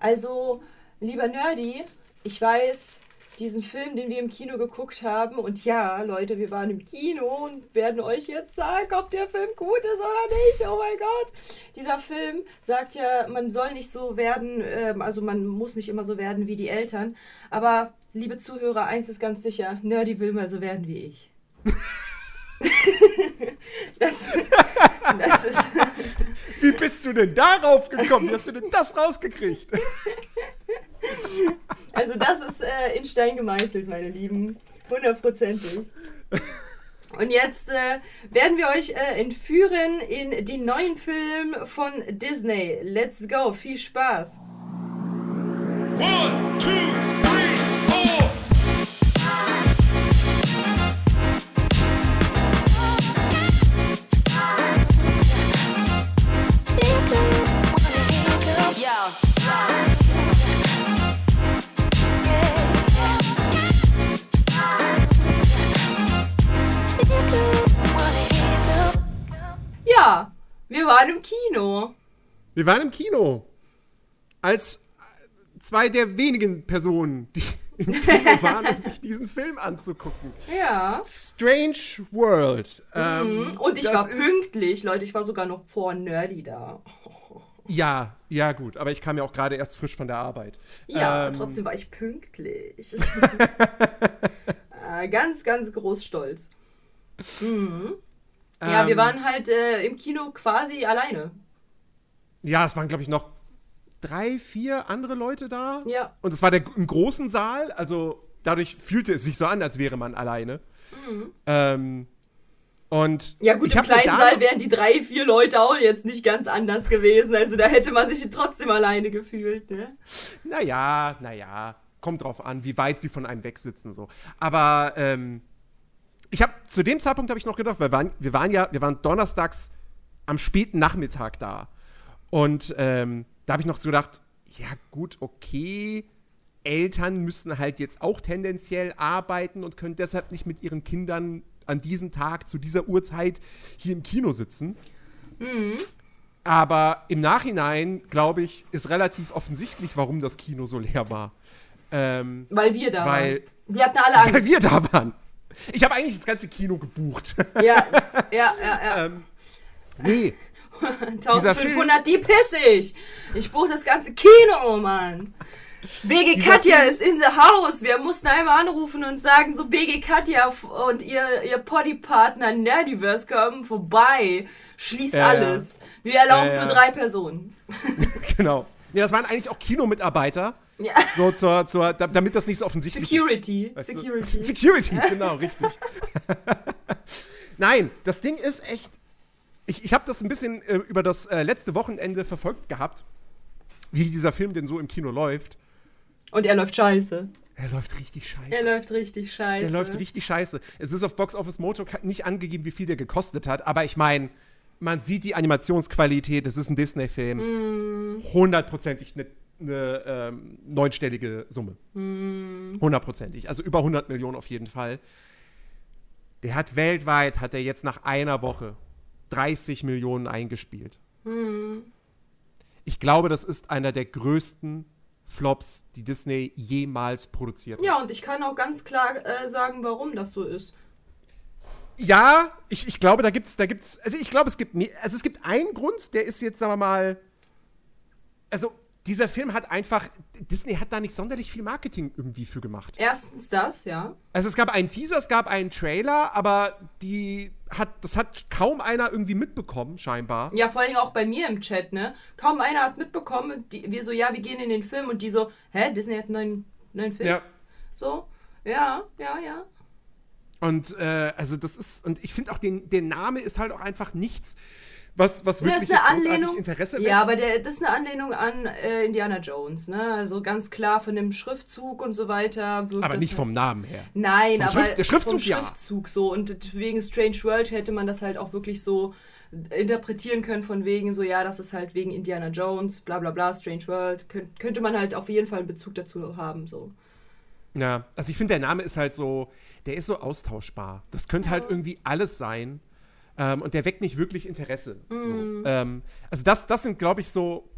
Also, lieber Nerdy, ich weiß, diesen Film, den wir im Kino geguckt haben, und ja, Leute, wir waren im Kino und werden euch jetzt sagen, ob der Film gut ist oder nicht. Oh mein Gott. Dieser Film sagt ja, man soll nicht so werden, ähm, also man muss nicht immer so werden wie die Eltern. Aber, liebe Zuhörer, eins ist ganz sicher, Nerdy will mal so werden wie ich. das, das ist. Wie bist du denn darauf gekommen? Wie hast du denn das rausgekriegt? Also das ist äh, in Stein gemeißelt, meine Lieben. Hundertprozentig. Und jetzt äh, werden wir euch äh, entführen in den neuen Film von Disney. Let's go, viel Spaß. One, two, wir waren im Kino. Wir waren im Kino. Als zwei der wenigen Personen, die im Kino waren, um sich diesen Film anzugucken. Ja. Strange World. Mhm. Ähm, Und ich war pünktlich, Leute. Ich war sogar noch vor Nerdy da. Ja, ja, gut. Aber ich kam ja auch gerade erst frisch von der Arbeit. Ja, ähm, trotzdem war ich pünktlich. äh, ganz, ganz groß stolz. Mhm. Ja, ähm, wir waren halt äh, im Kino quasi alleine. Ja, es waren, glaube ich, noch drei, vier andere Leute da. Ja. Und es war der, im großen Saal, also dadurch fühlte es sich so an, als wäre man alleine. Mhm. Ähm, und ja gut, im kleinen Saal wären die drei, vier Leute auch jetzt nicht ganz anders gewesen. Also da hätte man sich trotzdem alleine gefühlt, ne? Naja, naja. Kommt drauf an, wie weit sie von einem wegsitzen so. Aber ähm, ich habe zu dem Zeitpunkt habe ich noch gedacht, weil wir waren, wir waren ja, wir waren donnerstags am späten Nachmittag da. Und ähm, da habe ich noch so gedacht, ja gut, okay, Eltern müssen halt jetzt auch tendenziell arbeiten und können deshalb nicht mit ihren Kindern an diesem Tag zu dieser Uhrzeit hier im Kino sitzen. Mhm. Aber im Nachhinein, glaube ich, ist relativ offensichtlich, warum das Kino so leer war. Ähm, weil wir da weil, waren. Wir hatten alle Angst. Weil wir da waren. Ich habe eigentlich das ganze Kino gebucht. Ja, ja, ja, ja. ähm, nee. 1500, die piss ich. Ich buche das ganze Kino, Mann. BG Katja ist in the house. Wir mussten einmal anrufen und sagen, so BG Katja und ihr, ihr Poddy-Partner Nerdiverse kommen vorbei. Schließt äh, alles. Wir erlauben äh, nur drei Personen. genau. Nee, das waren eigentlich auch Kinomitarbeiter. Ja. So zur, zur, damit das nicht so offensichtlich Security. ist. Security. Du? Security, genau, richtig. Nein, das Ding ist echt. Ich, ich habe das ein bisschen äh, über das äh, letzte Wochenende verfolgt gehabt, wie dieser Film denn so im Kino läuft. Und er läuft scheiße. Er läuft richtig scheiße. Er läuft richtig scheiße. Er läuft richtig scheiße. Es ist auf Box Office Moto nicht angegeben, wie viel der gekostet hat, aber ich meine, man sieht die Animationsqualität, es ist ein Disney-Film. Mm. Hundertprozentig eine eine ähm, neunstellige Summe. Hm. Hundertprozentig. Also über 100 Millionen auf jeden Fall. Der hat weltweit, hat er jetzt nach einer Woche 30 Millionen eingespielt. Hm. Ich glaube, das ist einer der größten Flops, die Disney jemals produziert hat. Ja, und ich kann auch ganz klar äh, sagen, warum das so ist. Ja, ich, ich glaube, da gibt's, da gibt's, also ich glaube, es gibt, also es gibt einen Grund, der ist jetzt, sagen wir mal, also dieser Film hat einfach, Disney hat da nicht sonderlich viel Marketing irgendwie für gemacht. Erstens das, ja. Also es gab einen Teaser, es gab einen Trailer, aber die hat, das hat kaum einer irgendwie mitbekommen, scheinbar. Ja, vor allem auch bei mir im Chat, ne? Kaum einer hat mitbekommen, die, wir so, ja, wir gehen in den Film und die so, hä, Disney hat einen neuen, neuen Film? Ja. So, ja, ja, ja. Und äh, also das ist, und ich finde auch, den, der Name ist halt auch einfach nichts was, was wirklich das ist eine Anlehnung, Interesse weckt. Ja, aber der, das ist eine Anlehnung an äh, Indiana Jones, ne? Also ganz klar von dem Schriftzug und so weiter. aber nicht halt vom Namen her. Nein, vom aber Schrift, der Schriftzug, vom Schriftzug ja. so. Und wegen Strange World hätte man das halt auch wirklich so interpretieren können von wegen so, ja, das ist halt wegen Indiana Jones, bla bla bla, Strange World. Könnt, könnte man halt auf jeden Fall einen Bezug dazu haben, so. Ja, also ich finde, der Name ist halt so, der ist so austauschbar. Das könnte halt ja. halt irgendwie alles sein. Ähm, und der weckt nicht wirklich Interesse. Mm. So. Ähm, also das, das sind, glaube ich, so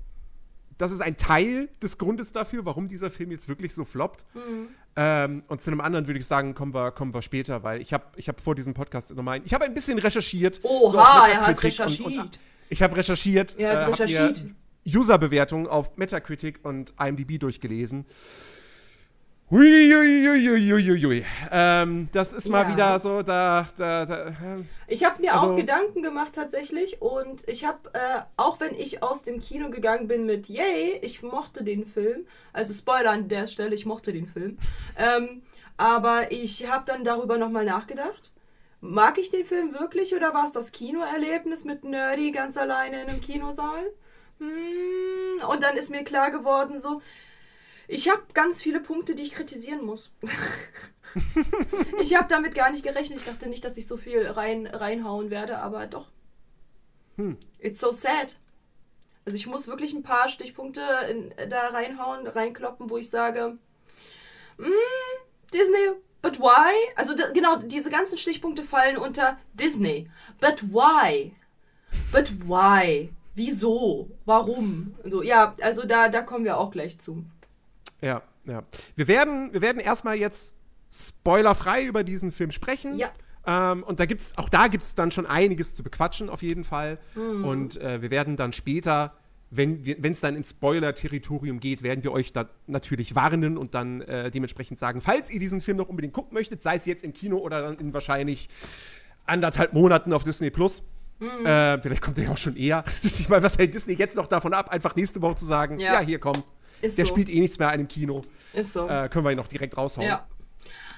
das ist ein Teil des Grundes dafür, warum dieser Film jetzt wirklich so floppt. Mhm. Ähm, und zu einem anderen würde ich sagen, kommen wir, kommen wir später, weil ich habe ich hab vor diesem Podcast nochmal, ich habe ein bisschen recherchiert. Oha, so er hat recherchiert. Und, und, ich habe recherchiert. Er hat äh, recherchiert. User-Bewertungen auf Metacritic und IMDb durchgelesen. Huiuiuiuiuiui. Ähm, das ist mal ja. wieder so, da. da, da ich habe mir also, auch Gedanken gemacht tatsächlich und ich habe, äh, auch wenn ich aus dem Kino gegangen bin mit Yay, ich mochte den Film, also Spoiler an der Stelle, ich mochte den Film, ähm, aber ich habe dann darüber nochmal nachgedacht. Mag ich den Film wirklich oder war es das Kinoerlebnis mit Nerdy ganz alleine in einem Kinosaal? Hm, und dann ist mir klar geworden, so, ich habe ganz viele Punkte, die ich kritisieren muss. ich habe damit gar nicht gerechnet. Ich dachte nicht, dass ich so viel rein, reinhauen werde, aber doch. Hm. It's so sad. Also ich muss wirklich ein paar Stichpunkte in, da reinhauen, reinkloppen, wo ich sage, mm, Disney, but why? Also genau, diese ganzen Stichpunkte fallen unter Disney. But why? But why? Wieso? Warum? So, ja, also da, da kommen wir auch gleich zu. Ja, ja. Wir werden, wir werden erstmal jetzt spoilerfrei über diesen Film sprechen. Ja. Ähm, und da gibt's, auch da gibt es dann schon einiges zu bequatschen, auf jeden Fall. Mhm. Und äh, wir werden dann später, wenn es dann ins Spoiler-Territorium geht, werden wir euch da natürlich warnen und dann äh, dementsprechend sagen, falls ihr diesen Film noch unbedingt gucken möchtet, sei es jetzt im Kino oder dann in wahrscheinlich anderthalb Monaten auf Disney Plus. Mhm. Äh, vielleicht kommt er ja auch schon eher. ich meine, was hält Disney jetzt noch davon ab, einfach nächste Woche zu sagen, ja, ja hier komm. Ist der so. spielt eh nichts mehr in einem Kino. Ist so. Äh, können wir ihn noch direkt raushauen. Ja.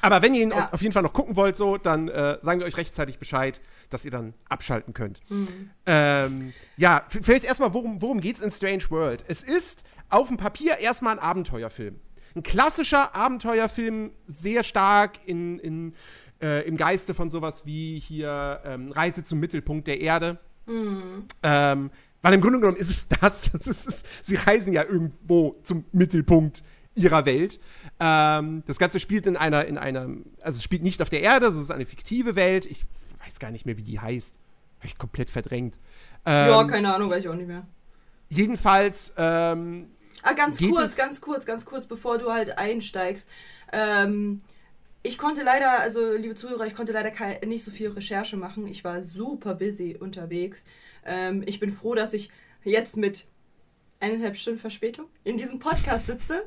Aber wenn ihr ihn ja. auf jeden Fall noch gucken wollt, so, dann äh, sagen wir euch rechtzeitig Bescheid, dass ihr dann abschalten könnt. Mhm. Ähm, ja, vielleicht erstmal, worum, worum geht's in Strange World? Es ist auf dem Papier erstmal ein Abenteuerfilm. Ein klassischer Abenteuerfilm, sehr stark in, in, äh, im Geiste von sowas wie hier ähm, Reise zum Mittelpunkt der Erde. Mhm. Ähm, weil im Grunde genommen ist es das. es ist, sie reisen ja irgendwo zum Mittelpunkt ihrer Welt. Ähm, das Ganze spielt in einer, in einer, also es spielt nicht auf der Erde, es ist eine fiktive Welt. Ich weiß gar nicht mehr, wie die heißt. Habe ich komplett verdrängt. Ähm, ja, keine Ahnung, weiß ich auch nicht mehr. Jedenfalls. Ähm, ah, ganz kurz, ganz kurz, ganz kurz, bevor du halt einsteigst. Ähm, ich konnte leider, also liebe Zuhörer, ich konnte leider nicht so viel Recherche machen. Ich war super busy unterwegs. Ähm, ich bin froh, dass ich jetzt mit eineinhalb Stunden Verspätung in diesem Podcast sitze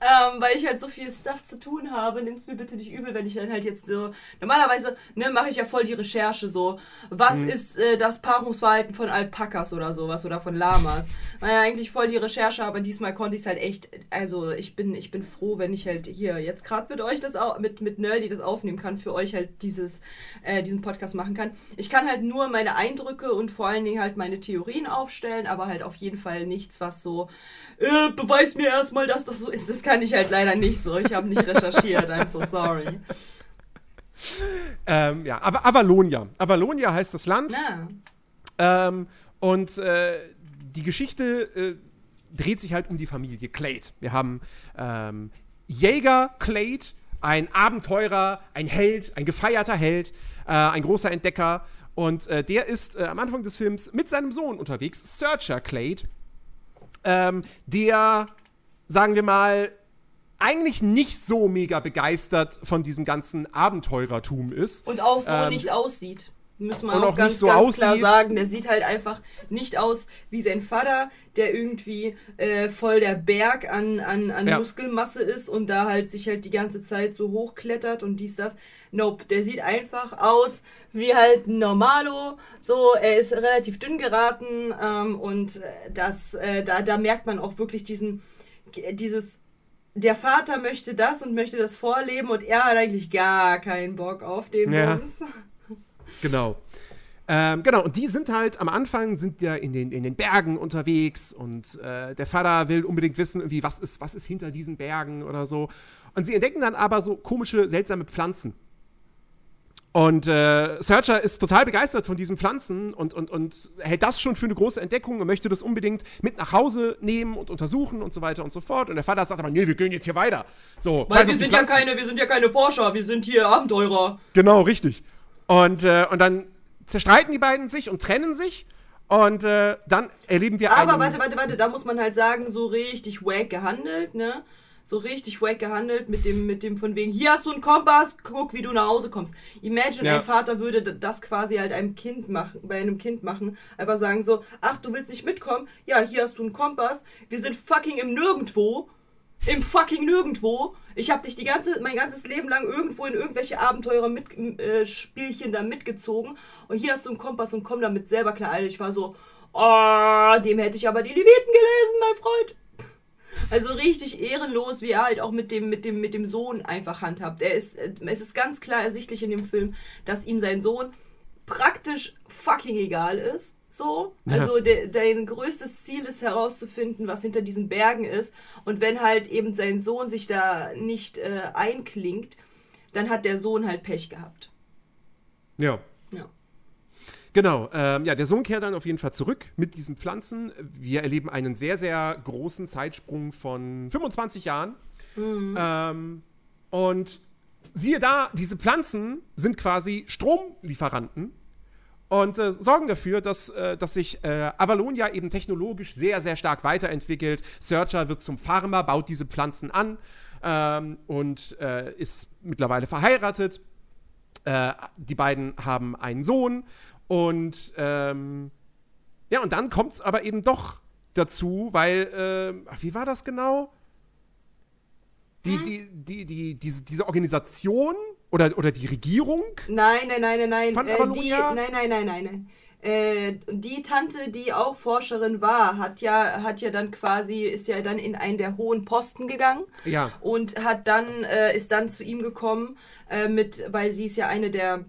ähm, weil ich halt so viel Stuff zu tun habe. Nimm's mir bitte nicht übel, wenn ich dann halt jetzt so. Normalerweise ne, mache ich ja voll die Recherche so. Was mhm. ist äh, das Paarungsverhalten von Alpakas oder sowas oder von Lamas? War ja eigentlich voll die Recherche, aber diesmal konnte ich es halt echt. Also ich bin, ich bin froh, wenn ich halt hier jetzt gerade mit euch das auch, mit, mit Nerdy das aufnehmen kann, für euch halt dieses, äh, diesen Podcast machen kann. Ich kann halt nur meine Eindrücke und vor allen Dingen halt meine Theorien aufstellen, aber halt auf jeden Fall nichts, was so äh, beweis mir erstmal, dass das so ist. Das kann ich halt leider nicht so. Ich habe nicht recherchiert. I'm so sorry. Ähm, ja, aber Avalonia. Avalonia heißt das Land. Ja. Ähm, und äh, die Geschichte äh, dreht sich halt um die Familie Clade. Wir haben ähm, Jäger Clade, ein Abenteurer, ein Held, ein gefeierter Held, äh, ein großer Entdecker. Und äh, der ist äh, am Anfang des Films mit seinem Sohn unterwegs, Searcher Clade ähm, der, sagen wir mal, eigentlich nicht so mega begeistert von diesem ganzen Abenteurertum ist. Und auch so ähm, nicht aussieht. Müssen wir auch, auch, ganz, so ganz klar sagen. Der sieht halt einfach nicht aus wie sein Vater, der irgendwie äh, voll der Berg an, an, an ja. Muskelmasse ist und da halt sich halt die ganze Zeit so hochklettert und dies, das. Nope, der sieht einfach aus wie halt ein Normalo. So, er ist relativ dünn geraten ähm, und äh, das, äh, da, da merkt man auch wirklich diesen, dieses, der Vater möchte das und möchte das vorleben und er hat eigentlich gar keinen Bock auf den ja. Bums. Genau. Ähm, genau, und die sind halt am Anfang sind ja in den, in den Bergen unterwegs und äh, der Vater will unbedingt wissen, irgendwie, was ist, was ist hinter diesen Bergen oder so. Und sie entdecken dann aber so komische, seltsame Pflanzen. Und äh, Searcher ist total begeistert von diesen Pflanzen und, und, und hält das schon für eine große Entdeckung und möchte das unbedingt mit nach Hause nehmen und untersuchen und so weiter und so fort. Und der Vater sagt aber, nee, wir gehen jetzt hier weiter. So, Weil wir sind ja keine, wir sind ja keine Forscher, wir sind hier Abenteurer. Genau, richtig. Und, äh, und dann zerstreiten die beiden sich und trennen sich. Und äh, dann erleben wir Aber warte, warte, warte, da muss man halt sagen, so richtig wack gehandelt, ne? So richtig wack gehandelt mit dem, mit dem von wegen, hier hast du einen Kompass, guck, wie du nach Hause kommst. Imagine, Ja. ein Vater würde das quasi halt einem Kind machen, bei einem Kind machen. Einfach sagen so, ach, du willst nicht mitkommen? Ja, hier hast du einen Kompass. Wir sind fucking im Nirgendwo. Im fucking Nirgendwo. Ich habe dich die ganze, mein ganzes Leben lang irgendwo in irgendwelche Abenteurer mit, äh, Spielchen da mitgezogen. Und hier hast du einen Kompass und komm damit selber klar. Alter, ich war so, oh, dem hätte ich aber die Leviten gelesen, mein Freund. Also richtig ehrenlos, wie er halt auch mit dem, mit dem, mit dem Sohn einfach handhabt. Er ist, äh, es ist ganz klar ersichtlich in dem Film, dass ihm sein Sohn praktisch fucking egal ist. So. Also de, dein größtes Ziel ist herauszufinden, was hinter diesen Bergen ist. Und wenn halt eben sein Sohn sich da nicht äh, einklingt, dann hat der Sohn halt Pech gehabt. Ja. Genau, ähm, ja, der Sohn kehrt dann auf jeden Fall zurück mit diesen Pflanzen. Wir erleben einen sehr, sehr großen Zeitsprung von 25 Jahren. Ähm, und siehe da, diese Pflanzen sind quasi Stromlieferanten und äh, sorgen dafür, dass, äh, dass sich äh, Avalonia eben technologisch sehr, sehr stark weiterentwickelt. Searcher wird zum Farmer, baut diese Pflanzen an ähm, und äh, ist mittlerweile verheiratet. Äh, die beiden haben einen Sohn und ähm, ja, und dann kommt es aber eben doch dazu, weil, ähm, ach, wie war das genau? Die, die, die, die, diese, diese Organisation oder, oder die Regierung Nein, nein, nein, nein, nein. Äh, die, nein, nein, nein, nein, nein. Äh, die Tante, die auch Forscherin war, hat ja, hat ja dann quasi, ist ja dann in einen der hohen Posten gegangen Ja. und hat dann, äh, ist dann zu ihm gekommen, äh, mit, weil sie ist ja eine der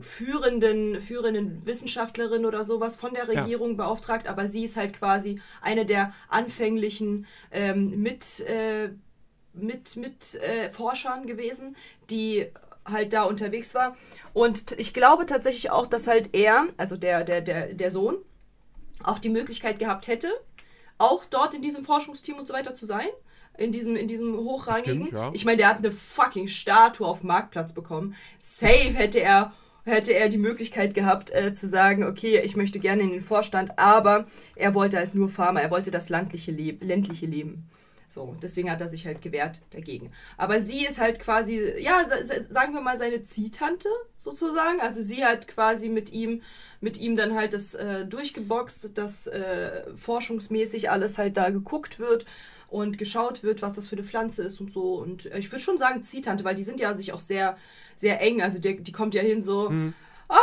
führenden, führenden Wissenschaftlerin oder sowas von der Ja. Regierung beauftragt, aber sie ist halt quasi eine der anfänglichen ähm, mit, äh, mit, mit äh, Forschern gewesen, die halt da unterwegs war. Und ich glaube tatsächlich auch, dass halt er, also der, der, der, der Sohn, auch die Möglichkeit gehabt hätte, auch dort in diesem Forschungsteam und so weiter zu sein. In diesem, in diesem hochrangigen. Stimmt, ja. Ich meine, der hat eine fucking Statue auf dem Marktplatz bekommen. Safe hätte er, hätte er die Möglichkeit gehabt, äh, zu sagen, okay, ich möchte gerne in den Vorstand, aber er wollte halt nur Farmer, er wollte das landliche, Leb ländliche Leben. So, deswegen hat er sich halt gewehrt dagegen. Aber sie ist halt quasi, ja, sa- sa- sagen wir mal seine Ziehtante sozusagen. Also sie hat quasi mit ihm, mit ihm dann halt das äh, durchgeboxt, dass äh, forschungsmäßig alles halt da geguckt wird und geschaut wird, was das für eine Pflanze ist und so. Und äh, ich würde schon sagen Ziehtante, weil die sind ja sich auch sehr, sehr eng. Also die, die kommt ja hin so, ah,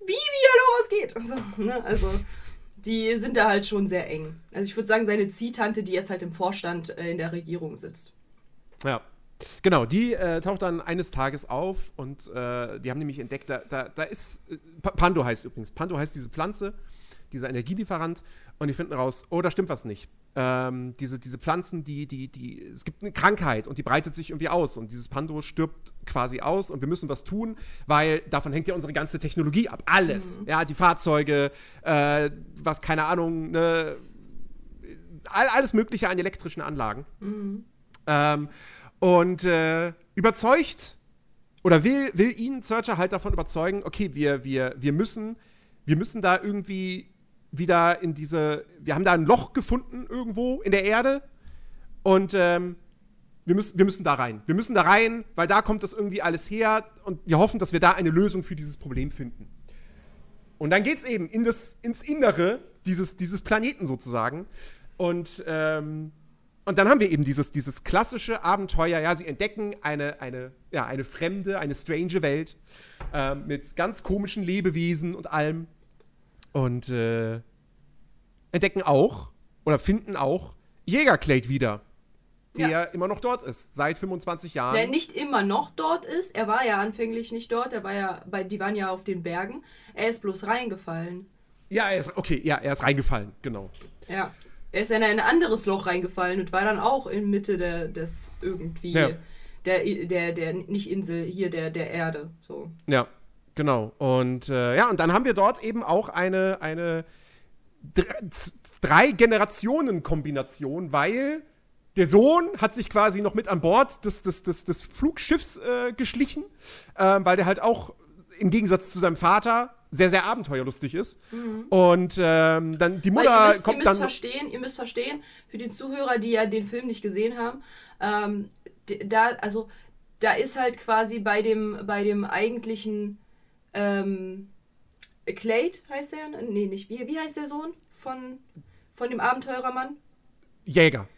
Bibi, hallo, was geht? Also, ne? also die sind da halt schon sehr eng. Also ich würde sagen, seine Ziehtante, die jetzt halt im Vorstand äh, in der Regierung sitzt. Ja. Genau, die äh, taucht dann eines Tages auf und äh, die haben nämlich entdeckt, da, da, da ist, äh, Pa- Pando heißt übrigens, Pando heißt diese Pflanze, dieser Energielieferant und die finden raus, oh, da stimmt was nicht. Ähm, diese, diese Pflanzen, die, die, die, es gibt eine Krankheit und die breitet sich irgendwie aus und dieses Pando stirbt quasi aus und wir müssen was tun, weil davon hängt ja unsere ganze Technologie ab. Alles. Ja, die Fahrzeuge, äh, was, keine Ahnung, ne, all, alles Mögliche an elektrischen Anlagen. Ähm, und äh, überzeugt oder will, will ihn Searcher halt davon überzeugen, okay, wir, wir, wir müssen, wir müssen da irgendwie wieder in diese, wir haben da ein Loch gefunden irgendwo in der Erde und ähm, wir müssen, wir müssen da rein. Wir müssen da rein, weil da kommt das irgendwie alles her und wir hoffen, dass wir da eine Lösung für dieses Problem finden. Und dann geht's eben in das, ins Innere dieses, dieses Planeten sozusagen. Und, ähm, und dann haben wir eben dieses, dieses klassische Abenteuer. Ja, sie entdecken eine, eine, ja, eine fremde, eine strange Welt ähm, mit ganz komischen Lebewesen und allem. Und äh, entdecken auch oder finden auch Jägerclade wieder, der Ja. immer noch dort ist, seit 25 Jahren. Der nicht immer noch dort ist. Er war ja anfänglich nicht dort. Er war ja bei, die waren ja auf den Bergen. Er ist bloß reingefallen. ja, er ist, okay, ja, er ist reingefallen, genau. Ja. Er ist in ein anderes Loch reingefallen und war dann auch in Mitte der, des irgendwie Ja. der, der, der, nicht Insel, hier der, der Erde. So. Ja, genau. Und äh, ja, und dann haben wir dort eben auch eine, eine dr- z- drei Generationen-Kombination, weil der Sohn hat sich quasi noch mit an Bord des, des, des, des Flugschiffs äh, geschlichen, ähm, weil der halt auch im Gegensatz zu seinem Vater sehr, sehr abenteuerlustig ist. Mhm. Und ähm, dann die Mutter müsst, kommt ihr müsst dann. Verstehen, ihr müsst verstehen, für die Zuhörer, die ja den Film nicht gesehen haben, ähm, da, also, da ist halt quasi bei dem, bei dem eigentlichen ähm, Clade heißt der? Nee, nicht. Wie, wie heißt der Sohn von, von dem Abenteurermann? Jäger.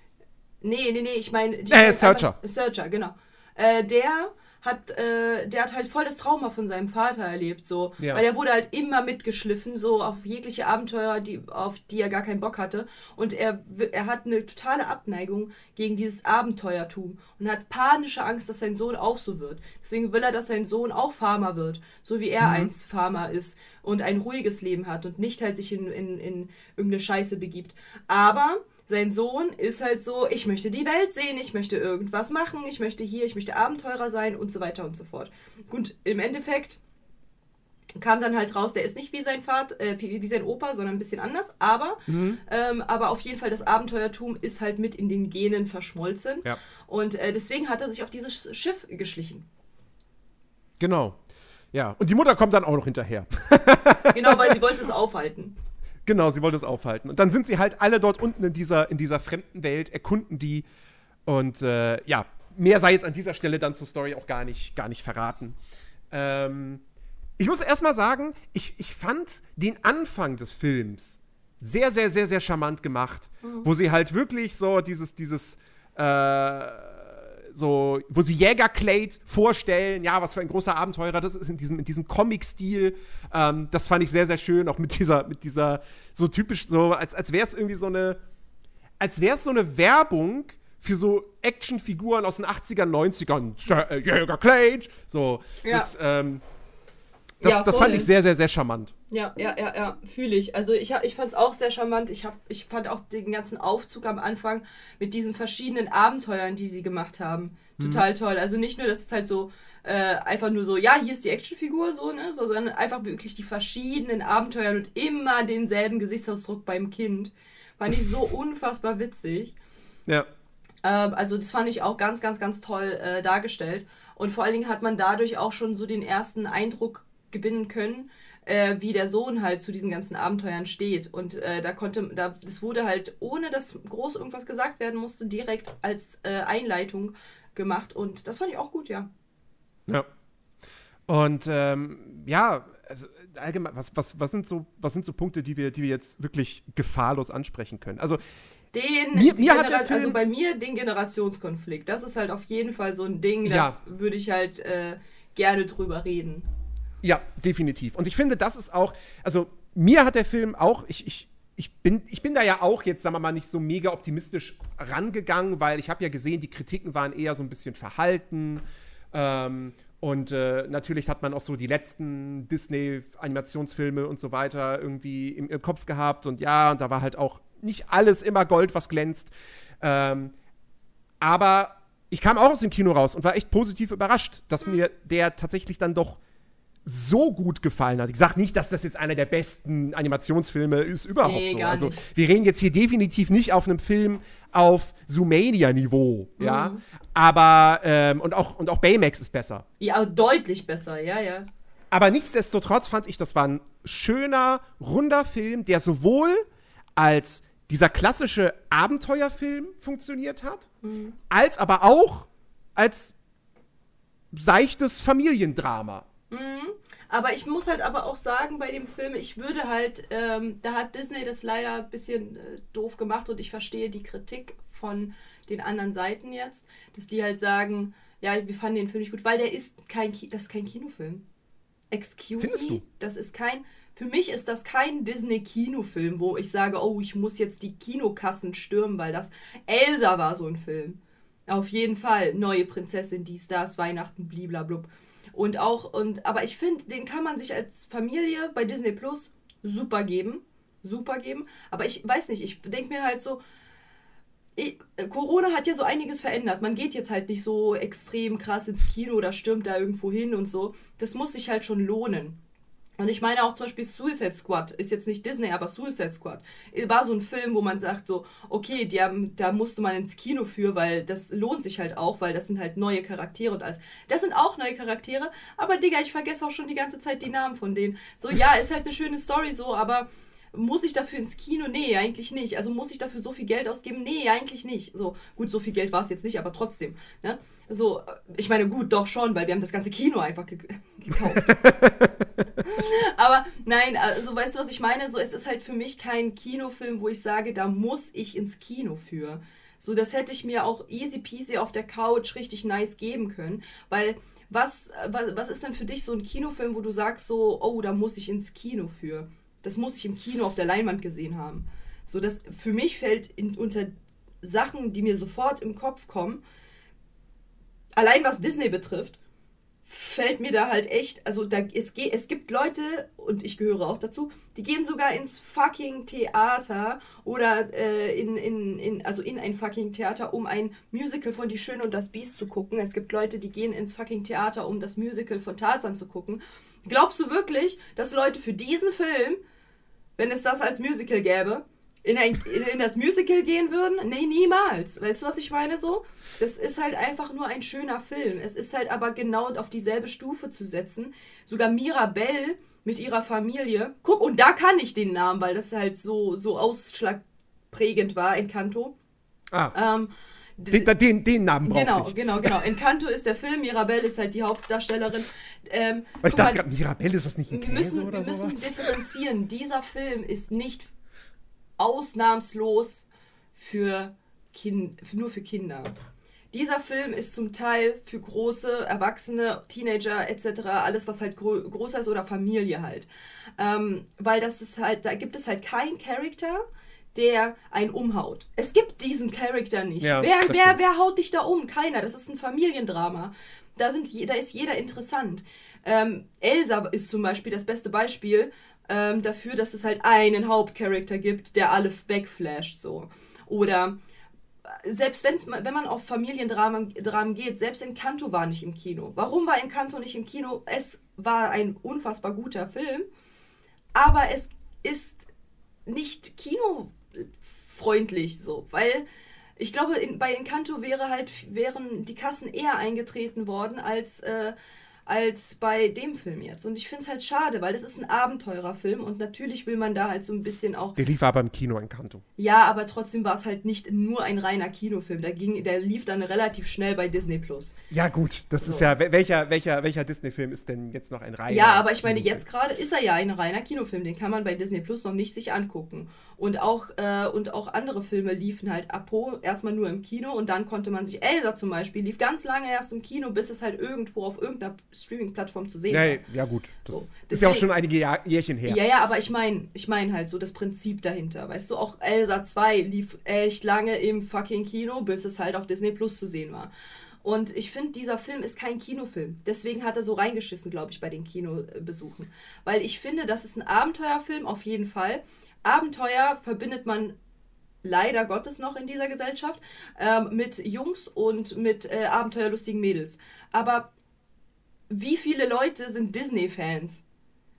Nee, nee, nee, ich meine. Äh, Searcher. Searcher, genau. Äh, der hat, äh, der hat halt voll das Trauma von seinem Vater erlebt, so. Ja. Weil er wurde halt immer mitgeschliffen, so auf jegliche Abenteuer, die, auf die er gar keinen Bock hatte. Und er, er hat eine totale Abneigung gegen dieses Abenteuertum und hat panische Angst, dass sein Sohn auch so wird. Deswegen will er, dass sein Sohn auch Farmer wird, so wie er mhm. einst Farmer ist und ein ruhiges Leben hat und nicht halt sich in, in, in irgendeine Scheiße begibt. Aber sein Sohn ist halt so, ich möchte die Welt sehen, ich möchte irgendwas machen, ich möchte hier, ich möchte Abenteurer sein und so weiter und so fort. Gut, im Endeffekt kam dann halt raus, der ist nicht wie sein Vater, äh, wie, wie, sein Opa, sondern ein bisschen anders, aber, mhm. ähm, aber auf jeden Fall das Abenteuertum ist halt mit in den Genen verschmolzen. Ja. Und äh, deswegen hat er sich auf dieses Schiff geschlichen. Genau. Ja, und die Mutter kommt dann auch noch hinterher. genau, weil sie wollte es aufhalten. Genau, sie wollte es aufhalten. Und dann sind sie halt alle dort unten in dieser, in dieser fremden Welt, erkunden die. Und äh, ja, mehr sei jetzt an dieser Stelle dann zur Story auch gar nicht, gar nicht verraten. Ähm, ich muss erstmal sagen, ich, ich fand den Anfang des Films sehr, sehr, sehr, sehr charmant gemacht, mhm. wo sie halt wirklich so dieses, dieses, äh, so, wo sie Jägerclade vorstellen, ja, was für ein großer Abenteurer das ist in diesem, in diesem Comic-Stil. Ähm, das fand ich sehr, sehr schön, auch mit dieser, mit dieser, so typisch, so, als, als wäre es irgendwie so eine, als wäre es so eine Werbung für so Actionfiguren aus den 80ern, 90ern, Jägerclade, so. Ja. Das, ähm, das, ja, das fand ich sehr, sehr, sehr charmant. Ja, ja, ja, ja, fühle ich. Also ich, ich fand es auch sehr charmant. Ich, hab, ich fand auch den ganzen Aufzug am Anfang mit diesen verschiedenen Abenteuern, die sie gemacht haben, mhm. total toll. Also nicht nur, dass es halt so äh, einfach nur so, ja, hier ist die Actionfigur, so, ne, so, sondern einfach wirklich die verschiedenen Abenteuer und immer denselben Gesichtsausdruck beim Kind. Fand ich so unfassbar witzig. Ja. Ähm, also das fand ich auch ganz, ganz, ganz toll äh, dargestellt. Und vor allen Dingen hat man dadurch auch schon so den ersten Eindruck gewinnen können, äh, wie der Sohn halt zu diesen ganzen Abenteuern steht. Und äh, da konnte, da, das wurde halt, ohne dass groß irgendwas gesagt werden musste, direkt als äh, Einleitung gemacht. Und das fand ich auch gut, ja. Ja. Und ähm, ja, also allgemein, was, was, was, sind so, was sind so Punkte, die wir, die wir jetzt wirklich gefahrlos ansprechen können? Also den, mir, mir hat der Film also bei mir den Generationskonflikt. Das ist halt auf jeden Fall so ein Ding, da würde ich halt äh, gerne drüber reden. Ja, definitiv. Und ich finde, das ist auch, also mir hat der Film auch, ich, ich, ich, bin, ich bin da ja auch jetzt, sagen wir mal, nicht so mega optimistisch rangegangen, weil ich habe ja gesehen, die Kritiken waren eher so ein bisschen verhalten. Ähm, und äh, natürlich hat man auch so die letzten Disney-Animationsfilme und so weiter irgendwie im, im, Kopf gehabt. Und ja, und da war halt auch nicht alles immer Gold, was glänzt. Ähm, aber ich kam auch aus dem Kino raus und war echt positiv überrascht, dass mir der tatsächlich dann doch so gut gefallen hat. Ich sage nicht, dass das jetzt einer der besten Animationsfilme ist überhaupt nee, so. Also wir reden jetzt hier definitiv nicht auf einem Film auf Zoomania-Niveau, mhm. ja. Aber ähm, und auch und auch Baymax ist besser. Ja, deutlich besser, ja, ja. Aber nichtsdestotrotz fand ich, das war ein schöner, runder Film, der sowohl als dieser klassische Abenteuerfilm funktioniert hat, mhm. als aber auch als seichtes Familiendrama. Mhm. Aber ich muss halt aber auch sagen, bei dem Film, ich würde halt, ähm, da hat Disney das leider ein bisschen äh, doof gemacht und ich verstehe die Kritik von den anderen Seiten jetzt, dass die halt sagen, ja, wir fanden den Film nicht gut, weil der ist kein, Ki das ist kein Kinofilm. Excuse Findest me, du? das ist kein, für mich ist das kein Disney-Kinofilm, wo ich sage, oh, ich muss jetzt die Kinokassen stürmen, weil das Elsa war so ein Film. Auf jeden Fall. Neue Prinzessin, dies, das, Weihnachten, bliblablub. Und auch, und, aber ich finde, den kann man sich als Familie bei Disney Plus super geben. Super geben. Aber ich weiß nicht, ich denke mir halt so, ich, Corona hat ja so einiges verändert. Man geht jetzt halt nicht so extrem krass ins Kino oder stürmt da irgendwo hin und so. Das muss sich halt schon lohnen. Und ich meine auch zum Beispiel Suicide Squad, ist jetzt nicht Disney, aber Suicide Squad, war so ein Film, wo man sagt so, okay, die haben, da musste man ins Kino für, weil das lohnt sich halt auch, weil das sind halt neue Charaktere und alles. Das sind auch neue Charaktere, aber Digga, ich vergesse auch schon die ganze Zeit die Namen von denen. So, ja, ist halt eine schöne Story so, aber muss ich dafür ins Kino? Nee, eigentlich nicht. Also muss ich dafür so viel Geld ausgeben? Nee, eigentlich nicht. So, gut, so viel Geld war es jetzt nicht, aber trotzdem. Ne? So, ich meine, gut, doch schon, weil wir haben das ganze Kino einfach ge gekauft. aber nein, also weißt du, was ich meine? So, es ist halt für mich kein Kinofilm, wo ich sage, da muss ich ins Kino für. So, das hätte ich mir auch easy peasy auf der Couch richtig nice geben können, weil was, was, was ist denn für dich so ein Kinofilm, wo du sagst so, oh, da muss ich ins Kino für? Das muss ich im Kino auf der Leinwand gesehen haben. So, das für mich fällt in, unter Sachen, die mir sofort im Kopf kommen, allein was Disney betrifft, fällt mir da halt echt, also da, es, es gibt Leute, und ich gehöre auch dazu, die gehen sogar ins fucking Theater oder äh, in, in, in, also in ein fucking Theater, um ein Musical von Die Schöne und das Biest zu gucken. Es gibt Leute, die gehen ins fucking Theater, um das Musical von Tarzan zu gucken. Glaubst du wirklich, dass Leute für diesen Film wenn es das als Musical gäbe, in, ein, in, in, das Musical gehen würden? Nee, niemals. Weißt du, was ich meine so? Das ist halt einfach nur ein schöner Film. Es ist halt aber genau auf dieselbe Stufe zu setzen. Sogar Mirabelle mit ihrer Familie. Guck, und da kann ich den Namen, weil das halt so, so ausschlagprägend war, Encanto. Ah. Ähm, den, den, den Namen brauchte genau, ich. Genau, genau, Encanto ist der Film, Mirabelle ist halt die Hauptdarstellerin. Ähm, Weil ich dachte gerade, Mirabelle ist das nicht ein Käse müssen, oder Wir müssen differenzieren. Dieser Film ist nicht ausnahmslos für kind, nur für Kinder. Dieser Film ist zum Teil für große, Erwachsene, Teenager etc., alles was halt gro größer ist oder Familie halt. Ähm, weil das ist halt, da gibt es halt keinen Charakter, der einen umhaut. Es gibt diesen Charakter nicht. Ja, wer, wer, wer haut dich da um? Keiner. Das ist ein Familiendrama. Da, sind, da ist jeder interessant. Ähm, Elsa ist zum Beispiel das beste Beispiel ähm, dafür, dass es halt einen Hauptcharakter gibt, der alle wegflasht. So. Oder äh, selbst wenn's, wenn man auf Familiendramen Dramen geht, selbst Encanto war nicht im Kino. Warum war Encanto nicht im Kino? Es war ein unfassbar guter Film, aber es ist nicht Kino freundlich so, weil ich glaube, in, bei Encanto wäre halt, wären die Kassen eher eingetreten worden als äh, als bei dem Film jetzt. Und ich finde es halt schade, weil das ist ein Abenteurerfilm und natürlich will man da halt so ein bisschen auch. Der lief aber im Kino in Kanto. Ja, aber trotzdem war es halt nicht nur ein reiner Kinofilm. Der, ging, der lief dann relativ schnell bei Disney Plus. Ja, gut, das so. ist ja. Welcher, welcher, welcher Disney-Film ist denn jetzt noch ein reiner? Ja, aber ich meine, jetzt gerade ist er ja ein reiner Kinofilm. Den kann man bei Disney Plus noch nicht sich angucken. Und auch, äh, und auch andere Filme liefen halt Apo erstmal nur im Kino und dann konnte man sich. Elsa zum Beispiel lief ganz lange erst im Kino, bis es halt irgendwo auf irgendeiner Streaming-Plattform zu sehen. Ja, ja gut. Das so. ist Deswegen, ja auch schon einige Jahr, Jährchen her. Ja, ja, aber ich meine ich mein halt so das Prinzip dahinter. Weißt du, auch Elsa 2 lief echt lange im fucking Kino, bis es halt auf Disney Plus zu sehen war. Und ich finde, dieser Film ist kein Kinofilm. Deswegen hat er so reingeschissen, glaube ich, bei den Kinobesuchen. Weil ich finde, das ist ein Abenteuerfilm, auf jeden Fall. Abenteuer verbindet man leider Gottes noch in dieser Gesellschaft ähm, mit Jungs und mit äh, abenteuerlustigen Mädels. Aber wie viele Leute sind Disney-Fans?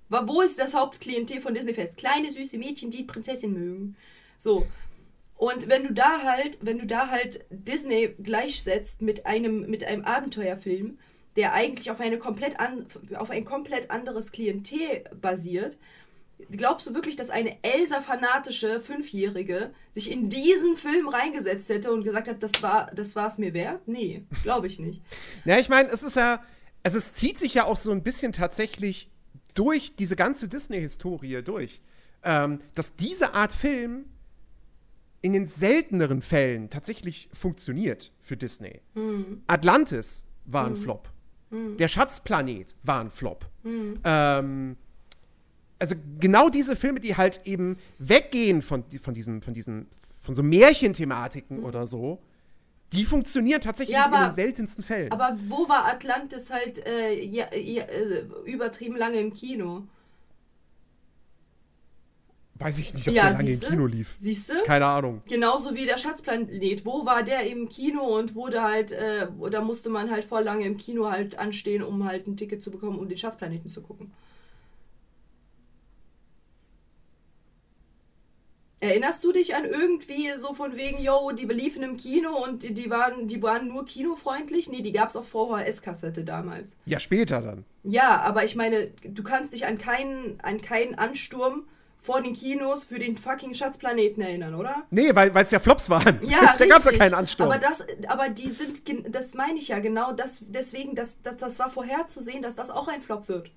Wo ist das Hauptklientel von Disney-Fans? Kleine süße Mädchen, die Prinzessin mögen. So. Und wenn du da halt, wenn du da halt Disney gleichsetzt mit einem, mit einem Abenteuerfilm, der eigentlich auf eine komplett an, auf ein komplett anderes Klientel basiert, glaubst du wirklich, dass eine Elsa-fanatische Fünfjährige sich in diesen Film reingesetzt hätte und gesagt hat, das war das mir wert? Nee, glaube ich nicht. ja, ich meine, es ist ja also es zieht sich ja auch so ein bisschen tatsächlich durch diese ganze Disney-Historie durch, ähm, dass diese Art Film in den selteneren Fällen tatsächlich funktioniert für Disney. Mhm. Atlantis war ein mhm. Flop. Mhm. Der Schatzplanet war ein Flop. Mhm. Ähm, also genau diese Filme, die halt eben weggehen von, von diesem, von diesen, von so Märchenthematiken mhm. oder so, die funktionieren tatsächlich ja, aber, in den seltensten Fällen. Aber wo war Atlantis halt äh, ja, ja, äh, übertrieben lange im Kino? Weiß ich nicht, ob ja, der lange im Kino lief. Siehst du? Keine Ahnung. Genauso wie der Schatzplanet. Wo war der im Kino und wurde halt, äh, da musste man halt voll lange im Kino halt anstehen, um halt ein Ticket zu bekommen, um den Schatzplaneten zu gucken. Erinnerst du dich an irgendwie so von wegen, yo, die beliefen im Kino und die, die, waren, die waren nur kinofreundlich? Nee, die gab es auf VHS-Kassette damals. Ja, später dann. Ja, aber ich meine, du kannst dich an keinen, an keinen Ansturm vor den Kinos für den fucking Schatzplaneten erinnern, oder? Nee, weil es ja Flops waren. Ja, da gab es ja keinen Ansturm. Aber, das, aber die sind, das meine ich ja genau, das, deswegen, das, das, das war vorherzusehen, dass das auch ein Flop wird.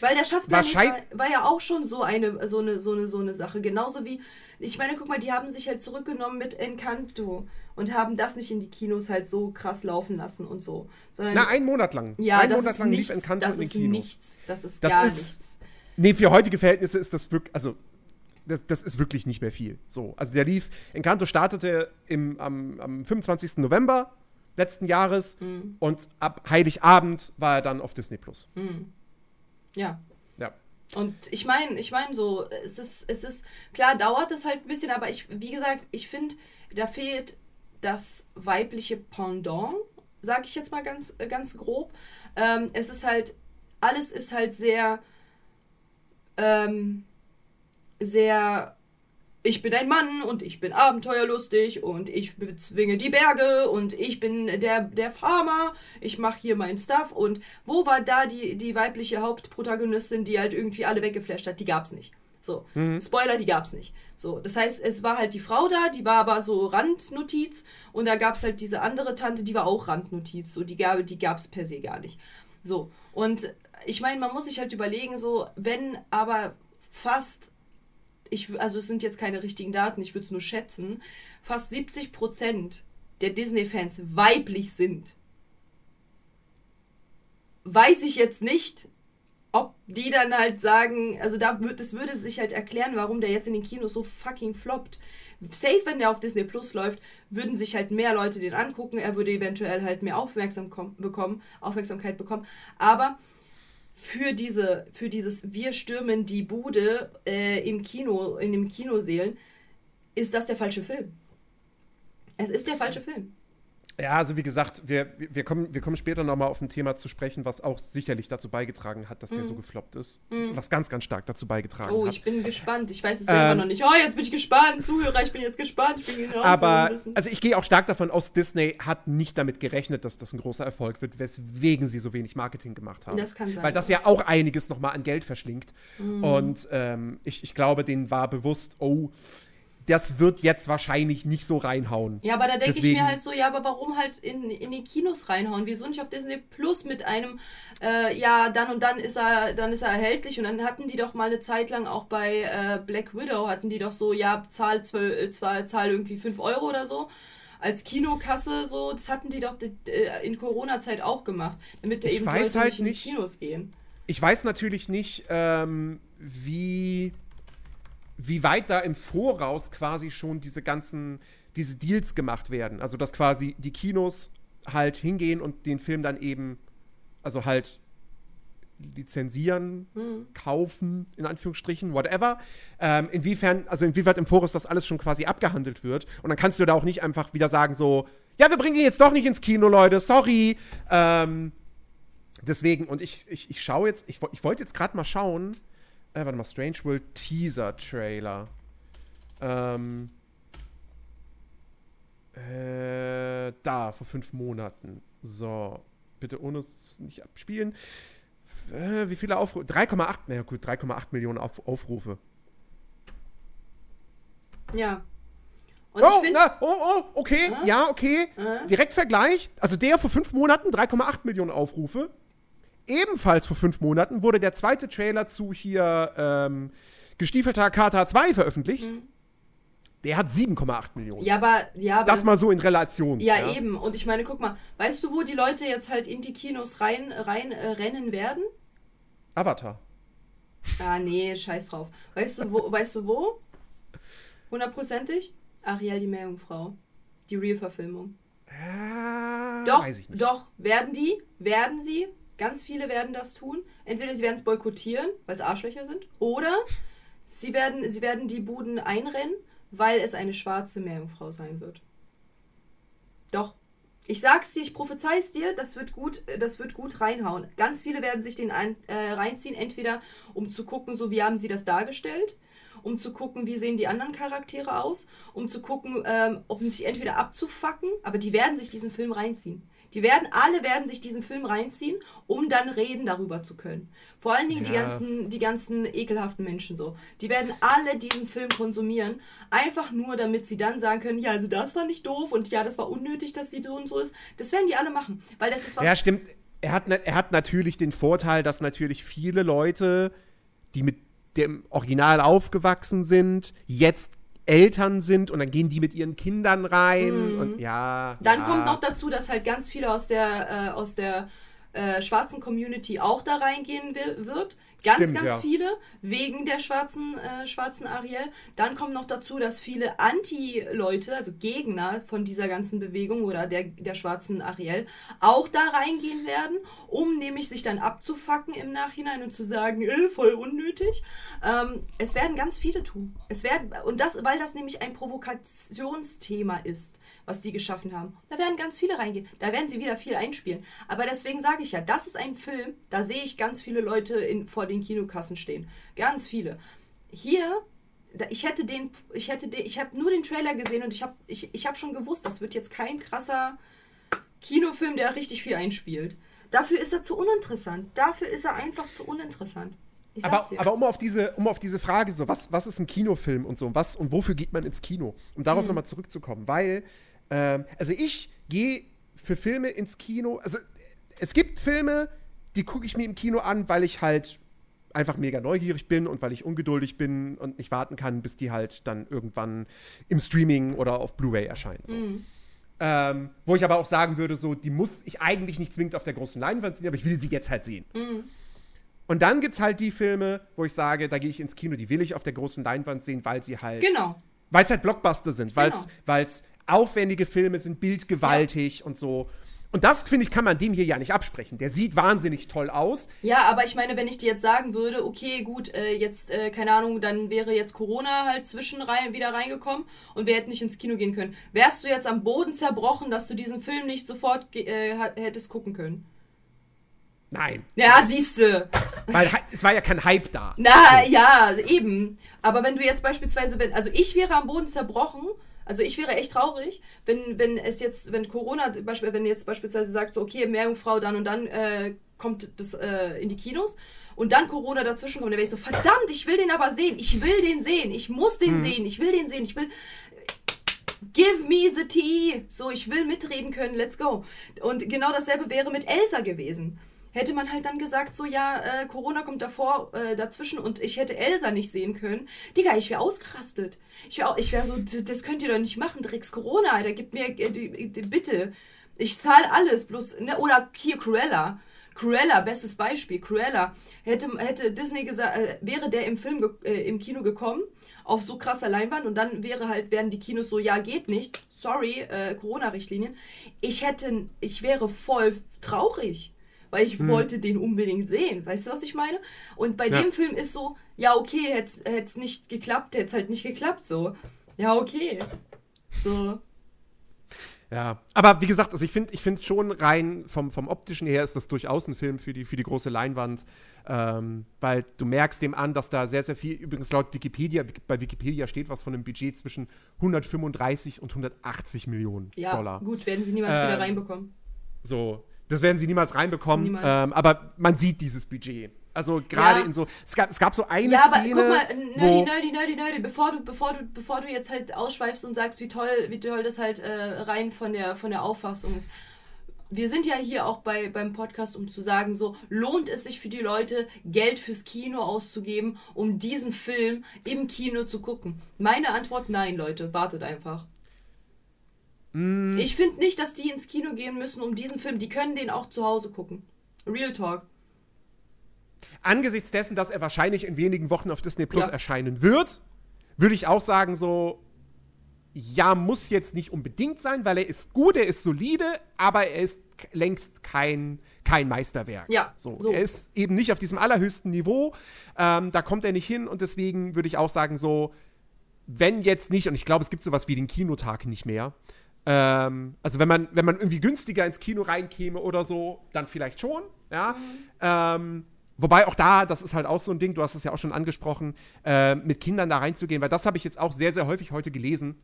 Weil der Schatzplanet war, war, ja auch schon so eine, so, eine, so, eine, so eine Sache. Genauso wie, ich meine, guck mal, die haben sich halt zurückgenommen mit Encanto und haben das nicht in die Kinos halt so krass laufen lassen und so. Sondern Na, einen Monat lang. Ja, einen das Monat ist lang nichts, lief Encanto das in den Kinos. nichts. Das ist das gar ist, nichts. Nee, für heutige Verhältnisse ist das wirklich, also das, das, ist wirklich nicht mehr viel. So, also der lief, Encanto startete im, am, am 25. November letzten Jahres mhm. und ab Heiligabend war er dann auf Disney Plus. Mhm. Ja. Ja. Und ich meine, ich meine so, es ist, es ist, klar dauert es halt ein bisschen, aber ich, wie gesagt, ich finde, da fehlt das weibliche Pendant, sage ich jetzt mal ganz, ganz grob. Ähm, es ist halt, alles ist halt sehr, ähm, sehr ich bin ein Mann und ich bin abenteuerlustig und ich bezwinge die Berge und ich bin der, der Farmer, ich mache hier meinen Stuff und wo war da die, die weibliche Hauptprotagonistin, die halt irgendwie alle weggeflasht hat? Die gab's nicht. So, mhm. Spoiler, die gab's nicht. So, das heißt, es war halt die Frau da, die war aber so Randnotiz und da gab's halt diese andere Tante, die war auch Randnotiz, so die gab die gab's per se gar nicht. So, und ich meine, man muss sich halt überlegen, so, wenn aber fast ich, also es sind jetzt keine richtigen Daten, ich würde es nur schätzen, fast 70 Prozent der Disney-Fans weiblich sind, weiß ich jetzt nicht, ob die dann halt sagen, also da wird, das würde sich halt erklären, warum der jetzt in den Kinos so fucking floppt. Safe, wenn der auf Disney Plus läuft, würden sich halt mehr Leute den angucken, er würde eventuell halt mehr Aufmerksam bekommen, Aufmerksamkeit bekommen, aber für diese, für dieses Wir stürmen die Bude äh, im Kino, in den Kinosälen, ist das der falsche Film. Es ist der falsche Film. Ja, also wie gesagt, wir, wir, kommen, wir kommen später nochmal auf ein Thema zu sprechen, was auch sicherlich dazu beigetragen hat, dass mm. der so mhm. gefloppt ist. Mm. Was ganz, ganz stark dazu beigetragen oh, hat. Oh, ich bin gespannt. Ich weiß es selber ähm, noch nicht. Oh, jetzt bin ich gespannt. Zuhörer, ich bin jetzt gespannt. Ich bin genau Aber, so also ich gehe auch stark davon aus, Disney hat nicht damit gerechnet, dass das ein großer Erfolg wird, weswegen sie so wenig Marketing gemacht haben. Das kann sein. Weil das ja auch einiges nochmal an Geld verschlingt. Mm. Und ähm, ich, ich glaube, denen war bewusst, oh, das wird jetzt wahrscheinlich nicht so reinhauen. Ja, aber da denke ich mir halt so, ja, aber warum halt in, in die Kinos reinhauen? Wieso nicht auf Disney Plus mit einem, äh, ja, dann und dann ist er, dann ist er erhältlich und dann hatten die doch mal eine Zeit lang auch bei äh, Black Widow, hatten die doch so, ja, zahl, zahl, zahl irgendwie 5 Euro oder so als Kinokasse so, das hatten die doch äh, in Corona-Zeit auch gemacht, damit ich eben weiß Leute halt nicht in die Kinos gehen. Ich weiß natürlich nicht, ähm, wie wie weit da im Voraus quasi schon diese ganzen, diese Deals gemacht werden. Also, dass quasi die Kinos halt hingehen und den Film dann eben, also halt lizenzieren, mhm. kaufen, in Anführungsstrichen, whatever. Ähm, inwiefern, also inwieweit im Voraus das alles schon quasi abgehandelt wird. Und dann kannst du da auch nicht einfach wieder sagen, so, ja, wir bringen ihn jetzt doch nicht ins Kino, Leute, sorry. Ähm, deswegen, und ich, ich, ich schaue jetzt, ich, ich wollte jetzt gerade mal schauen, äh, warte mal, Strange World Teaser Trailer. Ähm. Äh, da, vor fünf Monaten. So. Bitte ohne es nicht abspielen. Äh, wie viele Aufrufe? 3,8, naja gut, 3,8 Millionen Auf Aufrufe. Ja. Und oh, na, oh, oh, okay, äh? ja, okay. Direkt Vergleich. Also der vor fünf Monaten 3,8 Millionen Aufrufe. Ebenfalls vor fünf Monaten wurde der zweite Trailer zu hier ähm, Gestiefelter Kata 2 veröffentlicht. Mhm. Der hat 7,8 Millionen. Ja, aber ja, aber das, das mal so in Relation. Ja, ja, eben. Und ich meine, guck mal, weißt du, wo die Leute jetzt halt in die Kinos rein, rein äh, rennen werden? Avatar. Ah, nee, scheiß drauf. Weißt du, wo, weißt du wo? Hundertprozentig? Ariel die Meerjungfrau. Die Real-Verfilmung. Ah, doch, weiß ich nicht. doch, werden die, werden sie, Ganz viele werden das tun. Entweder sie werden es boykottieren, weil es Arschlöcher sind, oder sie werden, sie werden die Buden einrennen, weil es eine schwarze Meerjungfrau sein wird. Doch. Ich sag's dir, ich prophezeis dir, das wird gut, das wird gut reinhauen. Ganz viele werden sich den ein, äh, reinziehen, entweder um zu gucken, so wie haben sie das dargestellt, um zu gucken, wie sehen die anderen Charaktere aus, um zu gucken, ähm, um sich entweder abzufacken, aber die werden sich diesen Film reinziehen. Die werden, alle werden sich diesen Film reinziehen, um dann reden darüber zu können. Vor allen Dingen ja. die, ganzen, die ganzen ekelhaften Menschen so. Die werden alle diesen Film konsumieren, einfach nur, damit sie dann sagen können, ja, also das war nicht doof und ja, das war unnötig, dass die so und so ist. Das werden die alle machen, weil das ist was... Ja, stimmt. Er hat, er hat natürlich den Vorteil, dass natürlich viele Leute, die mit dem Original aufgewachsen sind, jetzt Eltern sind und dann gehen die mit ihren Kindern rein mhm. und ja. Dann ja. kommt noch dazu, dass halt ganz viele aus der, äh, aus der äh, schwarzen Community auch da reingehen wird. Ganz, Stimmt, ganz ja. viele wegen der schwarzen, äh, schwarzen Ariel. Dann kommt noch dazu, dass viele Anti-Leute, also Gegner von dieser ganzen Bewegung oder der, der schwarzen Ariel, auch da reingehen werden, um nämlich sich dann abzufacken im Nachhinein und zu sagen, äh, voll unnötig. Ähm, es werden ganz viele tun. Es werden, und das, weil das nämlich ein Provokationsthema ist was die geschaffen haben. Da werden ganz viele reingehen. Da werden sie wieder viel einspielen. Aber deswegen sage ich ja, das ist ein Film, da sehe ich ganz viele Leute in, vor den Kinokassen stehen. Ganz viele. Hier, ich hätte den, ich hätte den, ich habe nur den Trailer gesehen und ich habe ich, ich hab schon gewusst, das wird jetzt kein krasser Kinofilm, der richtig viel einspielt. Dafür ist er zu uninteressant. Dafür ist er einfach zu uninteressant. Aber, aber, um auf diese, um auf diese Frage, so, was, was ist ein Kinofilm und so, was und wofür geht man ins Kino? Um darauf mhm. nochmal zurückzukommen, weil ähm, also ich gehe für Filme ins Kino. Also es gibt Filme, die gucke ich mir im Kino an, weil ich halt einfach mega neugierig bin und weil ich ungeduldig bin und nicht warten kann, bis die halt dann irgendwann im Streaming oder auf Blu-ray erscheinen. So. Mhm. Ähm, wo ich aber auch sagen würde, so, die muss ich eigentlich nicht zwingend auf der großen Leinwand sehen, aber ich will sie jetzt halt sehen. Mhm. Und dann gibt es halt die Filme, wo ich sage, da gehe ich ins Kino, die will ich auf der großen Leinwand sehen, weil sie halt. Genau. Weil es halt Blockbuster sind, weil es genau aufwendige Filme sind, bildgewaltig ja. und so. Und das, finde ich, kann man dem hier ja nicht absprechen. Der sieht wahnsinnig toll aus. Ja, aber ich meine, wenn ich dir jetzt sagen würde, okay, gut, äh, jetzt, äh, keine Ahnung, dann wäre jetzt Corona halt zwischen rein, wieder reingekommen und wir hätten nicht ins Kino gehen können. Wärst du jetzt am Boden zerbrochen, dass du diesen Film nicht sofort äh, hättest gucken können? Nein. Ja, siehst du. Weil es war ja kein Hype da. Na, ja, eben. Aber wenn du jetzt beispielsweise, also ich wäre am Boden zerbrochen also ich wäre echt traurig, wenn, wenn es jetzt, wenn Corona, wenn jetzt beispielsweise sagt, so okay, Meerjungfrau dann und dann äh, kommt das äh, in die Kinos. Und dann Corona dazwischen kommt, dann wäre ich so, verdammt, ich will den aber sehen, ich will den sehen, ich muss den mhm. sehen, ich will den sehen, ich will Give me the tea. So, ich will mitreden können, let's go. Und genau dasselbe wäre mit Elsa gewesen hätte man halt dann gesagt, so ja, äh, Corona kommt davor, äh, dazwischen und ich hätte Elsa nicht sehen können. Digga, ich wäre ausgerastet. Ich wäre ich wär so, das könnt ihr doch nicht machen, Drecks Corona, Alter, gib mir, äh, bitte. Ich zahle alles, bloß, ne, oder hier Cruella. Cruella, bestes Beispiel, Cruella. Hätte, hätte Disney gesagt, äh, wäre der im Film, äh, im Kino gekommen, auf so krasser Leinwand und dann wäre halt, werden die Kinos so, ja, geht nicht, sorry, äh, Corona-Richtlinien. Ich hätte, ich wäre voll traurig weil ich hm. wollte den unbedingt sehen. Weißt du, was ich meine? Und bei ja. dem Film ist so, ja, okay, hätte es nicht geklappt, hätte es halt nicht geklappt, so. Ja, okay. So. Ja, aber wie gesagt, also ich finde ich find schon rein vom, vom optischen her ist das durchaus ein Film für die, für die große Leinwand, ähm, weil du merkst dem an, dass da sehr, sehr viel, übrigens laut Wikipedia, bei Wikipedia steht was von einem Budget zwischen 135 und 180 Millionen ja, Dollar. Ja, gut, werden sie niemals ähm, wieder reinbekommen. So, das werden sie niemals reinbekommen. Niemals. Ähm, aber man sieht dieses Budget. Also gerade ja. in so. Es gab, es gab so eine ja, aber Szene. Guck mal, nerdy, nerdy, nerdy, nerdy, bevor du, bevor du, bevor du jetzt halt ausschweifst und sagst, wie toll, wie toll das halt äh, rein von der von der Auffassung ist. Wir sind ja hier auch bei, beim Podcast, um zu sagen, so lohnt es sich für die Leute, Geld fürs Kino auszugeben, um diesen Film im Kino zu gucken? Meine Antwort, nein, Leute, wartet einfach. Mm. Ich finde nicht, dass die ins Kino gehen müssen, um diesen Film. Die können den auch zu Hause gucken. Real Talk. Angesichts dessen, dass er wahrscheinlich in wenigen Wochen auf Disney Plus ja. erscheinen wird, würde ich auch sagen, so, ja, muss jetzt nicht unbedingt sein, weil er ist gut, er ist solide, aber er ist längst kein, kein Meisterwerk. Ja. So, so. Er ist eben nicht auf diesem allerhöchsten Niveau. Ähm, da kommt er nicht hin und deswegen würde ich auch sagen, so, wenn jetzt nicht, und ich glaube, es gibt sowas wie den Kinotag nicht mehr, ähm, also wenn man, wenn man irgendwie günstiger ins Kino reinkäme oder so, dann vielleicht schon, ja. Mhm. Ähm, Wobei auch da, das ist halt auch so ein Ding, du hast es ja auch schon angesprochen, äh, mit Kindern da reinzugehen, weil das habe ich jetzt auch sehr, sehr häufig heute gelesen,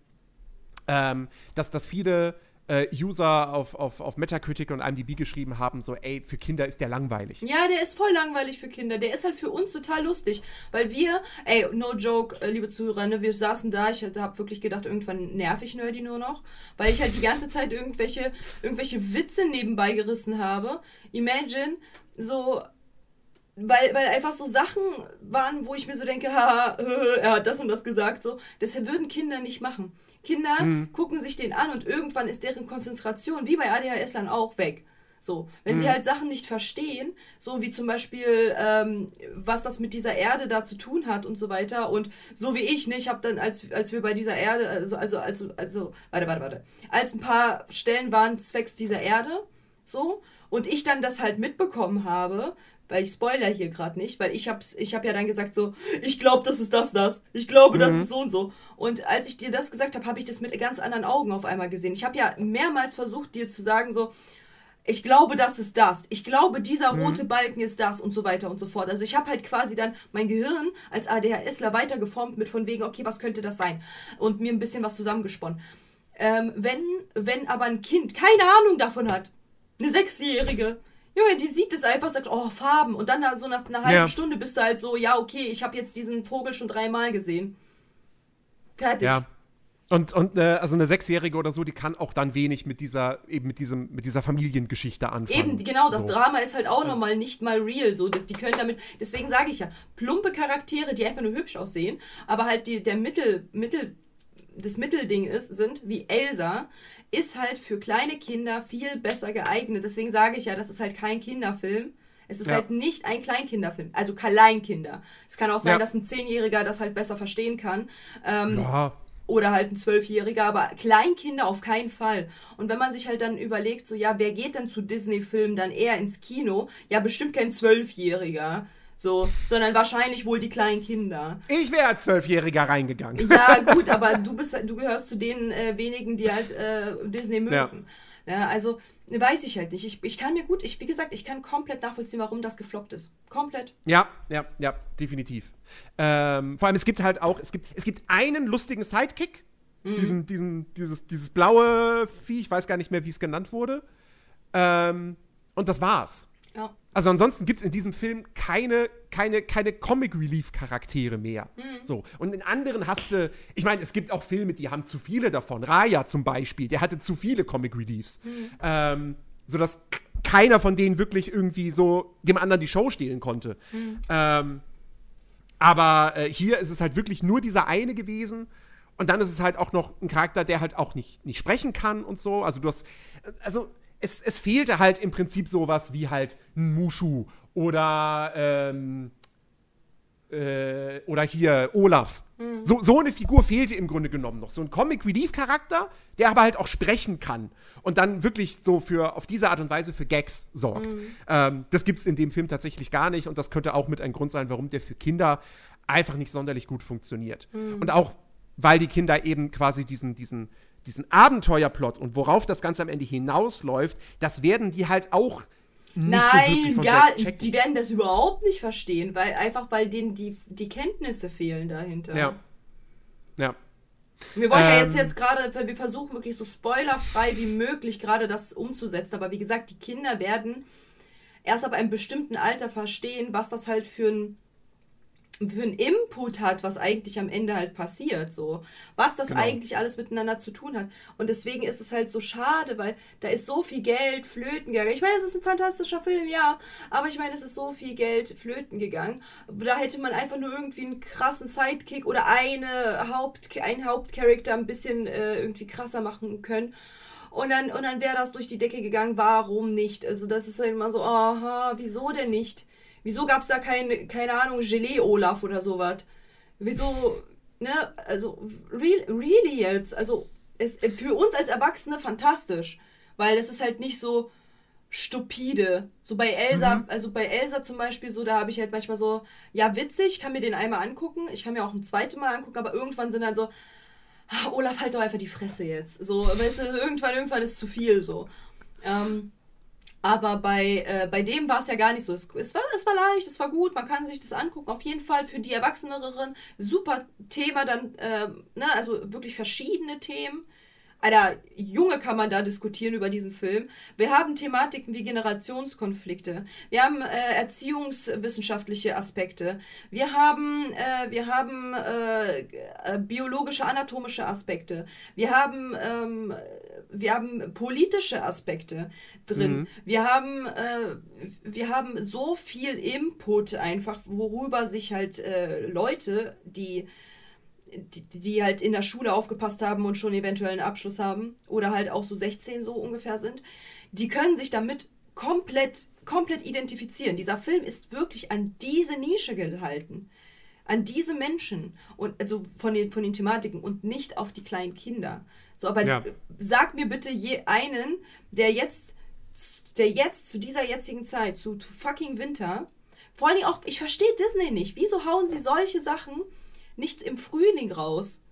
ähm, dass, dass viele äh, User auf, auf, auf Metacritic und IMDb geschrieben haben, so, ey, für Kinder ist der langweilig. Ja, der ist voll langweilig für Kinder. Der ist halt für uns total lustig. Weil wir, ey, no joke, äh, liebe Zuhörer, ne, wir saßen da, ich habe wirklich gedacht, irgendwann nerv ich Nerdy nur noch, weil ich halt die ganze Zeit irgendwelche, irgendwelche Witze nebenbei gerissen habe. Imagine, so, weil, weil einfach so Sachen waren, wo ich mir so denke, haha, er hat das und das gesagt, so. Das würden Kinder nicht machen. Kinder mhm. gucken sich den an und irgendwann ist deren Konzentration, wie bei ADHS-Lern auch, weg. So, wenn mhm. sie halt Sachen nicht verstehen, so wie zum Beispiel, ähm, was das mit dieser Erde da zu tun hat und so weiter. Und so wie ich, ne, ich habe dann, als, als wir bei dieser Erde, also, also, also, also, warte, warte, warte, als ein paar Stellen waren zwecks dieser Erde, so, und ich dann das halt mitbekommen habe, weil ich spoiler hier gerade nicht, weil ich hab's, ich habe ja dann gesagt so, ich glaube, das ist das, das, ich glaube, mhm. das ist so und so. Und als ich dir das gesagt habe, habe ich das mit ganz anderen Augen auf einmal gesehen. Ich habe ja mehrmals versucht, dir zu sagen so, ich glaube, das ist das. Ich glaube, dieser mhm. rote Balken ist das und so weiter und so fort. Also ich habe halt quasi dann mein Gehirn als ADHSler weitergeformt mit von wegen, okay, was könnte das sein? Und mir ein bisschen was zusammengesponnen. Ähm, wenn, wenn aber ein Kind keine Ahnung davon hat, eine Sechsjährige, Junge, die sieht es einfach, sagt, oh, Farben. Und dann so nach einer halben ja. Stunde bist du halt so, ja, okay, ich habe jetzt diesen Vogel schon dreimal gesehen. Fertig. Ja. Und, und äh, also eine Sechsjährige oder so, die kann auch dann wenig mit dieser, eben mit diesem, mit dieser Familiengeschichte anfangen. Eben, genau, das so. Drama ist halt auch nochmal nicht mal real. So. Die können damit, deswegen sage ich ja, plumpe Charaktere, die einfach nur hübsch aussehen, aber halt die, der Mittel, Mittel, das Mittelding ist, sind, wie Elsa, ist halt für kleine Kinder viel besser geeignet. Deswegen sage ich ja, das ist halt kein Kinderfilm. Es ist ja. halt nicht ein Kleinkinderfilm, also Kleinkinder. Es kann auch sein, ja. dass ein Zehnjähriger das halt besser verstehen kann. Ähm, ja. Oder halt ein Zwölfjähriger, aber Kleinkinder auf keinen Fall. Und wenn man sich halt dann überlegt, so, ja, wer geht denn zu Disney-Filmen dann eher ins Kino? Ja, bestimmt kein Zwölfjähriger. So, sondern wahrscheinlich wohl die kleinen Kinder. Ich wäre als Zwölfjähriger reingegangen. Ja, gut, aber du bist, du gehörst zu den äh, wenigen, die halt äh, Disney mögen. Ja. ja. also weiß ich halt nicht. Ich, ich kann mir gut, ich, wie gesagt, ich kann komplett nachvollziehen, warum das gefloppt ist. Komplett. Ja, ja, ja, definitiv. Ähm, vor allem, es gibt halt auch, es gibt, es gibt einen lustigen Sidekick. Mhm. Diesen, diesen, dieses, dieses blaue Vieh, ich weiß gar nicht mehr, wie es genannt wurde. Ähm, und das war's. Ja. Also ansonsten gibt es in diesem Film keine, keine, keine Comic-Relief-Charaktere mehr. Mhm. So. Und in anderen hast du, ich meine, es gibt auch Filme, die haben zu viele davon. Raya zum Beispiel, der hatte zu viele Comic-Reliefs. Mhm. Ähm, sodass keiner von denen wirklich irgendwie so dem anderen die Show stehlen konnte. Mhm. Ähm, aber äh, hier ist es halt wirklich nur dieser eine gewesen. Und dann ist es halt auch noch ein Charakter, der halt auch nicht, nicht sprechen kann und so. Also du hast, also es, es fehlte halt im Prinzip sowas wie halt ein Mushu oder ähm, äh, oder hier Olaf. Mhm. So, so eine Figur fehlte im Grunde genommen noch. So ein Comic-Relief-Charakter, der aber halt auch sprechen kann und dann wirklich so für auf diese Art und Weise für Gags sorgt. Mhm. Ähm, das gibt es in dem Film tatsächlich gar nicht und das könnte auch mit ein Grund sein, warum der für Kinder einfach nicht sonderlich gut funktioniert. Mhm. Und auch weil die Kinder eben quasi diesen, diesen diesen Abenteuerplot und worauf das Ganze am Ende hinausläuft, das werden die halt auch nicht Nein, so gar, die werden das überhaupt nicht verstehen, weil einfach weil denen die, die Kenntnisse fehlen dahinter. Ja. Ja. Wir wollen ähm, ja jetzt, ähm. jetzt gerade, wir versuchen wirklich so spoilerfrei wie möglich gerade das umzusetzen, aber wie gesagt, die Kinder werden erst ab einem bestimmten Alter verstehen, was das halt für ein für einen Input hat, was eigentlich am Ende halt passiert, so. Was das genau. eigentlich alles miteinander zu tun hat. Und deswegen ist es halt so schade, weil da ist so viel Geld flöten gegangen. Ich meine, es ist ein fantastischer Film, ja, aber ich meine, es ist so viel Geld flöten gegangen. Da hätte man einfach nur irgendwie einen krassen Sidekick oder eine Haupt, einen Hauptcharakter ein bisschen äh, irgendwie krasser machen können. Und dann, und dann wäre das durch die Decke gegangen. Warum nicht? Also, das ist halt immer so, aha, wieso denn nicht? Wieso gab es da kein, keine Ahnung, Gelee-Olaf oder sowas? Wieso, ne, also, real, really jetzt? Also, es, für uns als Erwachsene fantastisch, weil es ist halt nicht so stupide. So bei Elsa, mhm. also bei Elsa zum Beispiel, so, da habe ich halt manchmal so, ja, witzig, kann mir den einmal angucken, ich kann mir auch ein zweites Mal angucken, aber irgendwann sind dann so, ah, Olaf, halt doch einfach die Fresse jetzt. So, weißt du, irgendwann, irgendwann ist zu viel so. Ähm, Aber bei, äh, bei dem war es ja gar nicht so. Es, es, war, es war leicht, es war gut, man kann sich das angucken. Auf jeden Fall für die Erwachseneren super Thema dann, äh, ne, also wirklich verschiedene Themen. Alter, Junge kann man da diskutieren über diesen Film. Wir haben Thematiken wie Generationskonflikte. Wir haben äh, erziehungswissenschaftliche Aspekte. Wir haben, äh, wir haben äh, äh biologische, anatomische Aspekte. Wir haben, ähm, wir haben politische Aspekte drin. Mhm. Wir haben, äh, wir haben so viel Input einfach, worüber sich halt äh, Leute, die die, die halt in der Schule aufgepasst haben und schon eventuell einen Abschluss haben oder halt auch so 16 so ungefähr sind, die können sich damit komplett, komplett identifizieren. Dieser Film ist wirklich an diese Nische gehalten. An diese Menschen und also von den, von den Thematiken und nicht auf die kleinen Kinder. So, aber ja. sag mir bitte je einen, der jetzt, der jetzt zu dieser jetzigen Zeit, zu, zu fucking Winter, vor allem auch, ich verstehe Disney nicht. Wieso hauen sie solche Sachen nicht im Frühling raus?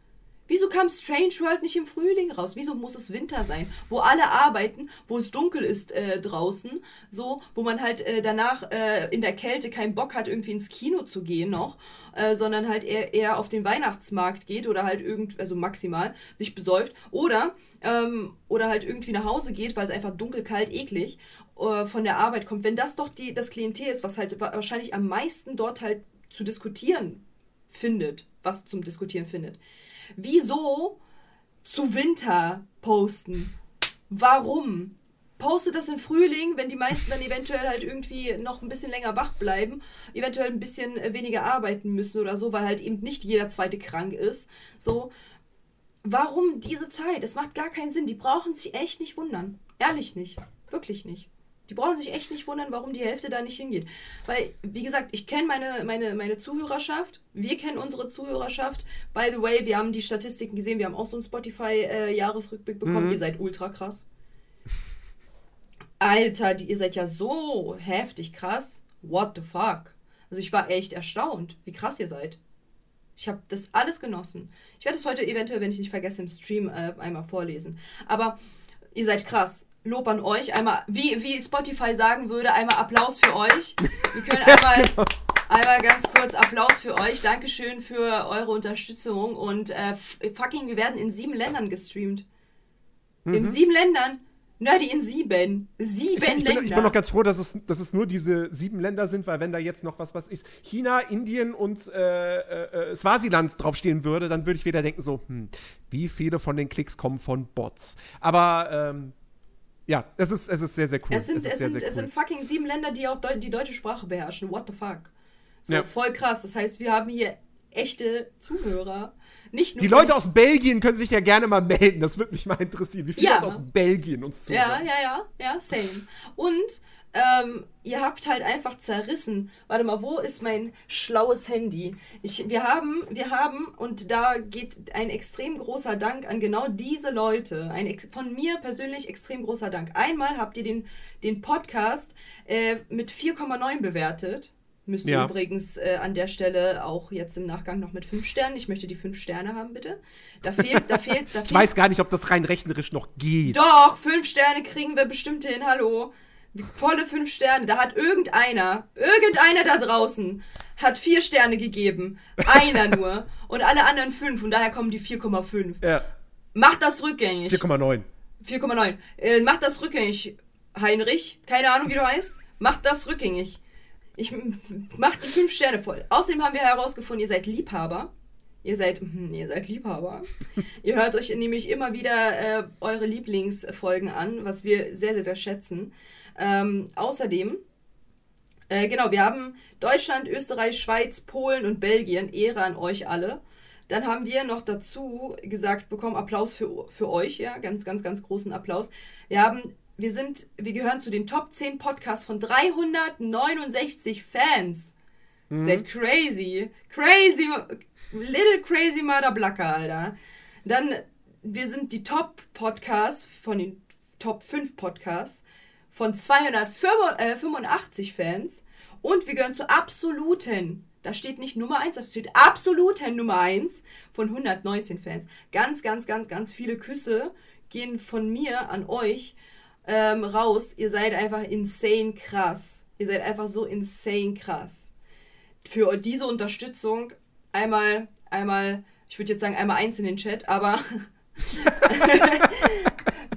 Wieso kam Strange World nicht im Frühling raus? Wieso muss es Winter sein? Wo alle arbeiten, wo es dunkel ist äh, draußen, so, wo man halt äh, danach äh, in der Kälte keinen Bock hat, irgendwie ins Kino zu gehen noch, äh, sondern halt eher, eher auf den Weihnachtsmarkt geht oder halt irgend, also maximal sich besäuft oder ähm, oder halt irgendwie nach Hause geht, weil es einfach dunkel, kalt, eklig äh, von der Arbeit kommt. Wenn das doch die, das Klientel ist, was halt wahrscheinlich am meisten dort halt zu diskutieren findet, was zum Diskutieren findet. Wieso zu Winter posten? Warum? Postet das im Frühling, wenn die meisten dann eventuell halt irgendwie noch ein bisschen länger wach bleiben, eventuell ein bisschen weniger arbeiten müssen oder so, weil halt eben nicht jeder zweite krank ist. So, warum diese Zeit? Es macht gar keinen Sinn. Die brauchen sich echt nicht wundern. Ehrlich nicht. Wirklich nicht. Die brauchen sich echt nicht wundern, warum die Hälfte da nicht hingeht. Weil, wie gesagt, ich kenne meine, meine, meine Zuhörerschaft. Wir kennen unsere Zuhörerschaft. By the way, wir haben die Statistiken gesehen. Wir haben auch so einen Spotify-Jahresrückblick äh, bekommen. Mhm. Ihr seid ultra krass. Alter, die, ihr seid ja so heftig krass. What the fuck? Also ich war echt erstaunt, wie krass ihr seid. Ich habe das alles genossen. Ich werde es heute eventuell, wenn ich nicht vergesse, im Stream äh, einmal vorlesen. Aber ihr seid krass. Lob an euch. Einmal, wie, wie Spotify sagen würde, einmal Applaus für euch. Wir können einmal, genau. einmal ganz kurz Applaus für euch. Dankeschön für eure Unterstützung. Und äh, fucking, wir werden in sieben Ländern gestreamt. Mhm. In sieben Ländern. Nerdy in sieben. Sieben ich, ich, Länder. Bin, ich bin noch ganz froh, dass es, dass es nur diese sieben Länder sind, weil wenn da jetzt noch was, was ist, China, Indien und äh, äh, äh, Swasiland draufstehen würde, dann würde ich wieder denken so, hm, wie viele von den Klicks kommen von Bots? Aber ähm, ja, es ist, es ist sehr, sehr cool. Es sind, es, es sehr, sind, sehr es sind fucking sieben Länder, die auch die deutsche Sprache beherrschen. What the fuck? So, ja. voll krass. Das heißt, wir haben hier echte Zuhörer. Nicht nur die Leute aus Belgien können sich ja gerne mal melden. Das würde mich mal interessieren, wie viele ja. Leute aus Belgien uns zuhören. Ja, ja, ja, ja, same. Und ähm, ihr habt halt einfach zerrissen. Warte mal, wo ist mein schlaues Handy? Ich, wir haben, wir haben, und da geht ein extrem großer Dank an genau diese Leute. Ein von mir persönlich extrem großer Dank. Einmal habt ihr den, den Podcast äh, mit 4,9 bewertet. Müsst ihr ja. übrigens äh, an der Stelle auch jetzt im Nachgang noch mit 5 Sternen. Ich möchte die 5 Sterne haben, bitte. Da fehlt, da fehlt, da fehlt. Ich weiß gar nicht, ob das rein rechnerisch noch geht. Doch, 5 Sterne kriegen wir bestimmt hin. Hallo volle fünf Sterne. Da hat irgendeiner, irgendeiner da draußen, hat vier Sterne gegeben. Einer nur. und alle anderen fünf. Und daher kommen die 4,5. Ja. Mach das rückgängig. 4,9. 4,9. Äh, mach das rückgängig, Heinrich. Keine Ahnung, wie du heißt. Mach das rückgängig. Ich mach die fünf Sterne voll. Außerdem haben wir herausgefunden, ihr seid Liebhaber. Ihr seid, hm, ihr seid Liebhaber. ihr hört euch nämlich immer wieder äh, eure Lieblingsfolgen an, was wir sehr, sehr, sehr schätzen. Ähm, außerdem, äh, genau, wir haben Deutschland, Österreich, Schweiz, Polen und Belgien. Ehre an euch alle. Dann haben wir noch dazu gesagt bekommen, Applaus für, für euch, ja, ganz, ganz, ganz großen Applaus. Wir haben, wir sind, wir gehören zu den Top 10 Podcasts von 369 Fans. Mhm. Seid crazy. Crazy, little crazy Mother Blacker, Alter. Dann, wir sind die Top Podcasts von den Top 5 Podcasts von 285 Fans und wir gehören zur absoluten, da steht nicht Nummer 1, da steht absoluten Nummer 1 von 119 Fans. Ganz, ganz, ganz, ganz viele Küsse gehen von mir an euch. ähm, raus. Ihr seid einfach insane krass. Ihr seid einfach so insane krass. Für diese Unterstützung einmal, einmal, ich würde jetzt sagen einmal eins in den Chat, aber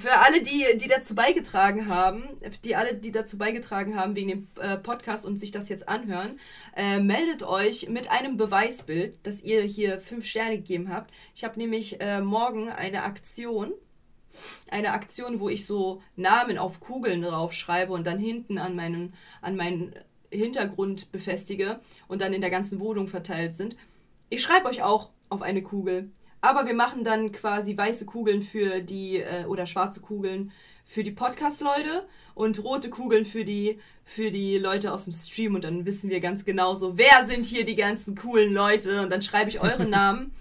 für alle, die, die dazu beigetragen haben, die alle, die dazu beigetragen haben wegen dem äh, Podcast und sich das jetzt anhören, äh, meldet euch mit einem Beweisbild, dass ihr hier fünf Sterne gegeben habt. Ich habe nämlich äh, morgen eine Aktion. Eine Aktion, wo ich so Namen auf Kugeln draufschreibe und dann hinten an meinen, an meinen Hintergrund befestige und dann in der ganzen Wohnung verteilt sind. Ich schreibe euch auch auf eine Kugel. Aber wir machen dann quasi weiße Kugeln für die, äh, oder schwarze Kugeln für die Podcast-Leute und rote Kugeln für die, für die Leute aus dem Stream. Und dann wissen wir ganz genau so, wer sind hier die ganzen coolen Leute. Und dann schreibe ich eure Namen,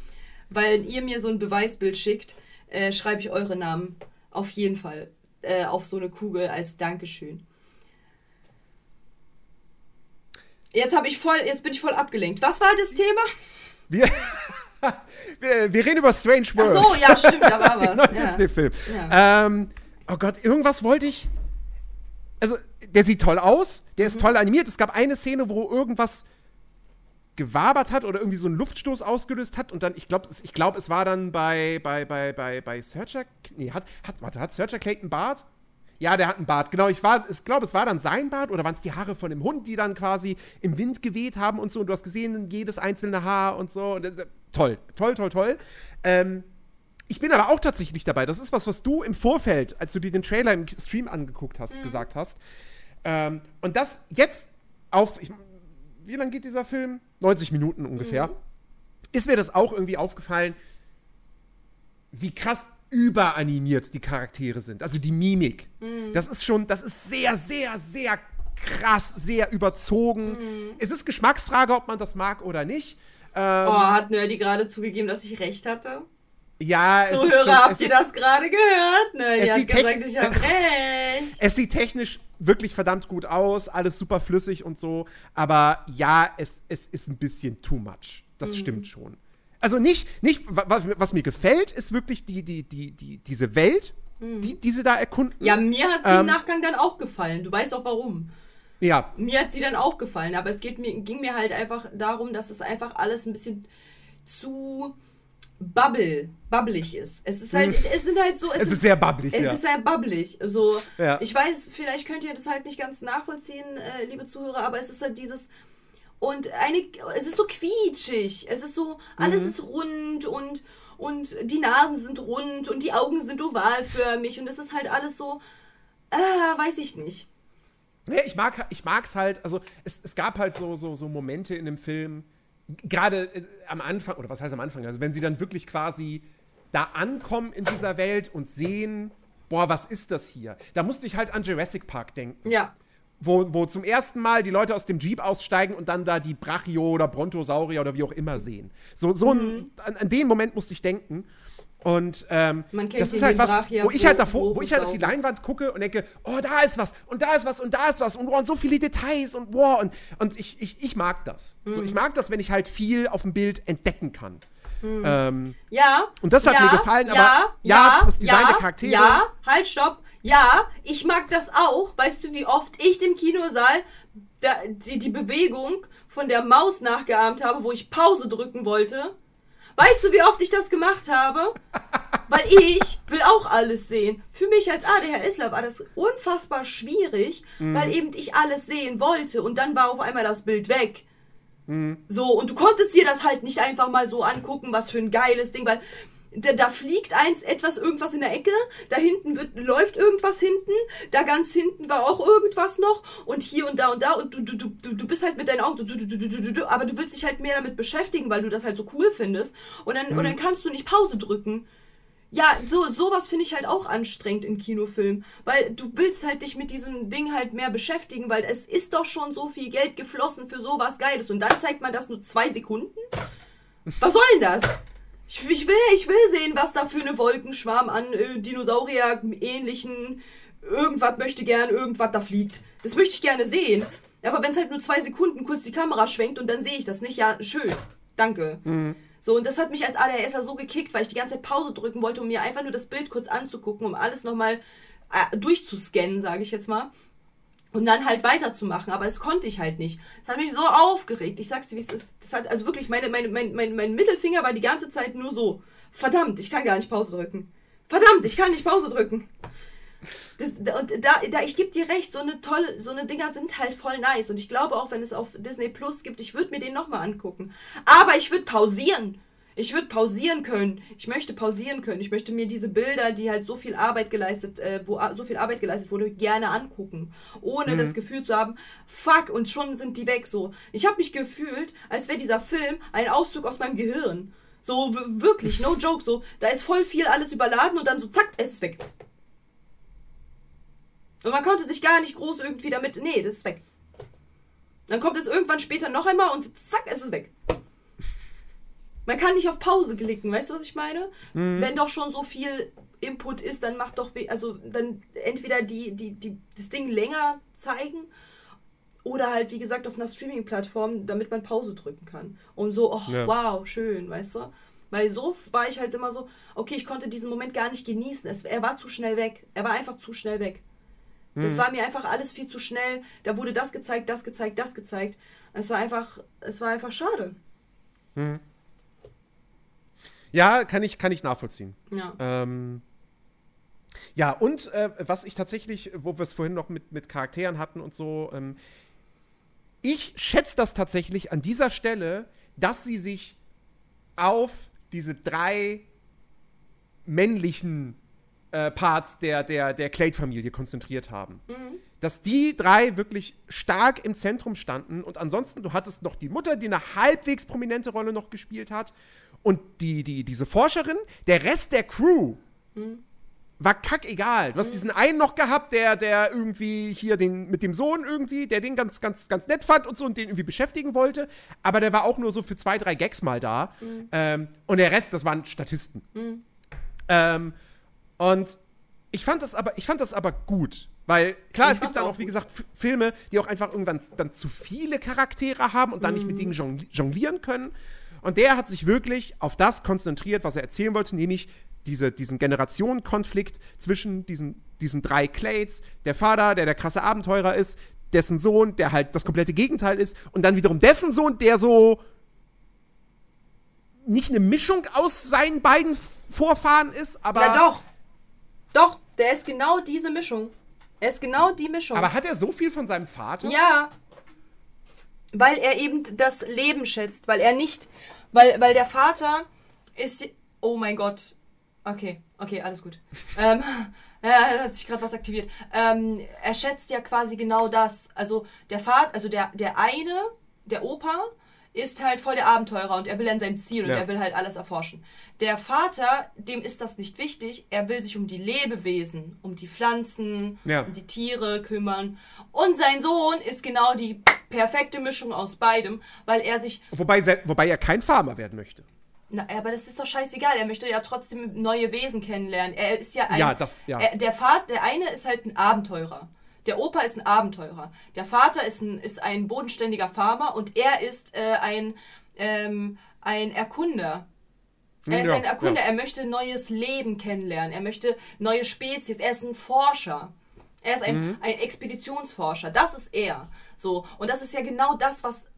weil ihr mir so ein Beweisbild schickt, äh, schreibe ich eure Namen auf jeden Fall äh, auf so eine Kugel als Dankeschön. Jetzt habe ich voll, jetzt bin ich voll abgelenkt. Was war das Thema? Wir, wir, wir, reden über Strange Worlds. Ach so, ja, stimmt, da war was. ja. Disney-Film. Ja. Ähm, oh Gott, irgendwas wollte ich. Also, der sieht toll aus, der ist mhm. toll animiert. Es gab eine Szene, wo irgendwas gewabert hat oder irgendwie so einen Luftstoß ausgelöst hat und dann, ich glaube, ich glaub, es war dann bei, bei, bei, bei, bei Searcher, nee, hat, hat, warte, hat Searcher Clayton Bart? Ja, der hat einen Bart. Genau, ich, ich glaube, es war dann sein Bart oder waren es die Haare von dem Hund, die dann quasi im Wind geweht haben und so. Und du hast gesehen, jedes einzelne Haar und so. Und toll, toll, toll, toll. Ähm, ich bin aber auch tatsächlich dabei. Das ist was, was du im Vorfeld, als du dir den Trailer im Stream angeguckt hast, mhm. gesagt hast. Ähm, und das jetzt auf, ich, wie lange geht dieser Film? 90 Minuten ungefähr. Mhm. Ist mir das auch irgendwie aufgefallen, wie krass überanimiert die Charaktere sind. Also die Mimik. Mhm. Das ist schon, das ist sehr, sehr, sehr krass, sehr überzogen. Mhm. Es ist Geschmacksfrage, ob man das mag oder nicht. Ähm, oh, hat Nerdy gerade zugegeben, dass ich recht hatte? Ja, Zuhörer, schon, habt ihr das gerade gehört? Nerdy es hat gesagt, ich habe recht. Es sieht technisch wirklich verdammt gut aus, alles super flüssig und so. Aber ja, es, es ist ein bisschen too much. Das mhm. stimmt schon. Also nicht, nicht was, was, mir gefällt, ist wirklich die, die, die, die, diese Welt, mhm. die, die sie da erkunden. Ja, mir hat sie ähm, im Nachgang dann auch gefallen. Du weißt auch warum. Ja. Mir hat sie dann auch gefallen, aber es geht mir, ging mir halt einfach darum, dass es einfach alles ein bisschen zu bubble, bubblig ist. Es ist halt, hm. es sind halt so. Es, es ist, ist, sehr bubblig, Es ja. ist sehr bubblig. So, ja. ich weiß, vielleicht könnt ihr das halt nicht ganz nachvollziehen, äh, liebe Zuhörer, aber es ist halt dieses, und eine, es ist so quietschig. Es ist so, alles mhm. ist rund und, und die Nasen sind rund und die Augen sind ovalförmig und es ist halt alles so, äh, weiß ich nicht. Nee, ich mag ich mag's halt, also es, es gab halt so, so, so Momente in dem Film, gerade äh, am Anfang, oder was heißt am Anfang, also wenn sie dann wirklich quasi da ankommen in dieser Welt und sehen, boah, was ist das hier? Da musste ich halt an Jurassic Park denken. Ja wo, wo zum ersten Mal die Leute aus dem Jeep aussteigen und dann da die Brachio oder Brontosaurier oder wie auch immer sehen. So, so mhm. ein, an, an, den Moment musste ich denken. Und ähm, das ist halt was, wo ich halt davor, wo ich halt auf die Leinwand gucke und denke, oh, da ist was und da ist was und da ist was und, oh, und so viele Details und wow. Und, und ich, ich, ich mag das. Mhm. So, ich mag das, wenn ich halt viel auf dem Bild entdecken kann. Mhm. Ähm, ja. Und das hat ja, mir gefallen, aber ja, ja, das Design ja, der Charaktere. Ja, halt, stopp. Ja, ich mag das auch. Weißt du, wie oft ich im Kinosaal da, die, die Bewegung von der Maus nachgeahmt habe, wo ich Pause drücken wollte? Weißt du, wie oft ich das gemacht habe? Weil ich will auch alles sehen. Für mich als ADHSler war das unfassbar schwierig, mhm. weil eben ich alles sehen wollte und dann war auf einmal das Bild weg. Mhm. So, und du konntest dir das halt nicht einfach mal so angucken, was für ein geiles Ding, weil da, da fliegt eins etwas irgendwas in der Ecke, da hinten wird, läuft irgendwas hinten, da ganz hinten war auch irgendwas noch und hier und da und da und du, du, du, du bist halt mit deinen Augen, du, du, du, du, du, du, aber du willst dich halt mehr damit beschäftigen, weil du das halt so cool findest und dann, mhm. und dann kannst du nicht Pause drücken. Ja, so sowas finde ich halt auch anstrengend in Kinofilmen, weil du willst halt dich mit diesem Ding halt mehr beschäftigen, weil es ist doch schon so viel Geld geflossen für sowas Geiles und dann zeigt man das nur zwei Sekunden. Was soll denn das? Ich, ich, will, ich will sehen, was da für eine Wolkenschwarm an äh, Dinosaurier-ähnlichen irgendwas möchte gern, irgendwas da fliegt. Das möchte ich gerne sehen. Aber wenn es halt nur zwei Sekunden kurz die Kamera schwenkt und dann sehe ich das nicht, ja, schön. Danke. Mhm. So, und das hat mich als ADHSer so gekickt, weil ich die ganze Zeit Pause drücken wollte, um mir einfach nur das Bild kurz anzugucken, um alles nochmal äh, durchzuscannen, sage ich jetzt mal. Und dann halt weiterzumachen, aber es konnte ich halt nicht. Das hat mich so aufgeregt. Ich sag's dir, wie es ist. Das hat, also wirklich, meine, meine, mein, mein, mein Mittelfinger war die ganze Zeit nur so. Verdammt, ich kann gar nicht Pause drücken. Verdammt, ich kann nicht Pause drücken. Das, da, da, da, ich gebe dir recht, so eine tolle, so eine Dinger sind halt voll nice. Und ich glaube auch, wenn es auf Disney Plus gibt, ich würde mir den nochmal angucken. Aber ich würde pausieren. Ich würde pausieren können. Ich möchte pausieren können. Ich möchte mir diese Bilder, die halt so viel Arbeit geleistet, äh, wo so viel Arbeit geleistet wurde, gerne angucken. Ohne mhm. das Gefühl zu haben, fuck, und schon sind die weg so. Ich habe mich gefühlt, als wäre dieser Film ein Auszug aus meinem Gehirn. So wirklich, no joke, so. Da ist voll viel alles überladen und dann so zack, es ist weg. Und man konnte sich gar nicht groß irgendwie damit. Nee, das ist weg. Dann kommt es irgendwann später noch einmal und zack, es ist weg. Man kann nicht auf Pause klicken, weißt du, was ich meine? Mhm. Wenn doch schon so viel Input ist, dann macht doch, also dann entweder die, die, die, das Ding länger zeigen oder halt, wie gesagt, auf einer Streaming-Plattform, damit man Pause drücken kann. Und so, oh, ja. wow, schön, weißt du? Weil so war ich halt immer so, okay, ich konnte diesen Moment gar nicht genießen. Es, er war zu schnell weg. Er war einfach zu schnell weg. Mhm. Das war mir einfach alles viel zu schnell. Da wurde das gezeigt, das gezeigt, das gezeigt. Es war einfach, es war einfach schade. Mhm. Ja, kann ich, kann ich nachvollziehen. Ja. Ähm, ja, und äh, was ich tatsächlich, wo wir es vorhin noch mit, mit Charakteren hatten und so, ähm, ich schätze das tatsächlich an dieser Stelle, dass sie sich auf diese drei männlichen äh, Parts der, der, der Clade-Familie konzentriert haben. Mhm. Dass die drei wirklich stark im Zentrum standen und ansonsten, du hattest noch die Mutter, die eine halbwegs prominente Rolle noch gespielt hat und die, die, diese Forscherin, der Rest der Crew mhm. war kackegal. Du hast mhm. diesen einen noch gehabt, der, der irgendwie hier den, mit dem Sohn irgendwie, der den ganz, ganz, ganz nett fand und so und den irgendwie beschäftigen wollte. Aber der war auch nur so für zwei, drei Gags mal da. Mhm. Ähm, und der Rest, das waren Statisten. Mhm. Ähm, und ich fand das aber, ich fand das aber gut. Weil, klar, ich es gibt dann auch, wie gesagt, Filme, die auch einfach irgendwann dann zu viele Charaktere haben und dann nicht mit mhm. denen jonglieren können. Und der hat sich wirklich auf das konzentriert, was er erzählen wollte, nämlich diese, diesen Generationenkonflikt zwischen diesen, diesen drei Clades. Der Vater, der der krasse Abenteurer ist, dessen Sohn, der halt das komplette Gegenteil ist, und dann wiederum dessen Sohn, der so nicht eine Mischung aus seinen beiden Vorfahren ist, aber. Ja, doch. Doch, der ist genau diese Mischung. Er ist genau die Mischung. Aber hat er so viel von seinem Vater? Ja. Weil er eben das Leben schätzt, weil er nicht weil, weil der Vater ist. Oh mein Gott. Okay, okay, alles gut. ähm, ja, hat sich gerade was aktiviert. Ähm, er schätzt ja quasi genau das. Also der Vater, also der, der eine, der Opa, ist halt voll der Abenteurer und er will an sein Ziel und ja. er will halt alles erforschen. Der Vater, dem ist das nicht wichtig. Er will sich um die Lebewesen, um die Pflanzen, ja. um die Tiere kümmern. Und sein Sohn ist genau die perfekte Mischung aus beidem, weil er sich. Wobei, wobei er kein Farmer werden möchte. Na, aber das ist doch scheißegal. Er möchte ja trotzdem neue Wesen kennenlernen. Er ist ja ein. Ja, das, ja. Er, der Vater, der eine ist halt ein Abenteurer. Der Opa ist ein Abenteurer. Der Vater ist ein, ist ein bodenständiger Farmer und er ist äh, ein, ähm, ein Erkunder. Er ist ja, ein Erkunder. Ja. Er möchte neues Leben kennenlernen. Er möchte neue Spezies. Er ist ein Forscher. Er ist ein, mhm. ein Expeditionsforscher. Das ist er. So. Und das ist ja genau das, was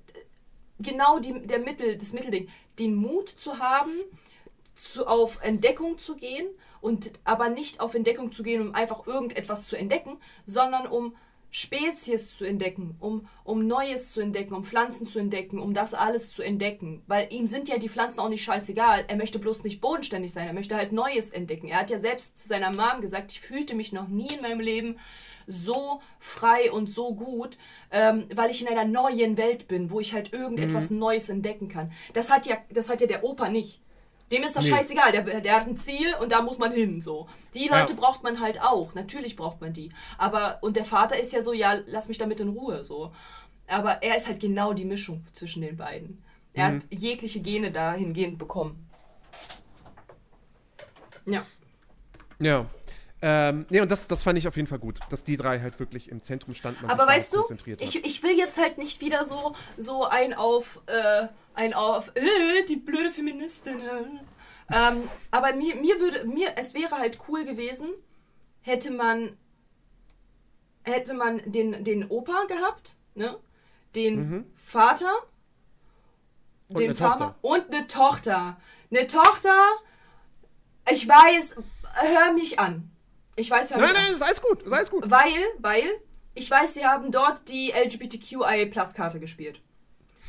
genau die, der Mittel, das Mittelding, den Mut zu haben, zu, auf Entdeckung zu gehen und aber nicht auf Entdeckung zu gehen, um einfach irgendetwas zu entdecken, sondern um Spezies zu entdecken, um, um Neues zu entdecken, um Pflanzen zu entdecken, um das alles zu entdecken. Weil ihm sind ja die Pflanzen auch nicht scheißegal. Er möchte bloß nicht bodenständig sein, er möchte halt Neues entdecken. Er hat ja selbst zu seiner Mom gesagt, ich fühlte mich noch nie in meinem Leben so frei und so gut, ähm, weil ich in einer neuen Welt bin, wo ich halt irgendetwas mhm. Neues entdecken kann. Das hat ja, das hat ja der Opa nicht. Dem ist das nee. scheißegal, der, der hat ein Ziel und da muss man hin. So. Die Leute ja. braucht man halt auch. Natürlich braucht man die. Aber, und der Vater ist ja so, ja, lass mich damit in Ruhe. So. Aber er ist halt genau die Mischung zwischen den beiden. Er mhm. hat jegliche Gene dahingehend bekommen. Ja. Ja. Ähm, nee, und das, das fand ich auf jeden Fall gut, dass die drei halt wirklich im Zentrum standen. Aber weißt du, ich, ich will jetzt halt nicht wieder so, so ein auf, äh, ein auf, äh, die blöde Feministin. Äh. Ähm, aber mir, mir würde, mir, es wäre halt cool gewesen, hätte man hätte man den, den Opa gehabt, ne? Den Vater, Und den Farmer und eine Tochter. Eine Tochter, ich weiß, hör mich an. Ich weiß, hör Nein, mich nein, an. ist alles gut, ist alles gut. Weil, weil, ich weiß, sie haben dort die LGBTQI-Plus-Karte gespielt.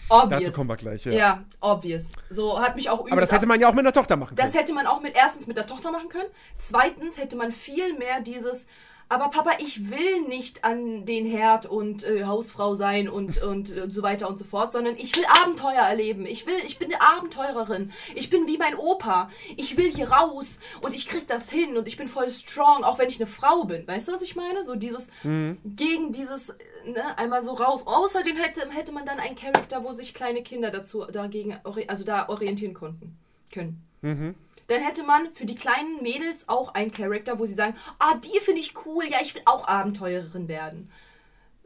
Obvious. Dazu kommen wir gleich, ja. Ja, obvious. So hat mich auch Aber das hätte man ja auch mit einer Tochter machen können. das hätte man auch mit erstens mit der Tochter machen können. Zweitens hätte man viel mehr dieses, aber Papa, ich will nicht an den Herd und äh, Hausfrau sein und, und, und so weiter und so fort, sondern ich will Abenteuer erleben. Ich will, ich bin eine Abenteurerin. Ich bin wie mein Opa. Ich will hier raus und ich krieg das hin und ich bin voll strong, auch wenn ich eine Frau bin. Weißt du, was ich meine? So dieses gegen dieses ne, einmal so raus. Außerdem hätte, hätte man dann einen Charakter, wo sich kleine Kinder dazu dagegen also da orientieren konnten können. Dann hätte man für die kleinen Mädels auch einen Charakter, wo sie sagen, ah, die finde ich cool, ja, ich will auch Abenteurerin werden.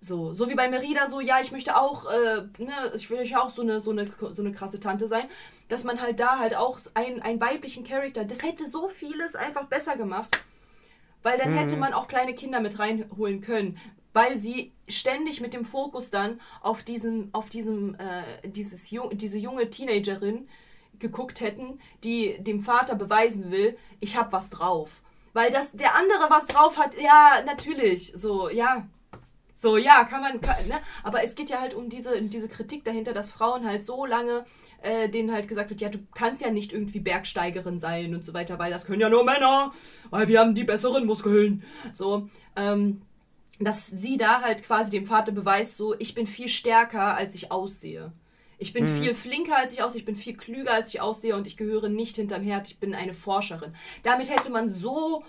So, so wie bei Merida, so, ja, ich möchte auch, äh, ne, ich will ja auch so eine, so, eine, so eine krasse Tante sein, dass man halt da halt auch einen, einen weiblichen Charakter, das hätte so vieles einfach besser gemacht. Weil dann hätte man auch kleine Kinder mit reinholen können. Weil sie ständig mit dem Fokus dann auf diesem, auf diesem, äh, dieses diese junge Teenagerin geguckt hätten, die dem Vater beweisen will, ich hab was drauf. Weil das, der andere was drauf hat, ja, natürlich, so, ja. So, ja, kann man, kann, ne? Aber es geht ja halt um diese, diese Kritik dahinter, dass Frauen halt so lange, äh, denen halt gesagt wird, ja, du kannst ja nicht irgendwie Bergsteigerin sein und so weiter, weil das können ja nur Männer, weil wir haben die besseren Muskeln. So, ähm, dass sie da halt quasi dem Vater beweist, so, ich bin viel stärker, als ich aussehe. Ich bin viel flinker, als ich aussehe, ich bin viel klüger, als ich aussehe und ich gehöre nicht hinterm Herd, ich bin eine Forscherin. Damit hätte man so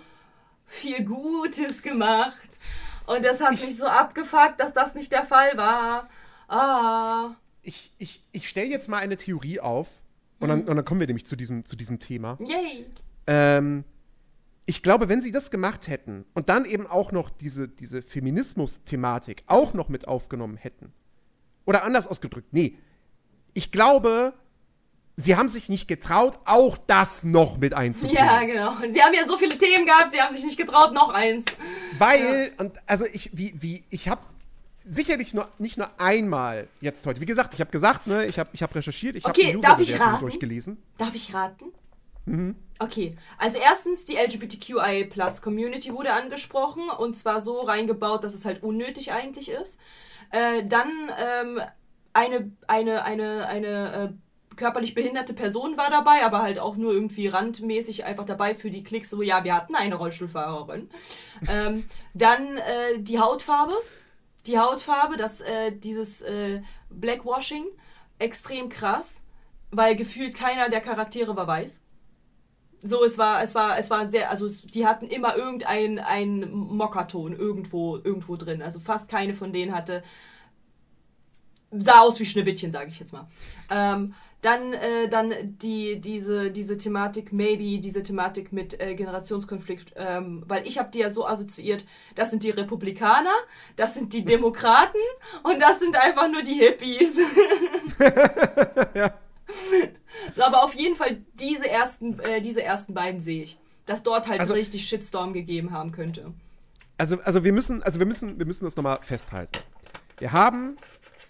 viel Gutes gemacht. Und das hat mich so abgefuckt, dass das nicht der Fall war. Ah. Ich, ich, ich stelle jetzt mal eine Theorie auf und, Mhm. dann, und dann kommen wir nämlich zu diesem, zu diesem Thema. Yay. Ähm, ich glaube, wenn sie das gemacht hätten und dann eben auch noch diese, diese Feminismus-Thematik auch noch mit aufgenommen hätten, oder anders ausgedrückt, nee, ich glaube, sie haben sich nicht getraut, auch das noch mit einzubringen. Ja, genau. Und sie haben ja so viele Themen gehabt, sie haben sich nicht getraut, noch eins. Weil, und also ich, wie, wie, ich habe sicherlich nur, nicht nur einmal jetzt heute, wie gesagt, ich habe gesagt, ne, ich habe ich hab recherchiert, ich Okay, habe darf ich raten? durchgelesen. Darf ich raten? Okay, also erstens die LGBTQI Plus Community wurde angesprochen und zwar so reingebaut, dass es halt unnötig eigentlich ist. Äh, dann ähm, eine, eine, eine, eine äh, körperlich behinderte Person war dabei, aber halt auch nur irgendwie randmäßig einfach dabei für die Klicks, so ja, wir hatten eine Rollstuhlfahrerin. ähm, dann äh, die Hautfarbe. Die Hautfarbe, das, äh, dieses äh, Blackwashing, extrem krass, weil gefühlt keiner der Charaktere war weiß. So, es war, es war, es war sehr, also es, die hatten immer irgendeinen einen Mockerton irgendwo, irgendwo drin. Also fast keine von denen hatte, sah aus wie Schneewittchen, sage ich jetzt mal. Ähm, dann, äh, dann die, diese, diese Thematik, maybe diese Thematik mit äh, Generationskonflikt, ähm, weil ich habe die ja so assoziiert, das sind die Republikaner, das sind die Demokraten und das sind einfach nur die Hippies. So, aber auf jeden Fall diese ersten, äh, diese ersten beiden sehe ich. Dass dort halt Also- richtig Shitstorm gegeben haben könnte. Also, also wir müssen, also wir müssen, wir müssen das nochmal festhalten. Wir haben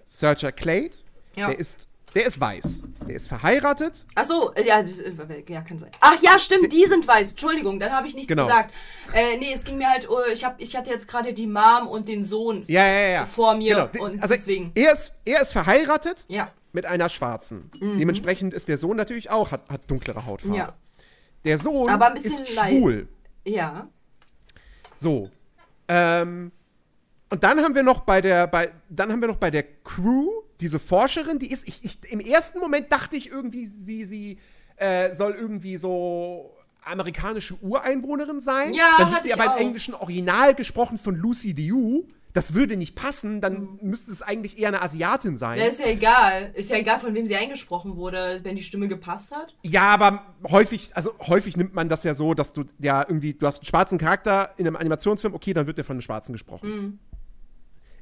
Searcher Clade, Ja. der ist, der ist weiß. Der ist verheiratet. Achso, ja, das, äh, ja, kann sein. Ach ja, stimmt, die sind weiß. Entschuldigung, dann habe ich nichts Genau. gesagt. Äh, nee, es ging mir halt, oh, ich, hab, ich hatte jetzt gerade die Mom und den Sohn Ja, ja, ja. vor mir Genau. und also deswegen. Er ist, er ist verheiratet Ja. Mit einer Schwarzen. Dementsprechend ist der Sohn natürlich auch, hat, hat dunklere Hautfarbe. Mhm. Ja. Der Sohn Aber ein bisschen ist leid. schwul. Ja. So. Ähm, und dann haben wir noch bei der, bei, dann haben wir noch bei der Crew diese Forscherin, die ist, ich, ich, im ersten Moment dachte ich irgendwie, sie, sie äh, soll irgendwie so amerikanische Ureinwohnerin sein. Ja, dann wird sie aber auch. im englischen Original gesprochen von Lucy Liu. Das würde nicht passen, dann Mhm. müsste es eigentlich eher eine Asiatin sein. ja. Ist ja egal. Ist ja egal, von wem sie eingesprochen wurde, wenn die Stimme gepasst hat. Ja, aber häufig, also häufig nimmt man das ja so, dass du ja irgendwie, du hast einen schwarzen Charakter in einem Animationsfilm, okay, dann wird der von einem Schwarzen gesprochen.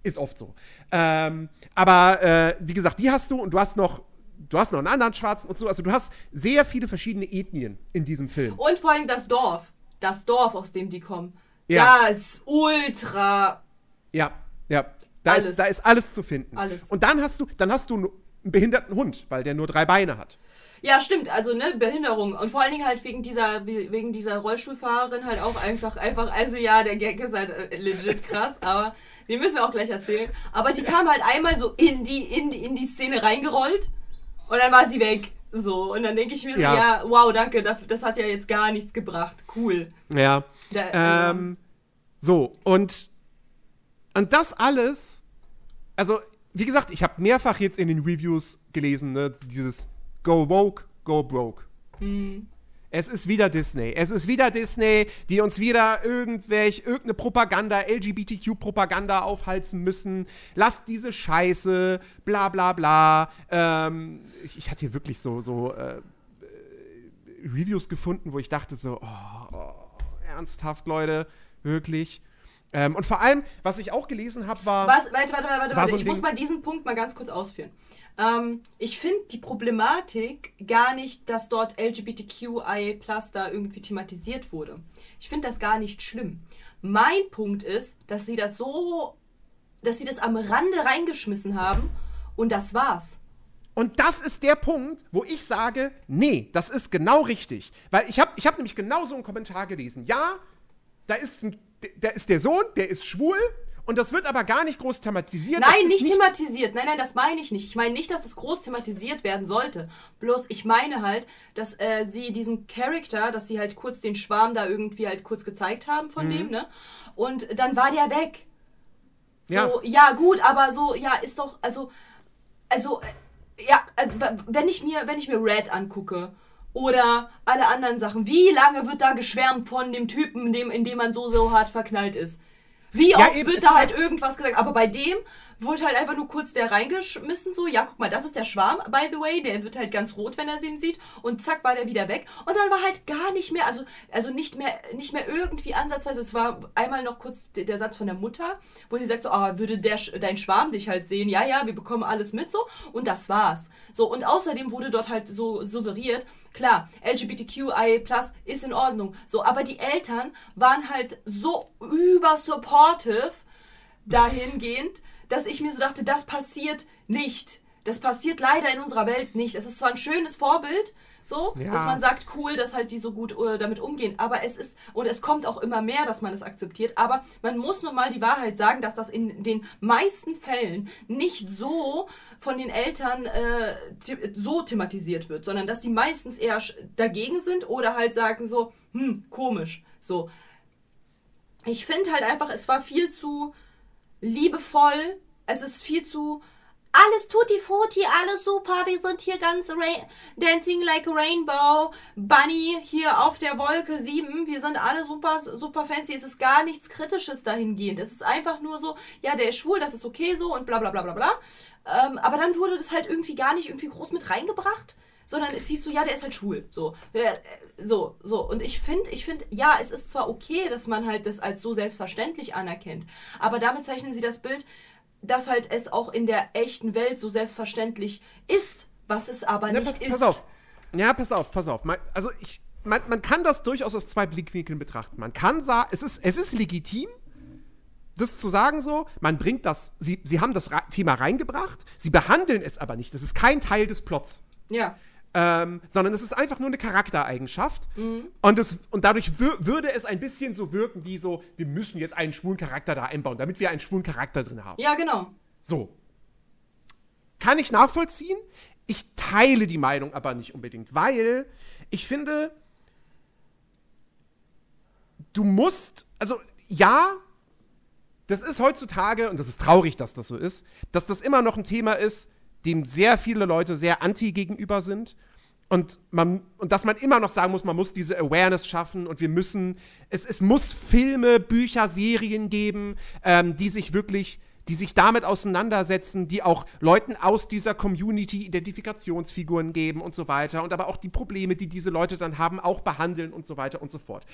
Ist oft so. Ähm, aber äh, wie gesagt, die hast du und du hast noch, du hast noch einen anderen Schwarzen und so. Also du hast sehr viele verschiedene Ethnien in diesem Film. Und vor allem das Dorf. Das Dorf, aus dem die kommen. Ja. Das ist ultra Ja, ja. Da Alles. ist, da ist alles zu finden. Alles. Und dann hast du, dann hast du einen behinderten Hund, weil der nur drei Beine hat. Ja, stimmt, also ne, Behinderung. Und vor allen Dingen halt wegen dieser, wegen dieser Rollstuhlfahrerin halt auch einfach, einfach, also ja, der Gag ist halt äh, legit krass, aber den müssen wir auch gleich erzählen. Aber die kam halt einmal so in die, in, in die Szene reingerollt und dann war sie weg. So, und dann denke ich mir so, Ja. ja, wow, danke, das, das hat ja jetzt gar nichts gebracht. Cool. Ja. Da, Ähm, so, und, und das alles, also, wie gesagt, ich habe mehrfach jetzt in den Reviews gelesen, ne, dieses Go Woke, Go Broke. Es ist wieder Disney. Es ist wieder Disney, die uns wieder irgendwelche, irgendeine Propaganda, LGBTQ-Propaganda aufhalsen müssen. Lasst diese Scheiße, bla bla bla. Ähm, ich, ich hatte hier wirklich so, so äh, äh, Reviews gefunden, wo ich dachte so, oh, oh, ernsthaft, Leute, wirklich. Ähm, und vor allem, was ich auch gelesen habe, war. Was, warte, warte, warte, War warte. so ich muss Ding- mal diesen Punkt mal ganz kurz ausführen. Ähm, ich finde die Problematik gar nicht, dass dort LGBTQI da irgendwie thematisiert wurde. Ich finde das gar nicht schlimm. Mein Punkt ist, dass sie das so, dass sie das am Rande reingeschmissen haben und das war's. Und das ist der Punkt, wo ich sage, nee, das ist genau richtig. Weil ich habe ich hab nämlich genau so einen Kommentar gelesen. Ja, da ist, ein, da ist der Sohn, der ist schwul und das wird aber gar nicht groß thematisiert. Nein, ist nicht, thematisiert. Nein, nein, das meine ich nicht. Ich meine nicht, dass das groß thematisiert werden sollte. Bloß ich meine halt, dass äh, sie diesen Charakter, dass sie halt kurz den Schwarm da irgendwie halt kurz gezeigt haben von dem, ne? Und dann war der weg. So, Ja. ja. gut, aber so, ja, ist doch, also, also, äh, ja, also, wenn ich mir, wenn ich mir Red angucke oder alle anderen Sachen, wie lange wird da geschwärmt von dem Typen, in dem, in dem man so, so hart verknallt ist? Wie Ja, oft eben, wird da halt halt- irgendwas gesagt? Aber bei dem wurde halt einfach nur kurz der reingeschmissen, so, ja, guck mal, das ist der Schwarm, by the way, der wird halt ganz rot, wenn er ihn sieht, und zack, war der wieder weg. Und dann war halt gar nicht mehr, also, also nicht mehr, nicht mehr irgendwie ansatzweise, es war einmal noch kurz der, Satz von der Mutter, wo sie sagt so, ah, würde der, dein Schwarm dich halt sehen, ja, ja, wir bekommen alles mit, so, und das war's. So, und außerdem wurde dort halt so suggeriert, klar, LGBTQI+, ist in Ordnung, so, aber die Eltern waren halt so übersupportive, dahingehend, dass ich mir so dachte, das passiert nicht. Das passiert leider in unserer Welt nicht. Es ist zwar ein schönes Vorbild, so, Ja. dass man sagt, cool, dass halt die so gut äh, damit umgehen, aber es ist, und es kommt auch immer mehr, dass man es akzeptiert, aber man muss nun mal die Wahrheit sagen, dass das in den meisten Fällen nicht so von den Eltern äh, so thematisiert wird, sondern dass die meistens eher dagegen sind oder halt sagen so, hm, komisch, so. Ich finde halt einfach, es war viel zu liebevoll. Es ist viel zu. Alles tutti frutti, alles super. Wir sind hier ganz Dancing like a Rainbow. Bunny hier auf der Wolke 7. Wir sind alle super, super fancy. Es ist gar nichts Kritisches dahingehend. Es ist einfach nur so, ja, der ist schwul, das ist okay so und bla bla bla bla bla. Ähm, aber dann wurde das halt irgendwie gar nicht irgendwie groß mit reingebracht sondern es hieß so, ja, der ist halt schwul. So, äh, so, so. Und ich finde, ich finde, ja, es ist zwar okay, dass man halt das als so selbstverständlich anerkennt, aber damit zeichnen sie das Bild, dass halt es auch in der echten Welt so selbstverständlich ist, was es aber Ja, nicht pass, ist. pass auf. Ja, pass auf, pass auf. Man, also ich, man, man kann das durchaus aus zwei Blickwinkeln betrachten. Man kann sagen, es ist, es ist legitim, das zu sagen so, man bringt das, sie, sie haben das Thema reingebracht, sie behandeln es aber nicht. Das ist kein Teil des Plots. Ja. Ähm, sondern es ist einfach nur eine Charaktereigenschaft. Und, es, und dadurch wür würde es ein bisschen so wirken wie so, wir müssen jetzt einen schwulen Charakter da einbauen, damit wir einen schwulen Charakter drin haben. Ja, genau. So. Kann ich nachvollziehen. Ich teile die Meinung aber nicht unbedingt, weil ich finde, du musst, also ja, das ist heutzutage, und das ist traurig, dass das so ist, dass das immer noch ein Thema ist, dem sehr viele Leute sehr anti gegenüber sind. Und, man, und dass man immer noch sagen muss, man muss diese Awareness schaffen und wir müssen, es, es muss Filme, Bücher, Serien geben, ähm, die sich wirklich, die sich damit auseinandersetzen, die auch Leuten aus dieser Community Identifikationsfiguren geben und so weiter und aber auch die Probleme, die diese Leute dann haben, auch behandeln und so weiter und so fort.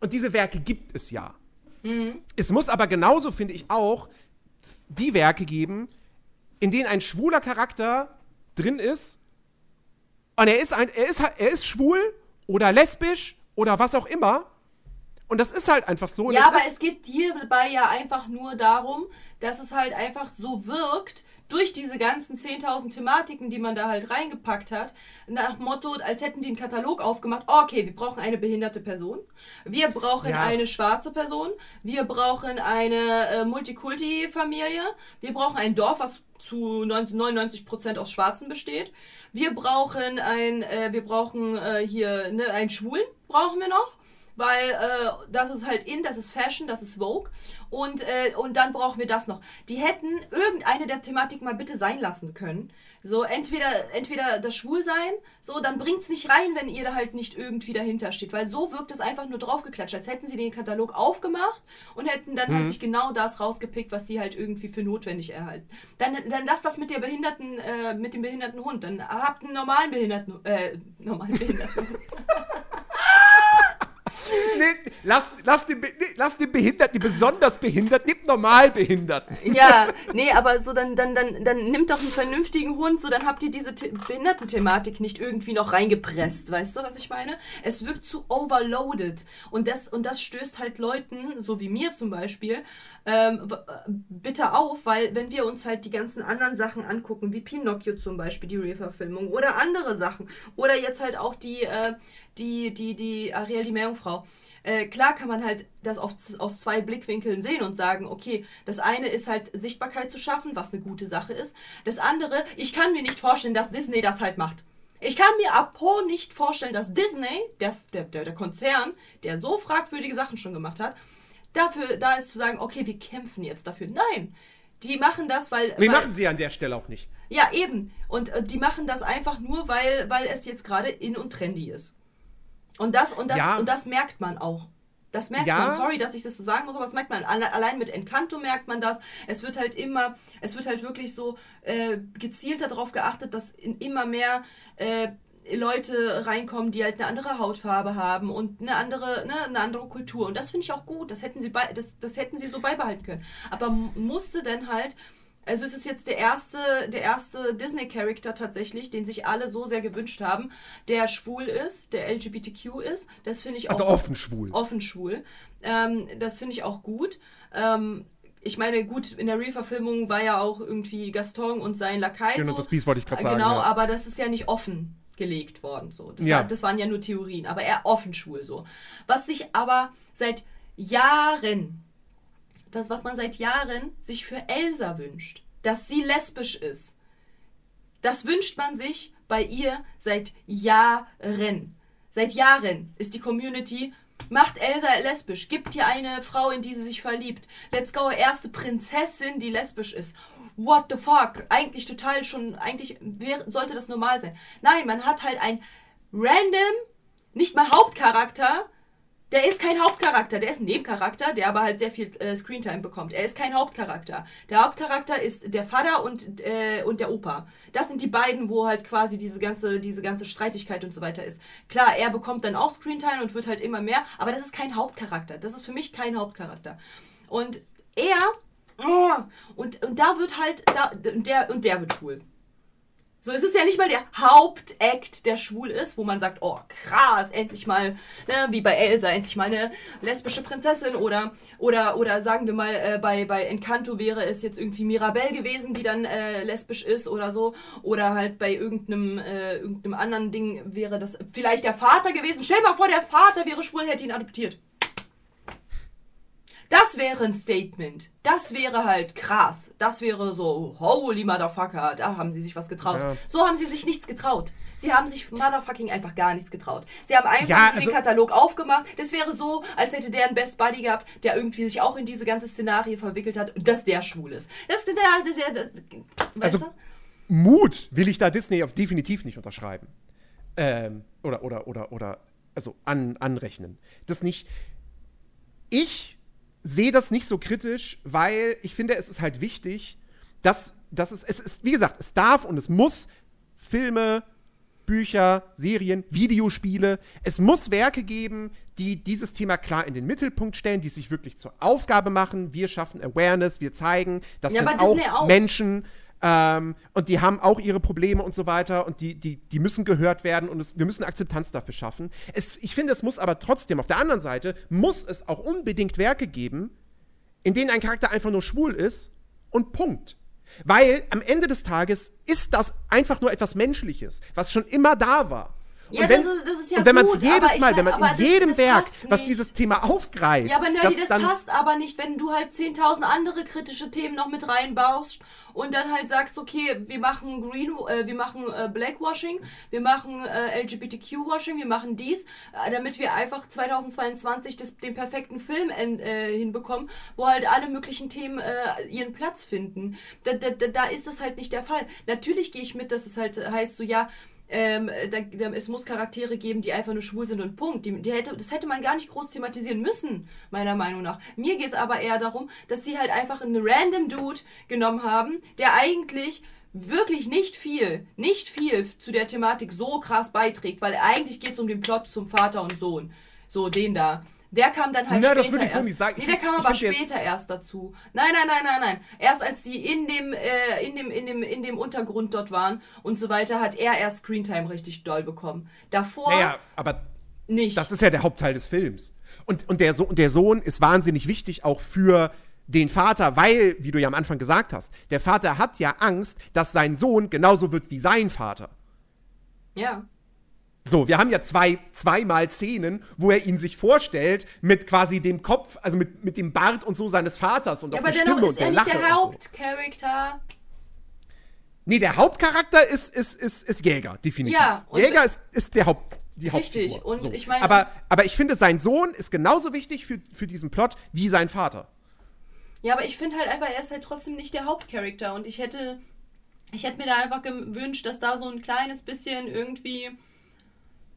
Und diese Werke gibt es ja. Es muss aber genauso, finde ich, auch die Werke geben, in denen ein schwuler Charakter drin ist und er ist, ein, er ist, er ist schwul oder lesbisch oder was auch immer Und das ist halt einfach so. Ja, aber es geht hierbei ja einfach nur darum, dass es halt einfach so wirkt, durch diese ganzen 10.000 Thematiken, die man da halt reingepackt hat, nach Motto, als hätten die einen Katalog aufgemacht, oh, okay, wir brauchen eine behinderte Person, wir brauchen ja. eine schwarze Person, wir brauchen eine äh, Multikulti-Familie, wir brauchen ein Dorf, was zu 99% aus Schwarzen besteht, wir brauchen ein, äh, wir brauchen äh, hier ne, einen Schwulen, brauchen wir noch weil äh, das ist halt in, das ist Fashion, das ist Vogue und, äh, und dann brauchen wir das noch. Die hätten irgendeine der Thematik mal bitte sein lassen können. So, entweder, entweder das Schwulsein, so, dann bringt's nicht rein, wenn ihr da halt nicht irgendwie dahinter steht, weil so wirkt es einfach nur draufgeklatscht, als hätten sie den Katalog aufgemacht und hätten dann halt mhm. halt sich genau das rausgepickt, was sie halt irgendwie für notwendig erhalten. Dann, dann lasst das mit der behinderten, äh, mit dem behinderten Hund, dann habt einen normalen Behinderten, äh, normalen Behinderten. Nee, lass, lass, den, nee, lass den Behinderten, die besonders behindert, nimm normal Behinderten. Ja, nee, aber so dann, dann, dann, dann nimmt doch einen vernünftigen Hund, so dann habt ihr diese Behindertenthematik nicht irgendwie noch reingepresst, weißt du, was ich meine? Es wirkt zu overloaded und das, und das stößt halt Leuten, so wie mir zum Beispiel, ähm, bitter auf, weil wenn wir uns halt die ganzen anderen Sachen angucken, wie Pinocchio zum Beispiel, die Re-Verfilmung oder andere Sachen oder jetzt halt auch die, äh, die, die, die Ariel, die Meerjungfrau. Äh, klar kann man halt das auf, aus zwei Blickwinkeln sehen und sagen, okay, das eine ist halt Sichtbarkeit zu schaffen, was eine gute Sache ist. Das andere, ich kann mir nicht vorstellen, dass Disney das halt macht. Ich kann mir apo nicht vorstellen, dass Disney, der, der, der Konzern, der so fragwürdige Sachen schon gemacht hat, dafür da ist zu sagen, okay, wir kämpfen jetzt dafür. Nein, die machen das, weil. Nee, weil, machen sie an der Stelle auch nicht. Ja, eben. Und äh, die machen das einfach nur, weil, weil es jetzt gerade in und trendy ist. Und das, und das, ja. und das merkt man auch. Das merkt ja. man, sorry, dass ich das so sagen muss, aber das merkt man. Allein mit Encanto merkt man das. Es wird halt immer, es wird halt wirklich so äh, gezielt darauf geachtet, dass in immer mehr äh, Leute reinkommen, die halt eine andere Hautfarbe haben und eine andere, ne, eine andere Kultur. Und das finde ich auch gut. Das hätten sie bei, das, das hätten sie so beibehalten können. Aber musste denn halt also es ist jetzt der erste, der erste Disney-Charakter tatsächlich, den sich alle so sehr gewünscht haben, der schwul ist, der LGBTQ ist. Das finde ich also auch. Also offen schwul. Offen schwul. Ähm, das finde ich auch gut. Ähm, ich meine, gut, in der Re-Verfilmung war ja auch irgendwie Gaston und sein Lakai. Schön so. und das Biest wollte ich gerade sagen. Genau, ja. aber das ist ja nicht offen gelegt worden. So. Das, ja. war, das waren ja nur Theorien, aber eher offen schwul so. Was sich aber seit Jahren das, was man seit Jahren sich für Elsa wünscht, dass sie lesbisch ist. Das wünscht man sich bei ihr seit Jahren. Seit Jahren ist die Community Macht Elsa lesbisch. Gibt ihr eine Frau, in die sie sich verliebt. Let's go, erste Prinzessin, die lesbisch ist. What the fuck? Eigentlich total schon, eigentlich sollte das normal sein. Nein, man hat halt ein random, nicht mal Hauptcharakter, der ist kein Hauptcharakter, der ist ein Nebencharakter, der aber halt sehr viel äh, Screentime bekommt. Er ist kein Hauptcharakter. Der Hauptcharakter ist der Vater und, äh, und der Opa. Das sind die beiden, wo halt quasi diese ganze, diese ganze Streitigkeit und so weiter ist. Klar, er bekommt dann auch Screentime und wird halt immer mehr, aber das ist kein Hauptcharakter. Das ist für mich kein Hauptcharakter. Und er, oh, und, und da wird halt, da, der, und der wird schwul. So, es ist ja nicht mal der Hauptakt, der schwul ist, wo man sagt, oh krass, endlich mal, ne, wie bei Elsa, endlich mal eine lesbische Prinzessin oder oder oder sagen wir mal äh, bei bei Encanto wäre es jetzt irgendwie Mirabelle gewesen, die dann äh, lesbisch ist oder so oder halt bei irgendeinem äh, irgendeinem anderen Ding wäre das vielleicht der Vater gewesen. Stell dir mal vor, der Vater wäre schwul, hätte ihn adoptiert. Das wäre ein Statement. Das wäre halt krass. Das wäre so, holy motherfucker, da haben sie sich was getraut. Ja. So haben sie sich nichts getraut. Sie haben sich motherfucking einfach gar nichts getraut. Sie haben einfach ja, also den Katalog aufgemacht. Das wäre so, als hätte der einen Best Buddy gehabt, der irgendwie sich auch in diese ganze Szenarie verwickelt hat, dass der schwul ist. Das, der, der, der, das, weißt also, du? Mut will ich da Disney auf definitiv nicht unterschreiben. Ähm, oder, oder, oder, oder, also an, anrechnen. Das nicht. Ich sehe das nicht so kritisch, weil ich finde, es ist halt wichtig, dass, dass es, es ist, wie gesagt, es darf und es muss Filme, Bücher, Serien, Videospiele, es muss Werke geben, die dieses Thema klar in den Mittelpunkt stellen, die sich wirklich zur Aufgabe machen. Wir schaffen Awareness, wir zeigen, das ja, sind auch, auch, Menschen. Ähm, und die haben auch ihre Probleme und so weiter und die, die, die müssen gehört werden und es, wir müssen Akzeptanz dafür schaffen. Es, ich finde, es muss aber trotzdem, auf der anderen Seite, muss es auch unbedingt Werke geben, in denen ein Charakter einfach nur schwul ist und Punkt. Weil am Ende des Tages ist das einfach nur etwas Menschliches, was schon immer da war. Ja, und wenn, das ist- das ist ja und wenn man es jedes aber ich Mal, mein- wenn man in das- jedem das Werk, was dieses Thema aufgreift, Ja, aber Nerdy, das, dann, passt aber nicht, wenn du halt 10.000 andere kritische Themen noch mit reinbaust und dann halt sagst, okay, wir machen Green, äh, wir machen äh, Blackwashing, wir machen äh, LGBTQ-Washing, wir machen dies, äh, damit wir einfach 2022 das, den perfekten Film äh, hinbekommen, wo halt alle möglichen Themen äh, ihren Platz finden. Da, da, da ist das halt nicht der Fall. Natürlich gehe ich mit, dass es halt heißt so, ja, ähm, da, da, es muss Charaktere geben, die einfach nur schwul sind und Punkt. Die, die hätte, das hätte man gar nicht groß thematisieren müssen, meiner Meinung nach. Mir geht es aber eher darum, dass sie halt einfach einen random Dude genommen haben, der eigentlich wirklich nicht viel, nicht viel zu der Thematik so krass beiträgt, weil eigentlich geht es um den Plot zum Vater und Sohn. So, den da. Der kam dann halt Na, das später würde ich so erst. nicht sagen. Nee, der kam ich aber später erst dazu. Nein, nein, nein, nein, nein. Erst als die in dem, äh, in dem, in dem, in dem Untergrund dort waren und so weiter, hat er erst Screentime richtig doll bekommen. Davor naja, aber nicht. das ist ja der Hauptteil des Films. Und, und der, so der Sohn ist wahnsinnig wichtig auch für den Vater, weil, wie du ja am Anfang gesagt hast, der Vater hat ja Angst, dass sein Sohn genauso wird wie sein Vater. ja. So, wir haben ja zwei, zweimal Szenen, wo er ihn sich vorstellt mit quasi dem Kopf, also mit, mit dem Bart und so seines Vaters und ja. auch Aber dennoch Stimme ist und er der nicht Lache der und so. Hauptcharakter. Nee, der Hauptcharakter ist, ist, ist, ist Jäger, definitiv. Ja, Jäger ist, ist der Haupt, die Richtig, Hauptfigur. und ich meine- aber, aber ich finde, sein Sohn ist genauso wichtig für, für diesen Plot wie sein Vater. Ja, aber ich finde halt einfach, er ist halt trotzdem nicht der Hauptcharakter und ich hätte, ich hätte mir da einfach gewünscht, dass da so ein kleines bisschen irgendwie,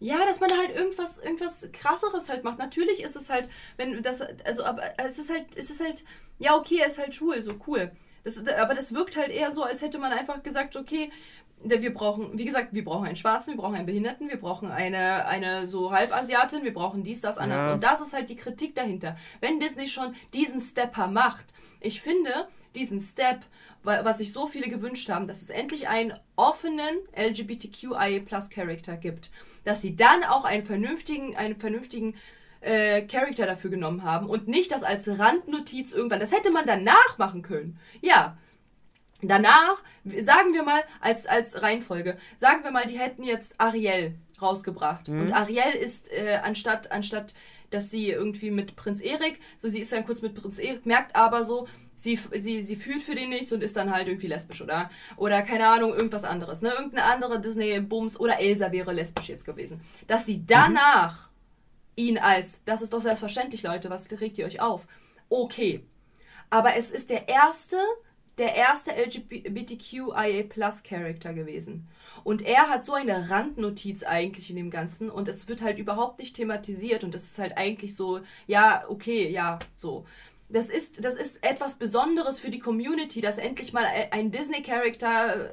ja, dass man halt irgendwas, irgendwas krasseres halt macht. Natürlich ist es halt, wenn das, also, aber es ist halt, es ist halt, ja, okay, er ist halt schwul, so cool. Das, aber das wirkt halt eher so, als hätte man einfach gesagt, okay, wir brauchen, wie gesagt, wir brauchen einen Schwarzen, wir brauchen einen Behinderten, wir brauchen eine, eine so Halbasiatin, wir brauchen dies, das, anderes. Ja. Und das ist halt die Kritik dahinter. Wenn Disney schon diesen Stepper macht, ich finde diesen Step, was sich so viele gewünscht haben, dass es endlich einen offenen LGBTQIA-Plus-Charakter gibt, dass sie dann auch einen vernünftigen, einen vernünftigen äh, Charakter dafür genommen haben und nicht das als Randnotiz irgendwann. Das hätte man danach machen können. Ja, Danach, sagen wir mal, als, als Reihenfolge, sagen wir mal, die hätten jetzt Ariel rausgebracht. Und Ariel ist, äh, anstatt, anstatt, dass sie irgendwie mit Prinz Erik, so sie ist dann kurz mit Prinz Erik, merkt aber so, sie, sie, sie fühlt für den nichts und ist dann halt irgendwie lesbisch, oder? Oder keine Ahnung, irgendwas anderes, ne? Irgendeine andere Disney-Bums oder Elsa wäre lesbisch jetzt gewesen. Dass sie danach ihn als, das ist doch selbstverständlich, Leute, was regt ihr euch auf? Okay. Aber es ist der erste, der erste LGBTQIA Plus Charakter gewesen. Und er hat so eine Randnotiz eigentlich in dem Ganzen und es wird halt überhaupt nicht thematisiert und es ist halt eigentlich so, ja, okay, ja, so. Das ist, das ist etwas Besonderes für die Community, dass endlich mal ein Disney-Charakter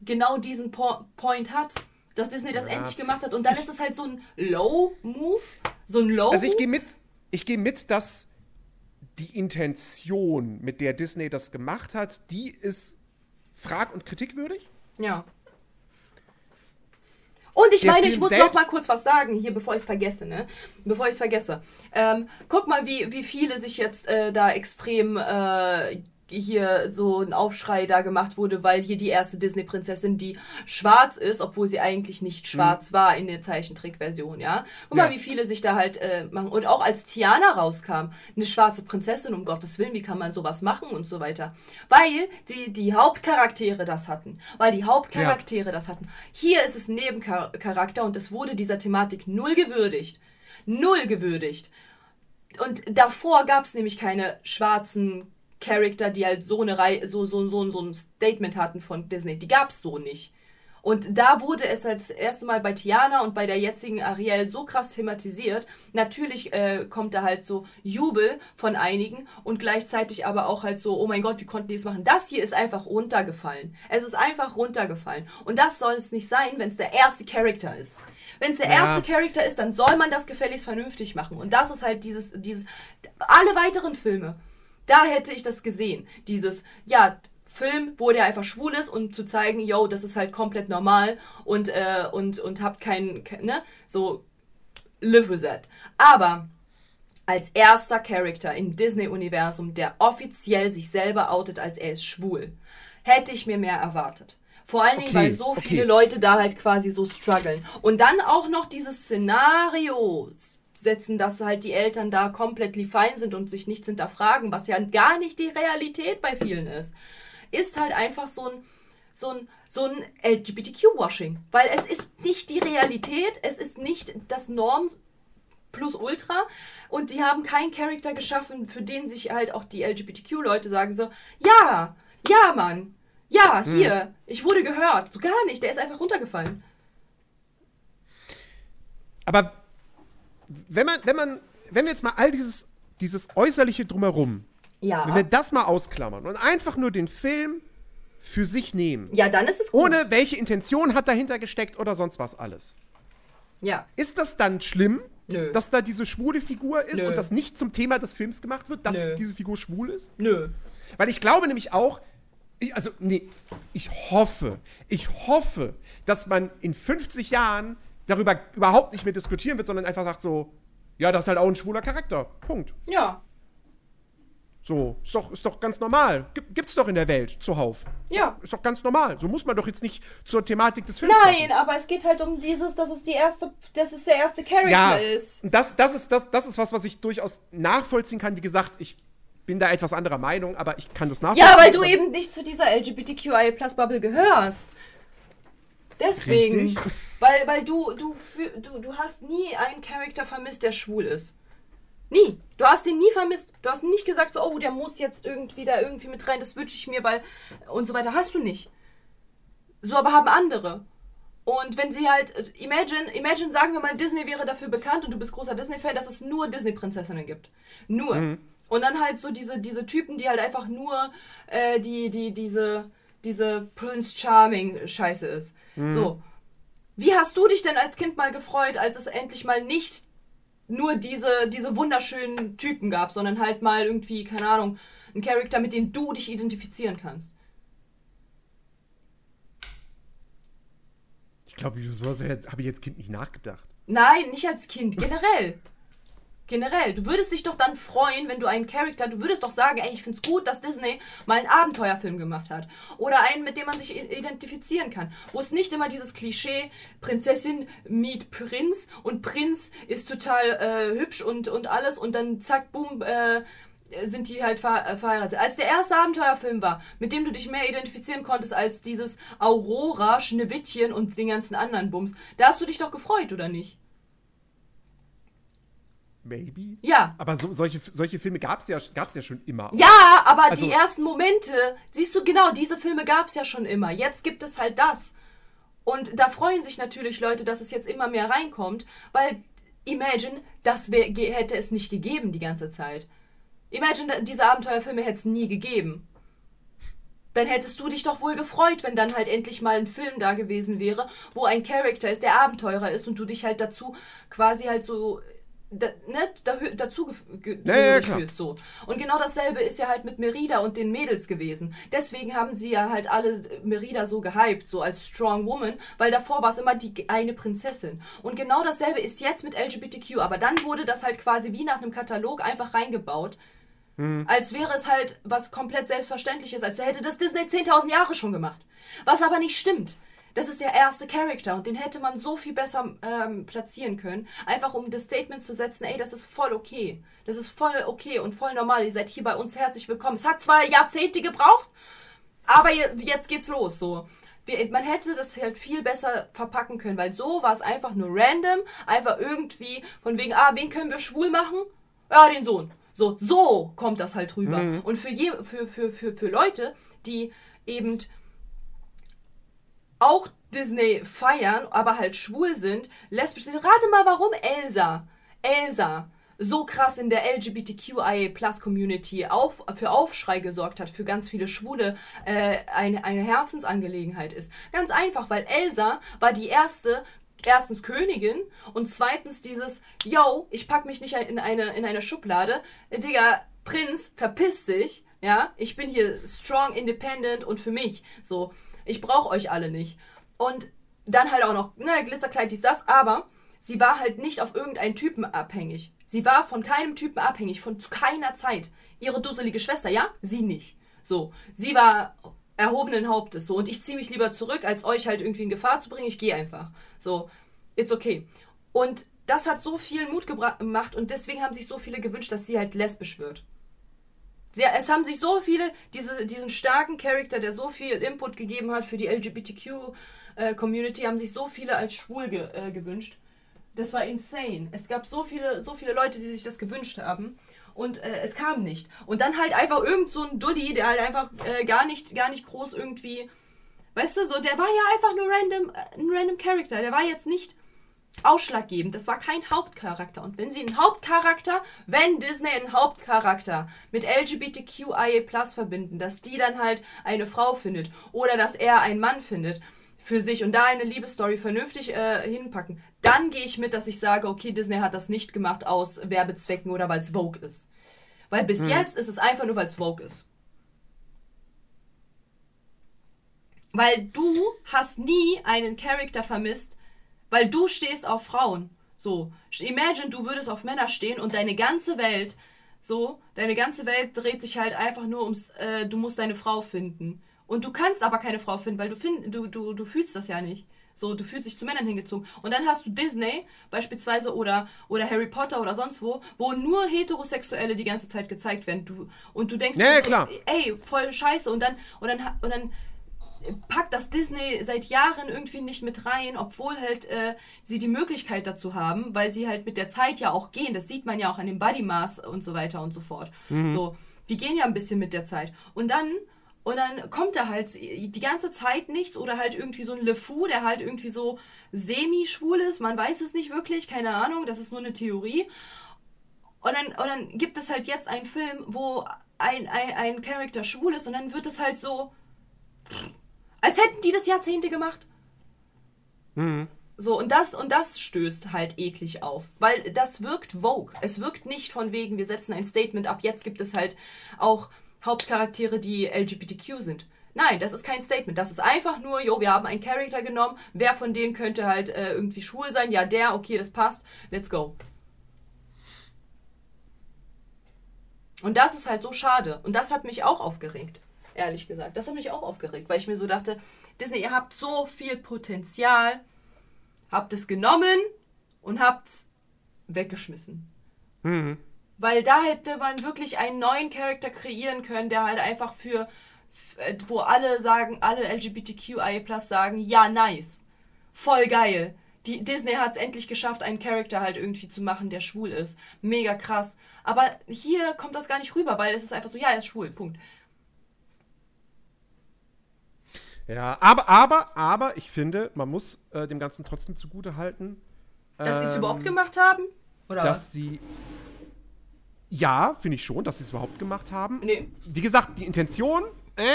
genau diesen po Point hat. Dass Disney das Ja. endlich gemacht hat. Und dann ist es halt so ein Low-Move. So ein Low-Move. Also ich gehe mit, ich gehe mit, dass die Intention, mit der Disney das gemacht hat, die ist frag- und kritikwürdig. Ja. Und ich Der meine, ich Film muss selbst- noch mal kurz was sagen, hier, bevor ich es vergesse, ne? Bevor ich es vergesse. Ähm, guck mal, wie, wie viele sich jetzt äh, da extrem äh, hier so ein Aufschrei da gemacht wurde, weil hier die erste Disney-Prinzessin, die schwarz ist, obwohl sie eigentlich nicht schwarz war in der Zeichentrickversion, ja? Guck mal, Ja. wie viele sich da halt äh, machen. Und auch als Tiana rauskam, eine schwarze Prinzessin, um Gottes Willen, wie kann man sowas machen und so weiter. Weil die, die Hauptcharaktere das hatten. Weil die Hauptcharaktere das hatten. Hier ist es ein Nebencharakter und es wurde dieser Thematik null gewürdigt. Null gewürdigt. Und davor gab es nämlich keine schwarzen Charakter, die halt so eine Reihe, so, so, so, so ein Statement hatten von Disney. Die gab es so nicht. Und da wurde es als erste Mal bei Tiana und bei der jetzigen Ariel so krass thematisiert. Natürlich äh, kommt da halt so Jubel von einigen und gleichzeitig aber auch halt so, oh mein Gott, wie konnten die das machen? Das hier ist einfach runtergefallen. Es ist einfach runtergefallen. Und das soll es nicht sein, wenn es der erste Charakter ist. Wenn es der Ja. erste Charakter ist, dann soll man das gefälligst vernünftig machen. Und das ist halt dieses, dieses, alle weiteren Filme. Da hätte ich das gesehen. Dieses, ja, Film, wo der einfach schwul ist und zu zeigen, yo, das ist halt komplett normal und, äh, und, und habt keinen, kein, ne, so, live with that. Aber als erster Charakter im Disney-Universum, der offiziell sich selber outet, als er ist schwul, hätte ich mir mehr erwartet. Vor allen Dingen, Okay, weil so okay. viele Leute da halt quasi so strugglen. Und dann auch noch dieses Szenario setzen, dass halt die Eltern da completely fein sind und sich nichts hinterfragen, was ja gar nicht die Realität bei vielen ist, ist halt einfach so ein, so ein, so ein LGBTQ-Washing. Weil es ist nicht die Realität, es ist nicht das Norm plus Ultra und die haben keinen Charakter geschaffen, für den sich halt auch die LGBTQ-Leute sagen so, ja, ja, Mann, ja, hier, ich wurde gehört. So gar nicht, der ist einfach runtergefallen. Aber wenn man, wenn man, wenn wir jetzt mal all dieses, dieses äußerliche drumherum, Ja. wenn wir das mal ausklammern und einfach nur den Film für sich nehmen, Ja, dann ist es gut. ohne welche Intention hat dahinter gesteckt oder sonst was alles. Ja. Ist das dann schlimm, Nö. dass da diese schwule Figur ist Nö. und das nicht zum Thema des Films gemacht wird, dass Nö. diese Figur schwul ist? Nö. Weil ich glaube nämlich auch, ich, also, nee, ich hoffe, ich hoffe, dass man in 50 Jahren darüber überhaupt nicht mehr diskutieren wird, sondern einfach sagt so, ja, das ist halt auch ein schwuler Charakter. Punkt. Ja. So, ist doch, ist doch ganz normal. Gibt, gibt's doch in der Welt zuhauf. Ja. Ist doch ganz normal. So muss man doch jetzt nicht zur Thematik des Films Nein, machen. aber es geht halt um dieses, dass es die erste, dass es der erste Charakter Ja, ist. das, das, ist, das, das ist was, was ich durchaus nachvollziehen kann. Wie gesagt, ich bin da etwas anderer Meinung, aber ich kann das nachvollziehen. Ja, weil du eben nicht zu dieser LGBTQIA-Plus-Bubble gehörst. Deswegen. Richtig. Weil, weil du, du, du, du hast nie einen Charakter vermisst, der schwul ist. Nie. Du hast ihn nie vermisst. Du hast nicht gesagt, so, oh, der muss jetzt irgendwie da irgendwie mit rein, das wünsche ich mir, weil. und so weiter. Hast du nicht. So aber haben andere. Und wenn sie halt, imagine, imagine, sagen wir mal, Disney wäre dafür bekannt und du bist großer Disney-Fan, dass es nur Disney-Prinzessinnen gibt. Nur. Und dann halt so diese, diese Typen, die halt einfach nur äh, die, die, diese, diese Prince Charming-Scheiße ist. So. Wie hast du dich denn als Kind mal gefreut, als es endlich mal nicht nur diese, diese wunderschönen Typen gab, sondern halt mal irgendwie, keine Ahnung, ein Charakter, mit dem du dich identifizieren kannst? Ich glaube, sowas habe ich jetzt Kind nicht nachgedacht. Nein, nicht als Kind, generell. Generell. Du würdest dich doch dann freuen, wenn du einen Charakter, du würdest doch sagen, ey, ich find's gut, dass Disney mal einen Abenteuerfilm gemacht hat. Oder einen, mit dem man sich identifizieren kann. Wo es nicht immer dieses Klischee, Prinzessin meet Prinz und Prinz ist total äh, hübsch und, und alles und dann zack, boom, äh, sind die halt ver äh, verheiratet. Als der erste Abenteuerfilm war, mit dem du dich mehr identifizieren konntest als dieses Aurora, Schneewittchen und den ganzen anderen Bums, da hast du dich doch gefreut, oder nicht? Maybe? Ja. Aber so, solche, solche Filme gab es ja, gab's ja schon immer. Ja, aber Also- die ersten Momente, siehst du genau, diese Filme gab es ja schon immer. Jetzt gibt es halt das. Und da freuen sich natürlich Leute, dass es jetzt immer mehr reinkommt, weil Imagine, das wär, hätte es nicht gegeben die ganze Zeit. Imagine, diese Abenteuerfilme hätte es nie gegeben. Dann hättest du dich doch wohl gefreut, wenn dann halt endlich mal ein Film da gewesen wäre, wo ein Charakter ist, der Abenteurer ist und du dich halt dazu quasi halt so da, ne, da, dazu ge Ja, ja, fühlst. So. Und genau dasselbe ist ja halt mit Merida und den Mädels gewesen. Deswegen haben sie ja halt alle Merida so gehypt, so als Strong Woman, weil davor war es immer die eine Prinzessin. Und genau dasselbe ist jetzt mit LGBTQ, aber dann wurde das halt quasi wie nach einem Katalog einfach reingebaut. Als wäre es halt was komplett Selbstverständliches, als hätte das Disney 10.000 Jahre schon gemacht. Was aber nicht stimmt. Das ist der erste Charakter und den hätte man so viel besser ähm, platzieren können. Einfach um das Statement zu setzen, ey, das ist voll okay. Das ist voll okay und voll normal. Ihr seid hier bei uns herzlich willkommen. Es hat zwar Jahrzehnte gebraucht, aber je- jetzt geht's los so. Wir, man hätte das halt viel besser verpacken können, weil so war es einfach nur random, einfach irgendwie von wegen, ah, wen können wir schwul machen? Ja, den Sohn. So, so kommt das halt rüber. Und für, je, für, für, für, für Leute, die eben auch Disney feiern, aber halt schwul sind, lesbisch sind. Rate mal, warum Elsa, Elsa so krass in der LGBTQIA-Plus-Community auf, für Aufschrei gesorgt hat, für ganz viele Schwule äh, eine, eine Herzensangelegenheit ist. Ganz einfach, weil Elsa war die erste, erstens Königin und zweitens dieses, yo, ich pack mich nicht in eine, in eine Schublade, Digga, Prinz, verpiss dich, Ja, ich bin hier strong, independent und für mich. So, ich brauche euch alle nicht. Und dann halt auch noch, ne, Glitzerkleid, dies, das, aber sie war halt nicht auf irgendeinen Typen abhängig. Sie war von keinem Typen abhängig, von keiner Zeit. Ihre dusselige Schwester, ja, sie nicht. So, sie war erhobenen Hauptes, so, und ich ziehe mich lieber zurück, als euch halt irgendwie in Gefahr zu bringen. Ich gehe einfach. So, it's okay. Und das hat so viel Mut gemacht und deswegen haben sich so viele gewünscht, dass sie halt lesbisch wird. Sie, es haben sich so viele, diese, diesen starken Charakter, der so viel Input gegeben hat für die LGBTQ-Community, äh, haben sich so viele als schwul ge, äh, gewünscht. Das war insane. Es gab so viele, so viele Leute, die sich das gewünscht haben. Und äh, es kam nicht. Und dann halt einfach irgend so ein Dulli, der halt einfach äh, gar, nicht, gar nicht groß irgendwie. Weißt du, so, der war ja einfach nur random, äh, ein random Character. Der war jetzt nicht ausschlaggebend. Das war kein Hauptcharakter. Und wenn sie einen Hauptcharakter, wenn Disney einen Hauptcharakter mit LGBTQIA Plus verbinden, dass die dann halt eine Frau findet oder dass er einen Mann findet für sich und da eine Liebesstory vernünftig äh, hinpacken, dann gehe ich mit, dass ich sage, okay, Disney hat das nicht gemacht aus Werbezwecken oder weil es Vogue ist. Weil bis hm. jetzt ist es einfach nur, weil es Vogue ist. Weil du hast nie einen Charakter vermisst, weil du stehst auf Frauen. So, imagine, du würdest auf Männer stehen und deine ganze Welt, so, deine ganze Welt dreht sich halt einfach nur ums, äh, du musst deine Frau finden. Und du kannst aber keine Frau finden, weil du, find, du, du, du fühlst das ja nicht. So, du fühlst dich zu Männern hingezogen. Und dann hast du Disney beispielsweise oder, oder Harry Potter oder sonst wo, wo nur Heterosexuelle die ganze Zeit gezeigt werden. Du, und du denkst, ja, klar. ey, voll scheiße. Und dann, und dann, und dann packt das Disney seit Jahren irgendwie nicht mit rein, obwohl halt äh, sie die Möglichkeit dazu haben, weil sie halt mit der Zeit ja auch gehen. Das sieht man ja auch an dem Body Mass und so weiter und so fort. Mhm. So, die gehen ja ein bisschen mit der Zeit. Und dann und dann kommt da halt die ganze Zeit nichts oder halt irgendwie so ein LeFou, der halt irgendwie so semi-schwul ist. Man weiß es nicht wirklich, keine Ahnung, das ist nur eine Theorie. Und dann, und dann gibt es halt jetzt einen Film, wo ein, ein, ein Charakter schwul ist und dann wird es halt so. Als hätten die das Jahrzehnte gemacht. Mhm. So, und das, und das stößt halt eklig auf. Weil das wirkt Vogue. Es wirkt nicht von wegen, wir setzen ein Statement ab, jetzt gibt es halt auch Hauptcharaktere, die LGBTQ sind. Nein, das ist kein Statement. Das ist einfach nur, jo, wir haben einen Charakter genommen. Wer von denen könnte halt äh, irgendwie schwul sein? Ja, der, okay, das passt. Let's go. Und das ist halt so schade. Und das hat mich auch aufgeregt ehrlich gesagt. Das hat mich auch aufgeregt, weil ich mir so dachte, Disney, ihr habt so viel Potenzial, habt es genommen und habt es weggeschmissen. Mhm. Weil da hätte man wirklich einen neuen Charakter kreieren können, der halt einfach für, wo alle sagen, alle LGBTQIA sagen, ja, nice. Voll geil. Die Disney hat es endlich geschafft, einen Charakter halt irgendwie zu machen, der schwul ist. Mega krass. Aber hier kommt das gar nicht rüber, weil es ist einfach so, ja, er ist schwul, Punkt. Ja, aber, aber, aber ich finde, man muss äh, dem Ganzen trotzdem zugute halten. Dass ähm, sie es überhaupt gemacht haben? Oder dass was? sie. Ja, finde ich schon, dass sie es überhaupt gemacht haben. Nee. Wie gesagt, die Intention, äh,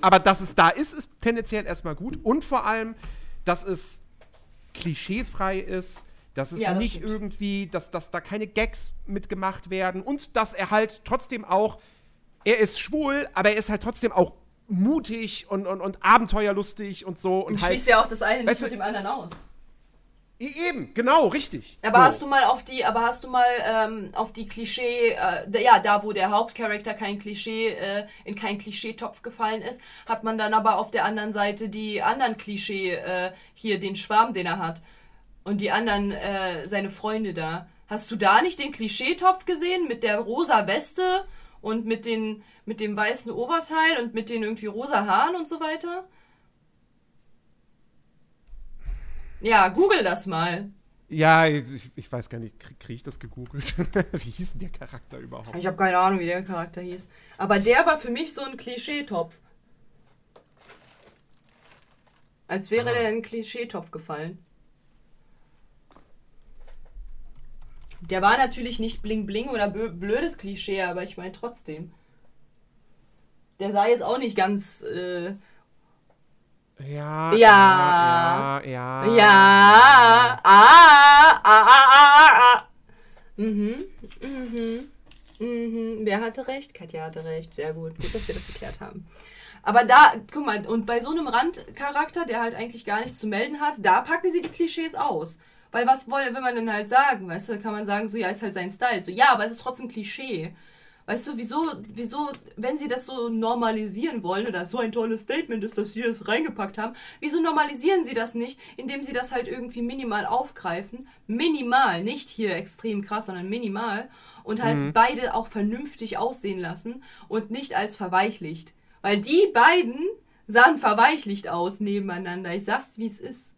aber dass es da ist, ist tendenziell erstmal gut. Und vor allem, dass es klischeefrei ist, dass es ja, das nicht stimmt. irgendwie, dass, dass da keine Gags mitgemacht werden und dass er halt trotzdem auch, er ist schwul, aber er ist halt trotzdem auch mutig und, und, und abenteuerlustig und so. Und, und halt, schließt ja auch das eine nicht mit dem anderen aus. Eben, genau, richtig. Aber so. hast du mal auf die, aber hast du mal ähm, auf die Klischee, äh, ja, da wo der Hauptcharakter kein Klischee, äh, in keinen Klischeetopf gefallen ist, hat man dann aber auf der anderen Seite die anderen Klischee, äh, hier den Schwarm, den er hat. Und die anderen, äh, seine Freunde da. Hast du da nicht den Klischeetopf gesehen mit der rosa Weste und mit den, mit dem weißen Oberteil und mit den irgendwie rosa Haaren und so weiter? Ja, google das mal. Ja, ich, ich weiß gar nicht, kriege krieg ich das gegoogelt? wie hieß denn der Charakter überhaupt? Ich habe keine Ahnung, wie der Charakter hieß. Aber der war für mich so ein Klischeetopf. Als wäre ah. der in einen Klischeetopf gefallen. Der war natürlich nicht bling bling oder blödes Klischee, aber ich meine trotzdem der sah jetzt auch nicht ganz. Äh, ja, ja, ja, ja, ja, ah, ah, ah, ah, ah. Mhm, mhm, mhm. Wir Katja hatte recht, Katja hatte recht, sehr gut. Gut, dass wir das geklärt haben. Aber da, guck mal, und bei so einem Randcharakter, der halt eigentlich gar nichts zu melden hat, da packen sie die Klischees aus. Weil was will, will man denn halt sagen? Weißt du, kann man sagen, so, ja, ist halt sein Style. So, ja, aber es ist trotzdem Klischee. Weißt du, wieso, wieso, wenn sie das so normalisieren wollen, oder so ein tolles Statement ist, dass sie das reingepackt haben, wieso normalisieren sie das nicht, indem sie das halt irgendwie minimal aufgreifen? Minimal, nicht hier extrem krass, sondern minimal. Und halt Mhm. beide auch vernünftig aussehen lassen und nicht als verweichlicht. Weil die beiden sahen verweichlicht aus nebeneinander. Ich sag's, wie es ist.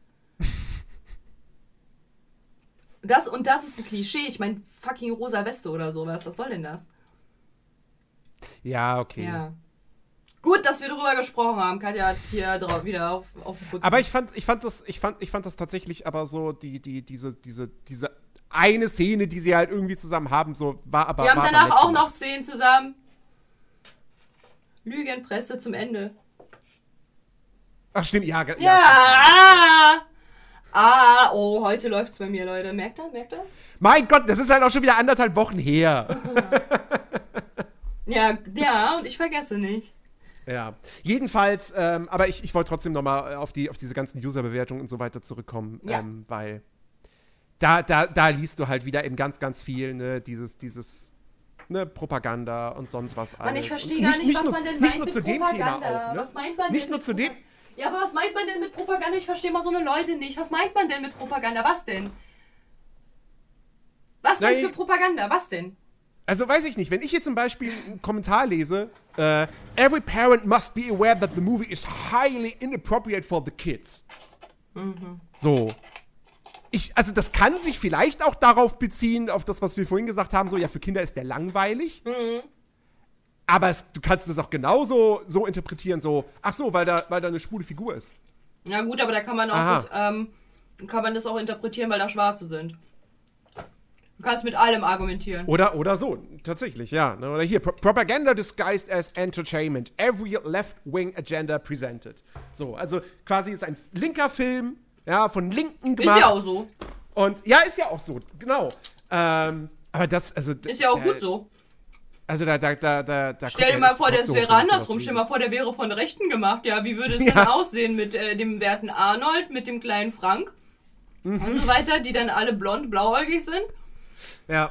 Das und das ist ein Klischee. Ich meine, fucking rosa Weste oder sowas. Was soll denn das? Ja, okay. Ja. Gut, dass wir darüber gesprochen haben. Katja hat hier drauf wieder auf, auf den Putz. Aber ich fand, ich fand das, ich fand, ich fand das tatsächlich aber so, die, die, diese, diese, diese eine Szene, die sie halt irgendwie zusammen haben, so war aber. wir haben danach auch gemacht. noch Szenen zusammen. Lügenpresse zum Ende. Ach stimmt, ja, ge- Ja. Ah, oh, heute läuft's bei mir, Leute. Merkt ihr? Merkt ihr? Mein Gott, das ist halt auch schon wieder anderthalb Wochen her. Ja, ja, und ich vergesse nicht. ja. Jedenfalls, ähm, aber ich, ich wollte trotzdem nochmal auf, die, auf diese ganzen User-Bewertungen und so weiter zurückkommen, Ja. ähm, weil da, da, da liest du halt wieder eben ganz, ganz viel, ne, dieses, dieses, ne, Propaganda und sonst was alles. Mann, ich verstehe gar nicht, was nur, man denn Nicht meint nur zu dem Thema Propaganda. auch, ne? Was meint man Nicht denn nur zu dem, Propaganda? Ja, aber was meint man denn mit Propaganda? Ich verstehe mal so eine Leute nicht. Was meint man denn mit Propaganda? Was denn? Was denn Nein. für Propaganda? Was denn? Also weiß ich nicht, wenn ich jetzt zum Beispiel einen Kommentar lese, äh, every parent must be aware that the movie is highly inappropriate for the kids. So. Ich, also das kann sich vielleicht auch darauf beziehen, auf das, was wir vorhin gesagt haben, so, ja, für Kinder ist der langweilig. Aber es, du kannst es auch genauso so interpretieren, so, ach so, weil da, weil da eine schwule Figur ist. Ja gut, aber da kann man auch das, ähm, kann man das auch interpretieren, weil da Schwarze sind. Du kannst mit allem argumentieren. Oder, oder so, tatsächlich, ja. Ne? Oder hier, Pro Propaganda disguised as entertainment. Every left-wing agenda presented. So, also quasi ist ein linker Film, ja, von Linken Ist gemacht. ja auch so. Und ja, ist ja auch so, genau. Ähm, aber das, also. Ist ja auch der, gut so. Also da, da, da, da, da Stell dir mal vor, das wäre andersrum. Stell dir mal vor, der wäre von Rechten gemacht. Ja, wie würde es denn Ja. aussehen mit äh, dem werten Arnold, mit dem kleinen Frank Mhm. und so weiter, die dann alle blond, blauäugig sind? Ja.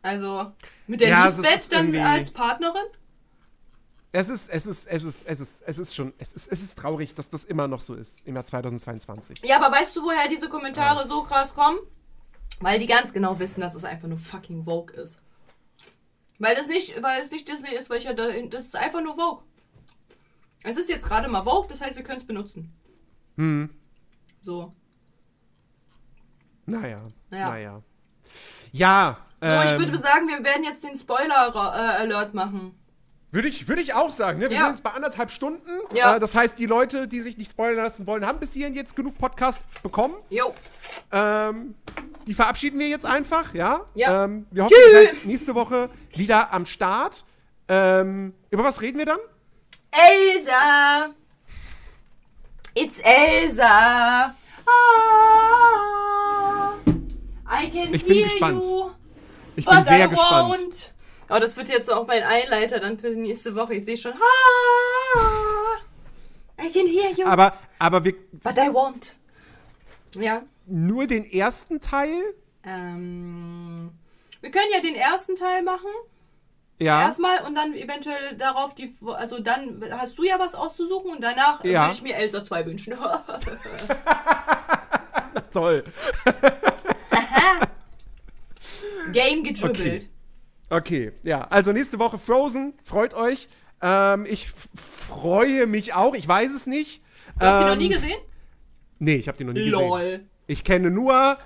Also mit der Ja, Lisbeth dann als Partnerin? Es ist, es ist, es ist, es ist, es ist schon, es ist, es ist traurig, dass das immer noch so ist im Jahr 2022. Ja, aber weißt du, woher diese Kommentare so krass kommen? Weil die ganz genau wissen, dass es einfach nur fucking Vogue ist. Weil das nicht, weil es nicht Disney ist, welcher da, das ist einfach nur Vogue. Es ist jetzt gerade mal Vogue, das heißt, wir können es benutzen. Hm. So. Naja. Naja. Naja. Ja. So, ähm, ich würde sagen, wir werden jetzt den Spoiler-Alert machen. Würde ich, würde ich auch sagen, ne? Wir Ja. sind jetzt bei anderthalb Stunden. Ja. Äh, das heißt, die Leute, die sich nicht spoilern lassen wollen, haben bis hierhin jetzt genug Podcast bekommen. Jo. Ähm, die verabschieden wir jetzt einfach, ja? Ja. Ähm, wir hoffen, ihr seid nächste Woche wieder am Start. Ähm, über was reden wir dann? Elsa! It's Elsa! Ah, I can Ich bin hear gespannt. you, Ich bin sehr I gespannt. Oh, das wird jetzt auch mein Einleiter dann für die nächste Woche. Ich sehe schon. I can hear you, Aber, aber wir but I won't. Ja. nur den ersten Teil? Ähm, wir können ja den ersten Teil machen. Ja. Erstmal und dann eventuell darauf die. Also dann hast du ja was auszusuchen und danach äh, Ja. würde ich mir Elsa 2 wünschen. Toll. Game getribbelt. Okay, ja. Also nächste Woche Frozen. Freut euch. Ähm, ich freue mich auch. Ich weiß es nicht. Du hast die noch Ähm, nie gesehen? Nee, ich habe die noch nie gesehen. Lol. Ich kenne nur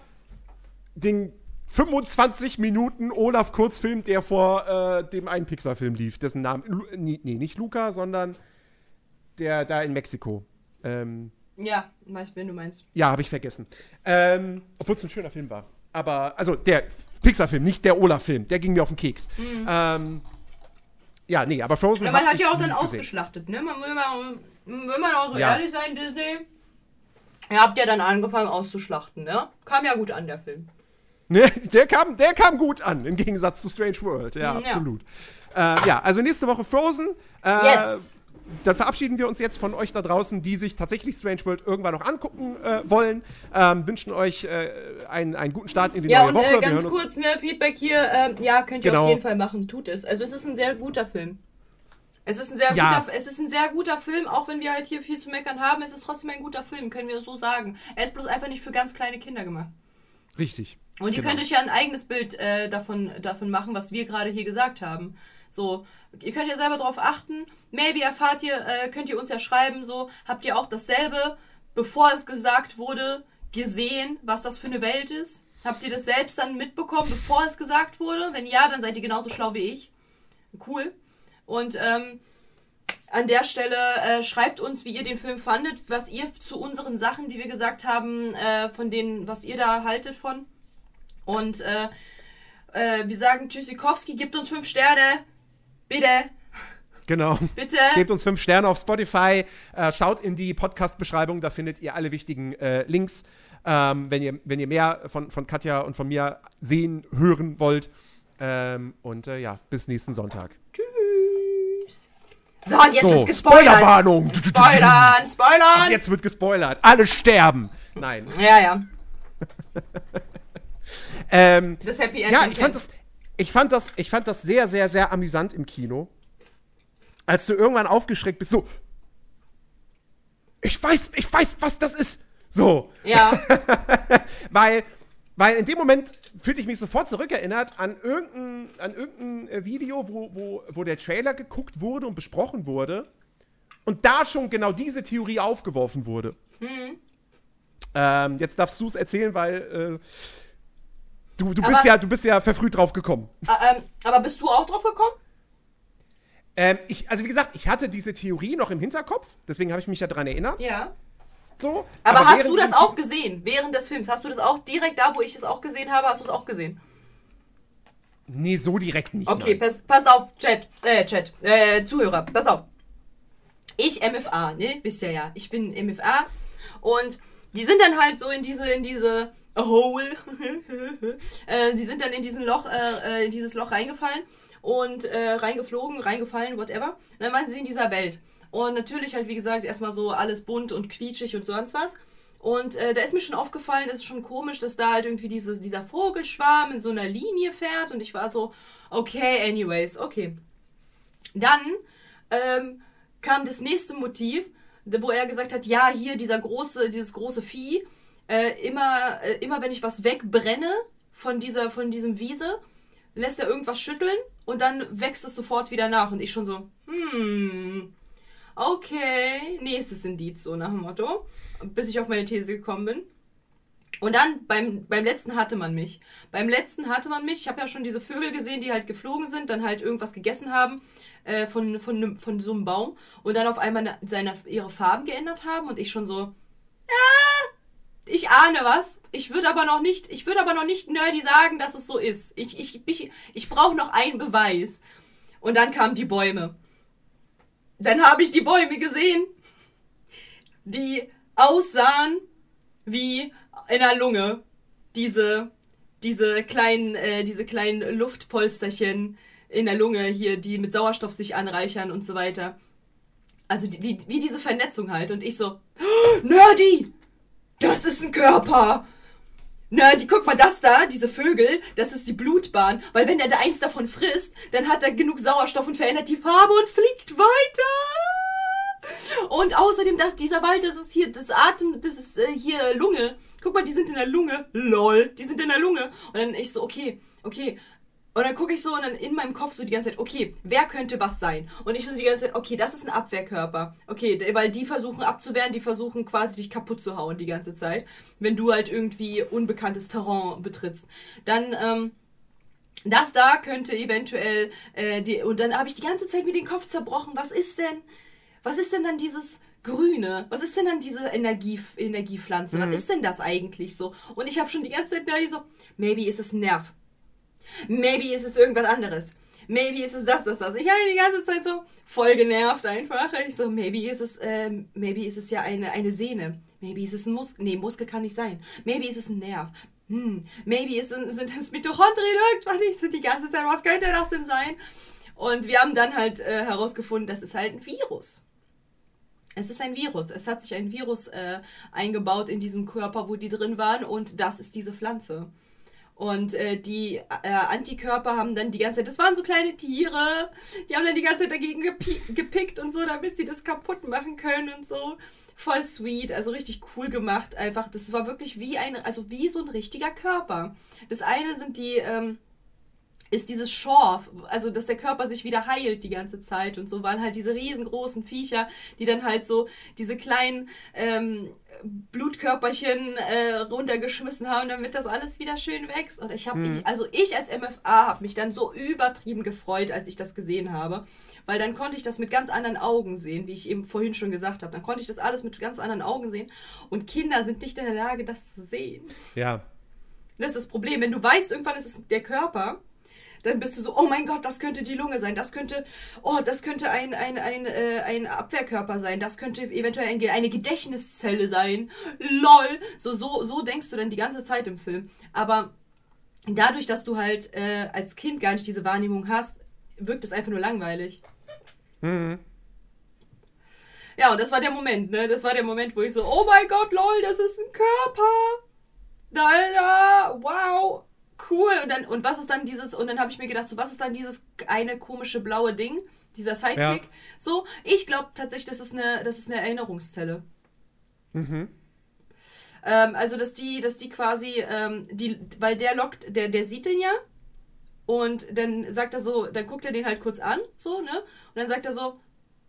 den 25 Minuten Olaf Kurzfilm, der vor äh, dem einen Pixar-Film lief, dessen Namen. Lu nee, nicht Luca, sondern der da in Mexiko. Ähm, Ja, weiß, wen du meinst. ja, habe ich vergessen. Ähm, Obwohl es ein schöner Film war. Aber, also der Pixar-Film, nicht der Olaf-Film. Der ging mir auf den Keks. Ähm, ja, nee, aber Frozen. Ja, man hat ja auch dann gesehen. ausgeschlachtet, ne? Man will mal, will man auch so Ja. ehrlich sein, Disney. Ihr habt ja dann angefangen auszuschlachten, ne? Kam ja gut an, der Film. Ne, der, kam, der kam gut an, im Gegensatz zu Strange World. Ja, Ja. absolut. Äh, ja, also nächste Woche Frozen. Äh, Yes. Dann verabschieden wir uns jetzt von euch da draußen, die sich tatsächlich Strange World irgendwann noch angucken äh, wollen. Ähm, wünschen euch äh, einen, einen guten Start in die Ja, neue und Woche. äh, Wir ganz kurz, ne, Feedback hier. Ähm, ja, könnt ihr Genau. auf jeden Fall machen. Tut es. Also es ist ein sehr guter Film. Es ist ein sehr Ja. guter, es ist ein sehr guter Film, auch wenn wir halt hier viel zu meckern haben. Es ist trotzdem ein guter Film, können wir so sagen. Er ist bloß einfach nicht für ganz kleine Kinder gemacht. Richtig. Und ihr Genau. könnt euch ja ein eigenes Bild äh, davon, davon machen, was wir gerade hier gesagt haben. So, ihr könnt ja selber darauf achten. Maybe erfahrt ihr, äh, könnt ihr uns ja schreiben, so, habt ihr auch dasselbe, bevor es gesagt wurde, gesehen, was das für eine Welt ist? Habt ihr das selbst dann mitbekommen, bevor es gesagt wurde? Wenn ja, dann seid ihr genauso schlau wie ich. Cool. Und ähm, an der Stelle äh, schreibt uns, wie ihr den Film fandet, was ihr zu unseren Sachen, die wir gesagt haben, äh, von denen, was ihr da haltet von. Und äh, äh, wir sagen Tschüssikowski, gibt uns fünf Sterne. Bitte, Genau. bitte. Gebt uns fünf Sterne auf Spotify. Äh, schaut in die Podcast-Beschreibung, da findet ihr alle wichtigen äh, Links. Ähm, wenn, ihr, wenn ihr mehr von, von Katja und von mir sehen, hören wollt. Ähm, und äh, ja, bis nächsten Sonntag. Tschüss. So, und jetzt So, wird's gespoilert. Spoilerwarnung! Spoilern, spoilern. Jetzt wird gespoilert. Alle sterben. Nein. Ja, ja. Ähm, Das Happy End. ja, ich fand, das, ich, fand das, ich fand das sehr, sehr, sehr amüsant im Kino. Als du irgendwann aufgeschreckt bist, so. Ich weiß, ich weiß, was das ist. So. Ja, Weil, weil in dem Moment fühlte ich mich sofort zurückerinnert an irgendein, an irgendein äh, Video, wo, wo, wo der Trailer geguckt wurde und besprochen wurde. Und da schon genau diese Theorie aufgeworfen wurde. Ähm, jetzt darfst du es erzählen, weil äh, du, du, bist Aber- ja, du bist ja verfrüht drauf gekommen. Ä- ähm, aber bist du auch drauf gekommen? Ähm, ich, also wie gesagt, ich hatte diese Theorie noch im Hinterkopf, deswegen habe ich mich ja daran erinnert. Ja. So. Aber, hast während du das auch gesehen, während des Films? Hast du das auch direkt da, wo ich es auch gesehen habe, hast du es auch gesehen? Nee, so direkt nicht. Okay, pass, pass auf, Chat, äh, Chat, äh, Zuhörer, pass auf. Ich MFA, ne, wisst ihr ja, ich bin MFA und die sind dann halt so in diese, in diese Hole, äh, die sind dann in diesen Loch, äh, äh, in dieses Loch reingefallen und äh, reingeflogen, reingefallen, whatever. Und dann waren sie in dieser Welt. Und natürlich halt, wie gesagt, erstmal so alles bunt und quietschig und sonst was. Und äh, da ist mir schon aufgefallen, das ist schon komisch, dass da halt irgendwie diese, dieser Vogelschwarm in so einer Linie fährt. Und ich war so, okay, anyways, okay. Dann ähm, kam das nächste Motiv, wo er gesagt hat, ja, hier dieser große, dieses große Vieh, äh, immer, äh, immer wenn ich was wegbrenne von dieser, von diesem Wiese, lässt er irgendwas schütteln und dann wächst es sofort wieder nach. Und ich schon so, hm, okay, nächstes Indiz, so nach dem Motto, bis ich auf meine These gekommen bin. Und dann beim, beim letzten hatte man mich. Beim letzten hatte man mich. Ich habe ja schon diese Vögel gesehen, die halt geflogen sind, dann halt irgendwas gegessen haben äh, von, von, von so einem Baum und dann auf einmal ne- seine, ihre Farben geändert haben und ich schon so, ah, ich ahne was. Ich würde aber noch nicht, ich würde aber noch nicht nerdy sagen, dass es so ist. Ich, ich, ich, ich brauche noch einen Beweis. Und dann kamen die Bäume. Dann habe ich die Bäume gesehen, die aussahen wie in der Lunge. Diese, diese kleinen, äh, diese kleinen Luftpolsterchen in der Lunge hier, die mit Sauerstoff sich anreichern und so weiter. Also die, wie, wie diese Vernetzung halt. Und ich so, "Oh, Nerdy! Das ist ein Körper! Nerdy, guck mal, das da, diese Vögel, das ist die Blutbahn. Weil wenn er da eins davon frisst, dann hat er genug Sauerstoff und verändert die Farbe und fliegt weiter. Und außerdem, dass dieser Wald, das ist hier, das Atem, das ist äh, hier Lunge. Guck mal, die sind in der Lunge. Lol, die sind in der Lunge. Und dann ich so, okay, okay. Und dann gucke ich so und dann in meinem Kopf so die ganze Zeit, okay, wer könnte was sein? Und ich so die ganze Zeit, okay, das ist ein Abwehrkörper. Okay, weil die versuchen abzuwehren, die versuchen quasi dich kaputt zu hauen die ganze Zeit, wenn du halt irgendwie unbekanntes Terrain betrittst. Dann, ähm, das da könnte eventuell äh, die und dann habe ich die ganze Zeit mir den Kopf zerbrochen. Was ist denn? Was ist denn dann dieses Grüne? Was ist denn dann diese Energie, Energiepflanze? Was ist denn das eigentlich so? Und ich habe schon die ganze Zeit nerdy so, maybe ist es ein Nerv. Maybe ist es irgendwas anderes. Maybe ist es das, das, das. Ich habe die ganze Zeit so voll genervt einfach. Ich so, maybe ist es, ähm, maybe ist es ja eine, eine Sehne. Maybe ist es ein Muskel. Nee, Muskel kann nicht sein. Maybe ist es ein Nerv. hm, maybe ist, sind das Mitochondrien irgendwann nicht so die ganze Zeit, was könnte das denn sein? Und wir haben dann halt äh, herausgefunden, das ist halt ein Virus. Es ist ein Virus. Es hat sich ein Virus äh, eingebaut in diesem Körper, wo die drin waren, und das ist diese Pflanze. Und äh, die äh, Antikörper haben dann die ganze Zeit, das waren so kleine Tiere, die haben dann die ganze Zeit dagegen gepickt und so, damit sie das kaputt machen können und so. Voll sweet, also richtig cool gemacht. Einfach, das war wirklich wie ein, also wie so ein richtiger Körper. Das eine sind die, ähm, ist dieses Schorf, also dass der Körper sich wieder heilt die ganze Zeit und so waren halt diese riesengroßen Viecher, die dann halt so diese kleinen ähm, Blutkörperchen äh, runtergeschmissen haben, damit das alles wieder schön wächst. Und ich habe, mhm. also ich als MFA habe mich dann so übertrieben gefreut, als ich das gesehen habe, weil dann konnte ich das mit ganz anderen Augen sehen, wie ich eben vorhin schon gesagt habe. Dann konnte ich das alles mit ganz anderen Augen sehen. Und Kinder sind nicht in der Lage, das zu sehen. Ja. Das ist das Problem. Wenn du weißt, irgendwann ist es der Körper, dann bist du so, oh mein Gott, das könnte die Lunge sein, das könnte, oh, das könnte ein, ein, ein, äh, ein Abwehrkörper sein, das könnte eventuell ein, eine Gedächtniszelle sein. LOL. So, so, so denkst du dann die ganze Zeit im Film. Aber dadurch, dass du halt äh, als Kind gar nicht diese Wahrnehmung hast, wirkt es einfach nur langweilig. Mhm. Ja, und das war der Moment, ne? Das war der Moment, wo ich so, oh mein Gott, lol, das ist ein Körper. Alter, wow cool. Und dann, und was ist dann dieses, und dann habe ich mir gedacht, so, was ist dann dieses eine komische blaue Ding? Dieser Sidekick. Ja. So, ich glaube tatsächlich, das ist eine, das ist eine Erinnerungszelle. Mhm. Ähm, also, dass die, dass die quasi, ähm, die, weil der lockt, der, der sieht den ja. Und dann sagt er so, dann guckt er den halt kurz an, so, ne? Und dann sagt er so,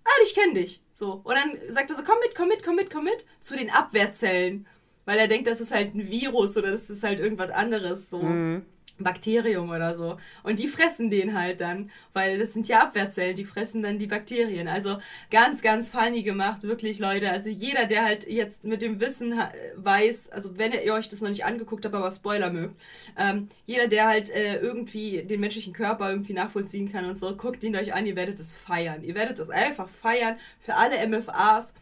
ah, ich kenne dich. So. Und dann sagt er so, komm mit, komm mit, komm mit, komm mit, zu den Abwehrzellen weil er denkt, das ist halt ein Virus oder das ist halt irgendwas anderes, so mhm. Bakterium oder so. Und die fressen den halt dann, weil das sind ja Abwehrzellen, die fressen dann die Bakterien. Also ganz, ganz funny gemacht, wirklich Leute. Also jeder, der halt jetzt mit dem Wissen weiß, also wenn ihr euch das noch nicht angeguckt habt, aber Spoiler mögt, ähm, jeder, der halt äh, irgendwie den menschlichen Körper irgendwie nachvollziehen kann und so, guckt ihn euch an, ihr werdet es feiern. Ihr werdet es einfach feiern für alle MFAs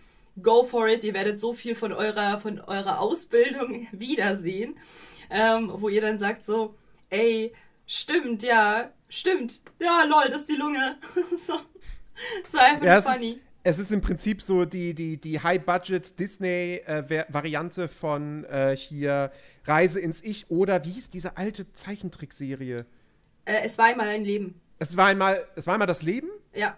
go for it, ihr werdet so viel von eurer, von eurer Ausbildung wiedersehen, ähm, wo ihr dann sagt so, ey, stimmt, ja, stimmt, ja, lol, das ist die Lunge. so, so einfach ja, funny. Es ist, im Prinzip so die, die, die High-Budget-Disney-Variante äh, von äh, hier Reise ins Ich oder wie hieß diese alte Zeichentrickserie? Äh, es war einmal ein Leben. Es war einmal, es war einmal das Leben? Ja.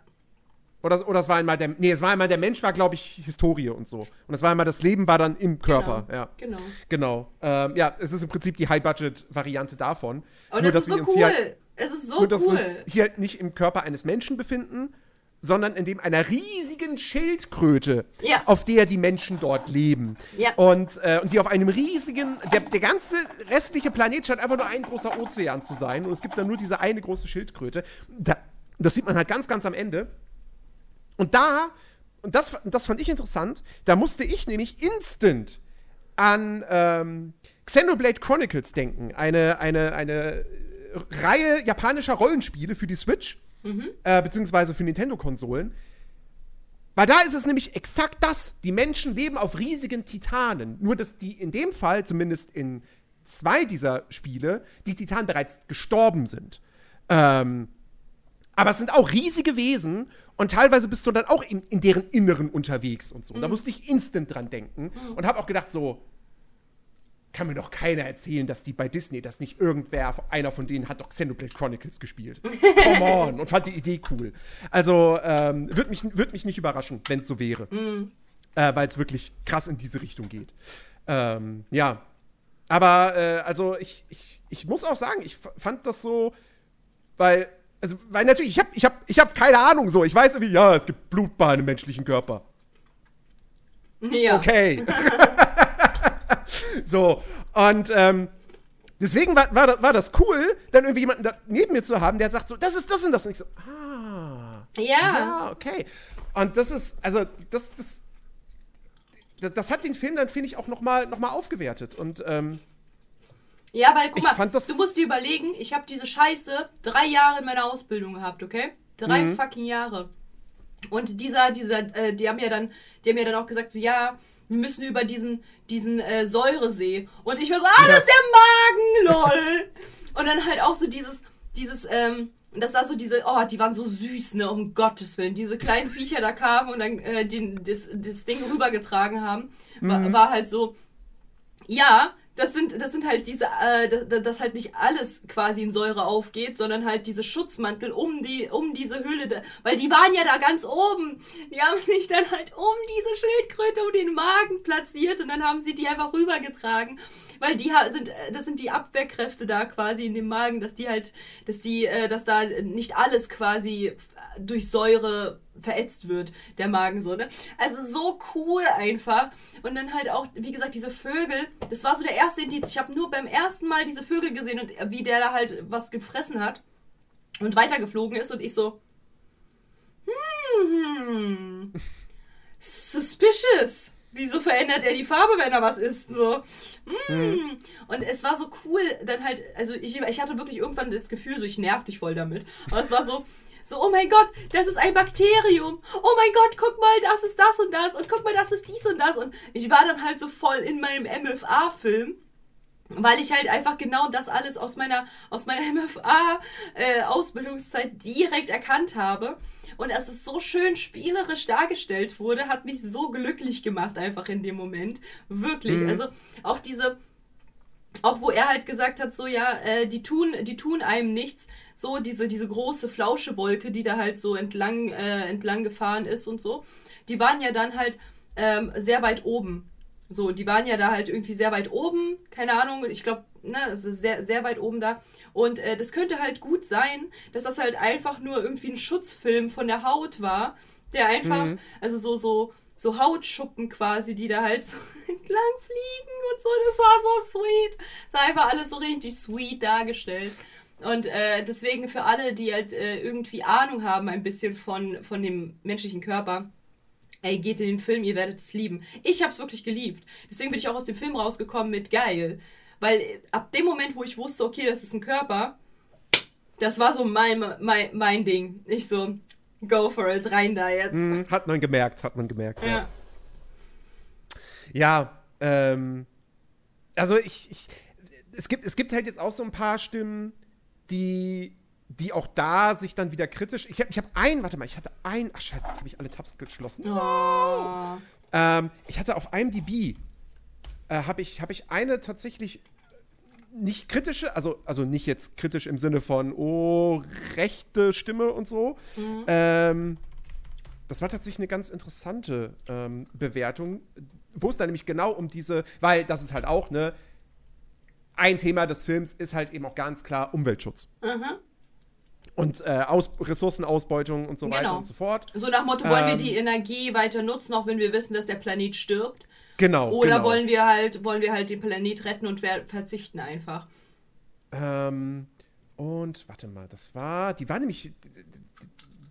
Oder, oder es war einmal der, nee, es war einmal der Mensch, war, glaube ich, Historie und so. Und es war einmal das Leben, war dann im Körper. Genau. Ja. Genau. Genau. Ähm, ja, es ist im Prinzip die High-Budget-Variante davon. Und nur, das ist so cool. Halt, es ist so nur, dass cool. wir uns hier halt nicht im Körper eines Menschen befinden, sondern in dem einer riesigen Schildkröte, ja. auf der die Menschen dort leben. Ja. Und, äh, und die auf einem riesigen, der, der ganze restliche Planet scheint einfach nur ein großer Ozean zu sein. Und es gibt dann nur diese eine große Schildkröte. Da, das sieht man halt ganz, ganz am Ende. Und da, und das, das fand ich interessant, da musste ich nämlich instant an ähm, Xenoblade Chronicles denken. Eine, eine, eine Reihe japanischer Rollenspiele für die Switch, mhm. äh, beziehungsweise für Nintendo-Konsolen. Weil da ist es nämlich exakt das. Die Menschen leben auf riesigen Titanen. Nur, dass die in dem Fall, zumindest in zwei dieser Spiele, die Titanen bereits gestorben sind. Ähm, aber es sind auch riesige Wesen und teilweise bist du dann auch in, in deren Inneren unterwegs und so. Mhm. Da musste ich instant dran denken mhm. und habe auch gedacht, so, kann mir doch keiner erzählen, dass die bei Disney, dass nicht irgendwer, einer von denen hat doch Xenoblade Chronicles gespielt. Come on! Und fand die Idee cool. Also, ähm, würde mich, würd mich nicht überraschen, wenn es so wäre. Mhm. Äh, Weil es wirklich krass in diese Richtung geht. Ähm, ja. Aber, äh, also, ich, ich, ich muss auch sagen, ich fand das so, weil also, weil natürlich, ich habe ich hab, ich hab keine Ahnung so. Ich weiß irgendwie, ja, es gibt Blutbahnen im menschlichen Körper. Ja. Okay. so, und ähm, deswegen war, war, das, war das cool, dann irgendwie jemanden da neben mir zu haben, der sagt so, das ist das und das. Und ich so, ah. Ja. Ja, okay. Und das ist, also, das, das, das, das hat den Film dann, finde ich, auch noch mal, noch mal aufgewertet. Und, ähm, ja, weil guck mal, du musst dir überlegen, ich habe diese Scheiße drei Jahre in meiner Ausbildung gehabt, okay? Drei mhm. fucking Jahre. Und dieser, dieser, äh, die haben ja dann, die haben ja dann auch gesagt, so ja, wir müssen über diesen, diesen äh, Säuresee. Und ich war so, ah, das ist der Magen, lol. Und dann halt auch so dieses, dieses, ähm, dass da so diese, oh, die waren so süß, ne, um Gottes Willen. Diese kleinen Viecher da kamen und dann äh, den, das, das Ding rübergetragen haben, war, mhm. war halt so, ja, das sind, das sind halt diese, äh, dass, dass halt nicht alles quasi in Säure aufgeht, sondern halt diese Schutzmantel um die, um diese Hülle, da, weil die waren ja da ganz oben. Die haben sich dann halt um diese Schildkröte um den Magen platziert und dann haben sie die einfach rübergetragen. Weil die sind, äh, das sind die Abwehrkräfte da quasi in dem Magen, dass die halt, dass die, äh, dass da nicht alles quasi durch Säure verätzt wird, der Magen so, ne? Also so cool einfach. Und dann halt auch, wie gesagt, diese Vögel, das war so der erste Indiz. Ich habe nur beim ersten Mal diese Vögel gesehen und wie der da halt was gefressen hat und weitergeflogen ist und ich so, hmm, suspicious. Wieso verändert er die Farbe, wenn er was isst? So. Mm. Mhm. Und es war so cool, dann halt, also ich, ich hatte wirklich irgendwann das Gefühl, so ich nerv dich voll damit. Aber es war so, so, oh mein Gott, das ist ein Bakterium. Oh mein Gott, guck mal, das ist das und das. Und guck mal, das ist dies und das. Und ich war dann halt so voll in meinem MFA-Film weil ich halt einfach genau das alles aus meiner aus meiner MFA äh, Ausbildungszeit direkt erkannt habe und dass es so schön spielerisch dargestellt wurde, hat mich so glücklich gemacht einfach in dem Moment, wirklich. Mhm. Also auch diese auch wo er halt gesagt hat, so ja, äh, die tun, die tun einem nichts. So diese diese große Flauschewolke, die da halt so entlang äh, entlang gefahren ist und so, die waren ja dann halt ähm, sehr weit oben. So, die waren ja da halt irgendwie sehr weit oben, keine Ahnung, ich glaube, ne, also sehr sehr weit oben da. Und äh, das könnte halt gut sein, dass das halt einfach nur irgendwie ein Schutzfilm von der Haut war, der einfach, mhm. also so so so Hautschuppen quasi, die da halt so entlang fliegen und so. Das war so sweet. Das war einfach alles so richtig sweet dargestellt. Und äh, deswegen für alle, die halt äh, irgendwie Ahnung haben ein bisschen von, von dem menschlichen Körper, ey, geht in den Film, ihr werdet es lieben. Ich habe es wirklich geliebt. Deswegen bin ich auch aus dem Film rausgekommen mit geil. Weil äh, ab dem Moment, wo ich wusste, okay, das ist ein Körper, das war so mein, mein, mein Ding. Ich so, go for it, rein da jetzt. Mm, hat man gemerkt, hat man gemerkt. Ja, ja, ähm, also ich, ich, es gibt, es gibt halt jetzt auch so ein paar Stimmen, die, die auch da sich dann wieder kritisch. Ich habe, ich habe einen, warte mal, ich hatte einen, ach scheiße, jetzt habe ich alle Tabs geschlossen. Oh. Ähm, ich hatte auf IMDb äh, habe ich, hab ich eine tatsächlich nicht kritische, also, also nicht jetzt kritisch im Sinne von, oh, rechte Stimme und so. Mhm. Ähm, das war tatsächlich eine ganz interessante ähm, Bewertung, wo es dann nämlich genau um diese, weil das ist halt auch, ne, ein Thema des Films ist halt eben auch ganz klar Umweltschutz. Mhm. Und äh, Aus Ressourcenausbeutung und so genau. weiter und so fort. So nach Motto, wollen ähm, wir die Energie weiter nutzen, auch wenn wir wissen, dass der Planet stirbt? Genau. Oder genau. wollen wir halt, wollen wir halt den Planet retten und verzichten einfach. Ähm, und warte mal, das war, die war nämlich,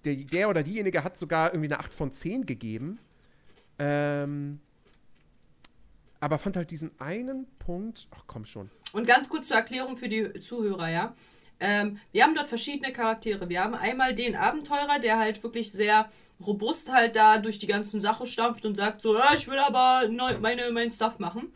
der, der oder diejenige hat sogar irgendwie eine 8 von 10 gegeben. Ähm, aber fand halt diesen einen Punkt, ach komm schon. Und ganz kurz zur Erklärung für die Zuhörer, ja. Ähm, wir haben dort verschiedene Charaktere. Wir haben einmal den Abenteurer, der halt wirklich sehr robust halt da durch die ganzen Sache stampft und sagt so, ja, ich will aber neu, meine, mein Stuff machen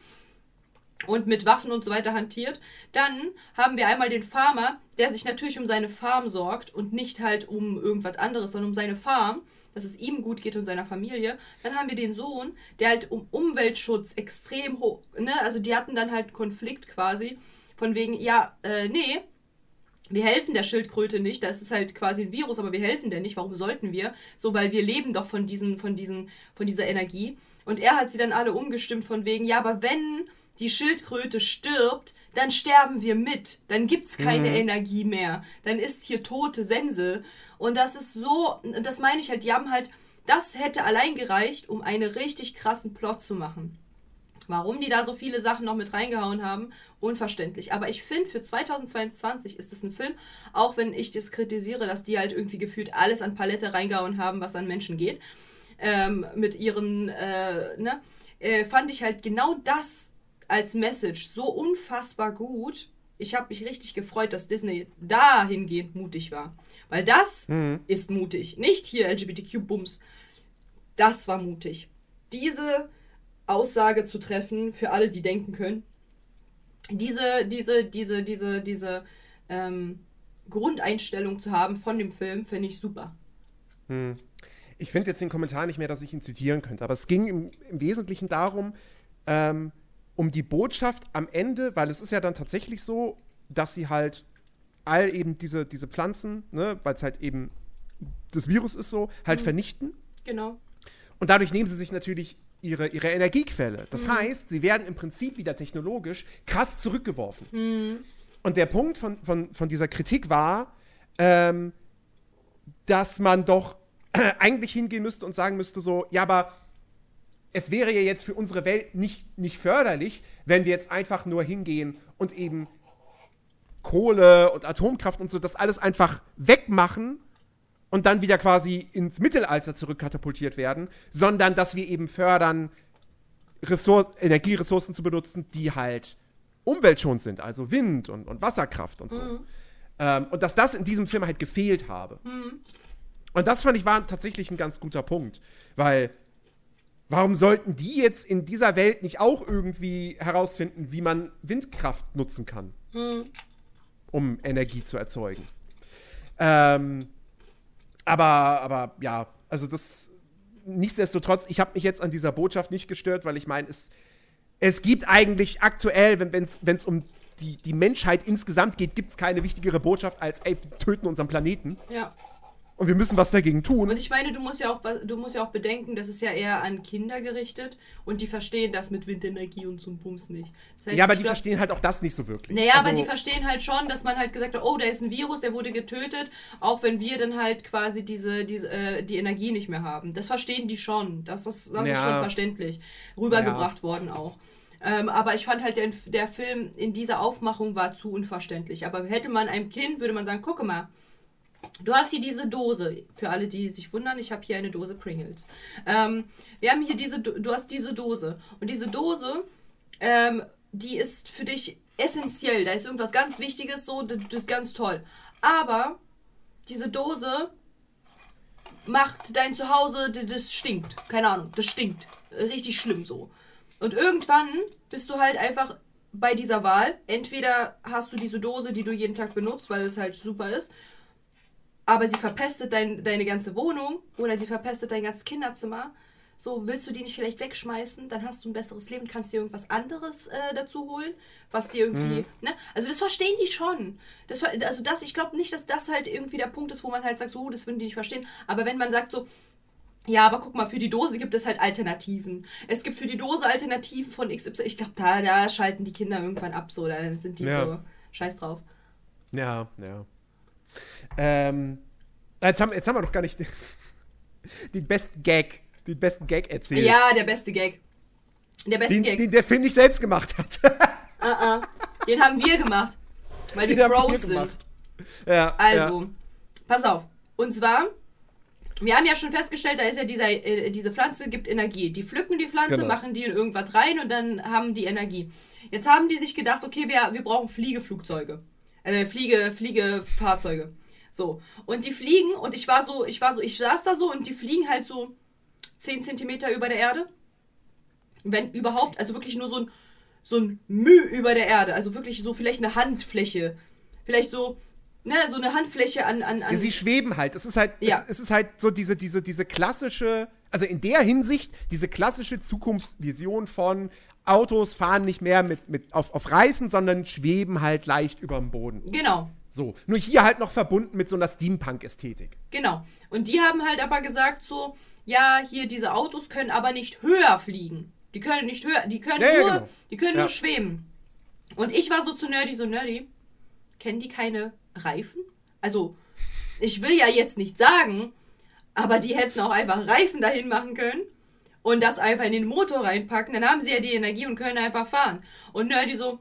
und mit Waffen und so weiter hantiert. Dann haben wir einmal den Farmer, der sich natürlich um seine Farm sorgt und nicht halt um irgendwas anderes, sondern um seine Farm, dass es ihm gut geht und seiner Familie. Dann haben wir den Sohn, der halt um Umweltschutz extrem hoch, ne, also die hatten dann halt Konflikt quasi von wegen, ja, äh, nee, wir helfen der Schildkröte nicht, da ist halt quasi ein Virus, aber wir helfen der nicht. Warum sollten wir? So, weil wir leben doch von diesen, von diesen, von dieser Energie. Und er hat sie dann alle umgestimmt von wegen, ja, aber wenn die Schildkröte stirbt, dann sterben wir mit. Dann gibt's keine mhm. Energie mehr. Dann ist hier tote Sense. Und das ist so, das meine ich halt, die haben halt, das hätte allein gereicht, um einen richtig krassen Plot zu machen. Warum die da so viele Sachen noch mit reingehauen haben, unverständlich. Aber ich finde, für 2022 ist es ein Film, auch wenn ich das kritisiere, dass die halt irgendwie gefühlt alles an Palette reingehauen haben, was an Menschen geht, ähm, mit ihren, äh, ne, äh, fand ich halt genau das als Message so unfassbar gut. Ich habe mich richtig gefreut, dass Disney dahingehend mutig war. Weil das mhm. ist mutig. Nicht hier LGBTQ-Bums. Das war mutig. Diese Aussage zu treffen für alle, die denken können. Diese, diese, diese, diese, diese ähm, Grundeinstellung zu haben von dem Film, finde ich super. Hm. Ich finde jetzt den Kommentar nicht mehr, dass ich ihn zitieren könnte, aber es ging im, im Wesentlichen darum, ähm, um die Botschaft am Ende, weil es ist ja dann tatsächlich so, dass sie halt all eben diese, diese Pflanzen, ne, weil es halt eben das Virus ist so, halt mhm. vernichten. Genau. Und dadurch nehmen sie sich natürlich ihre, ihre Energiequelle. Das mhm. heißt, sie werden im Prinzip wieder technologisch krass zurückgeworfen. Mhm. Und der Punkt von, von, von dieser Kritik war, ähm, dass man doch äh, eigentlich hingehen müsste und sagen müsste so, ja, aber es wäre ja jetzt für unsere Welt nicht, nicht förderlich, wenn wir jetzt einfach nur hingehen und eben Kohle und Atomkraft und so das alles einfach wegmachen und dann wieder quasi ins Mittelalter zurückkatapultiert werden, sondern dass wir eben fördern, Ressource Energieressourcen zu benutzen, die halt umweltschonend sind, also Wind und, und Wasserkraft und so. Mhm. Ähm, und dass das in diesem Film halt gefehlt habe. Mhm. Und das fand ich war tatsächlich ein ganz guter Punkt, weil warum sollten die jetzt in dieser Welt nicht auch irgendwie herausfinden, wie man Windkraft nutzen kann, mhm. um Energie zu erzeugen? Ähm, aber, aber ja, also das nichtsdestotrotz, ich habe mich jetzt an dieser Botschaft nicht gestört, weil ich meine, es, es gibt eigentlich aktuell, wenn es um die, die Menschheit insgesamt geht, gibt es keine wichtigere Botschaft als, ey, wir töten unseren Planeten. Ja. Und wir müssen was dagegen tun. Und ich meine, du musst ja auch, du musst ja auch bedenken, das ist ja eher an Kinder gerichtet und die verstehen das mit Windenergie und so ein Bums nicht. Das heißt, ja, aber die glaub, verstehen halt auch das nicht so wirklich. Naja, also, aber die verstehen halt schon, dass man halt gesagt hat, oh, da ist ein Virus, der wurde getötet, auch wenn wir dann halt quasi diese, diese äh, die Energie nicht mehr haben. Das verstehen die schon. Das, ist, das ja. ist schon verständlich. Rübergebracht ja. worden auch. Ähm, aber ich fand halt, der, der Film in dieser Aufmachung war zu unverständlich. Aber hätte man einem Kind, würde man sagen, gucke mal, Du hast hier diese Dose, für alle, die sich wundern, ich habe hier eine Dose Pringles. Ähm, wir haben hier diese, du hast diese Dose. Und diese Dose, ähm, die ist für dich essentiell. Da ist irgendwas ganz Wichtiges, so, das, das ist ganz toll. Aber diese Dose macht dein Zuhause, das stinkt. Keine Ahnung, das stinkt. Richtig schlimm so. Und irgendwann bist du halt einfach bei dieser Wahl. Entweder hast du diese Dose, die du jeden Tag benutzt, weil es halt super ist, aber sie verpestet dein, deine ganze Wohnung oder sie verpestet dein ganzes Kinderzimmer. So, willst du die nicht vielleicht wegschmeißen? Dann hast du ein besseres Leben, kannst dir irgendwas anderes äh, dazu holen, was dir irgendwie, mhm. ne? Also das verstehen die schon. Das, also das, ich glaube nicht, dass das halt irgendwie der Punkt ist, wo man halt sagt, so, das würden die nicht verstehen. Aber wenn man sagt so, ja, aber guck mal, für die Dose gibt es halt Alternativen. Es gibt für die Dose Alternativen von XY. Ich glaube, da, da schalten die Kinder irgendwann ab, so, da sind die ja. so scheiß drauf. Ja, ja. Ähm, jetzt, haben, jetzt haben wir doch gar nicht den, den besten Gag, den besten Gag erzählt. Ja, der beste Gag. Der beste den, Gag. Den der Film nicht selbst gemacht hat. uh -uh. Den haben wir gemacht. Weil die Pros sind. Ja, also, ja. pass auf. Und zwar, wir haben ja schon festgestellt, da ist ja dieser, äh, diese Pflanze gibt Energie. Die pflücken die Pflanze, genau. machen die in irgendwas rein und dann haben die Energie. Jetzt haben die sich gedacht, okay, wir, wir brauchen Fliegeflugzeuge. Äh, Fliege, Fliegefahrzeuge. So. Und die fliegen und ich war so, ich war so, ich saß da so und die fliegen halt so 10 Zentimeter über der Erde. Wenn überhaupt, also wirklich nur so ein, so ein Müh über der Erde. Also wirklich so vielleicht eine Handfläche. Vielleicht so, ne, so eine Handfläche an. an, an ja, sie schweben halt. Es ist halt, ja. es, es, ist halt so diese, diese, diese klassische, also in der Hinsicht, diese klassische Zukunftsvision von Autos fahren nicht mehr mit, mit auf, auf Reifen, sondern schweben halt leicht über dem Boden. Genau. So, nur hier halt noch verbunden mit so einer Steampunk-Ästhetik. Genau. Und die haben halt aber gesagt so, ja, hier diese Autos können aber nicht höher fliegen. Die können nicht höher, die können ja, nur, ja, genau. die können ja. nur schweben. Und ich war so zu nerdy, so nerdy. Kennen die keine Reifen? Also, ich will ja jetzt nicht sagen, aber die hätten auch einfach Reifen dahin machen können und das einfach in den Motor reinpacken. Dann haben sie ja die Energie und können einfach fahren. Und Nerdy so,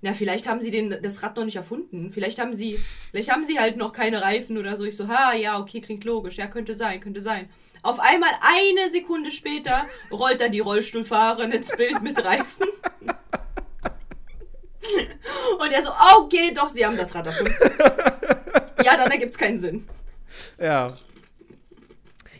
na, vielleicht haben sie den, das Rad noch nicht erfunden. Vielleicht haben sie, vielleicht haben sie halt noch keine Reifen oder so. Ich so, ha, ja, okay, klingt logisch. Ja, könnte sein, könnte sein. Auf einmal eine Sekunde später rollt da die Rollstuhlfahrerin ins Bild mit Reifen. Und er so, okay, doch, sie haben das Rad erfunden. ja, dann ergibt es keinen Sinn. Ja.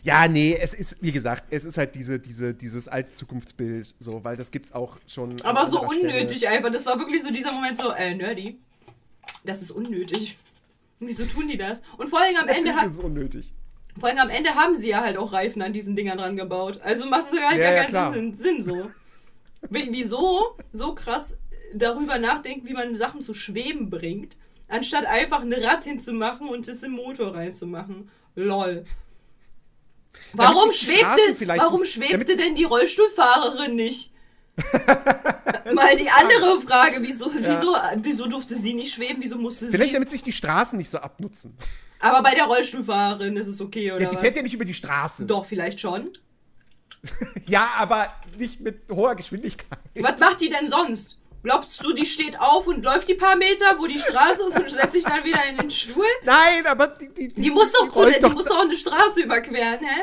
Ja, nee, es ist, wie gesagt, es ist halt diese, diese, dieses alte Zukunftsbild, so, weil das gibt's auch schon. Aber so anderer Stelle. unnötig einfach. Das war wirklich so dieser Moment so, äh, nerdy. Das ist unnötig. Wieso tun die das? Und vor allem am Ende hat, ist es unnötig. vor allem am Ende haben sie ja halt auch Reifen an diesen Dingern dran gebaut. Also macht es halt Ja, gar ja, keinen. Sinn, Sinn so. Wie- Wieso so krass darüber nachdenken, wie man Sachen zu schweben bringt, anstatt einfach ein Rad hinzumachen und es im Motor reinzumachen. Lol. Warum schwebte, vielleicht warum nicht- schwebte denn die Rollstuhlfahrerin nicht? Mal die andere Frage, wieso, wieso, wieso durfte sie nicht schweben? Wieso musste sie? Vielleicht damit sich die Straßen nicht so abnutzen. Aber bei der Rollstuhlfahrerin ist es okay, oder Ja, die was? fährt ja nicht über die Straße. Doch, vielleicht schon. Ja, aber nicht mit hoher Geschwindigkeit. Was macht die denn sonst? Glaubst du, die steht auf und läuft die paar Meter, wo die Straße ist und setzt sich dann wieder in den Stuhl? Nein, aber die, die, Die muss doch, zu, rollt die doch muss doch eine Straße überqueren, hä?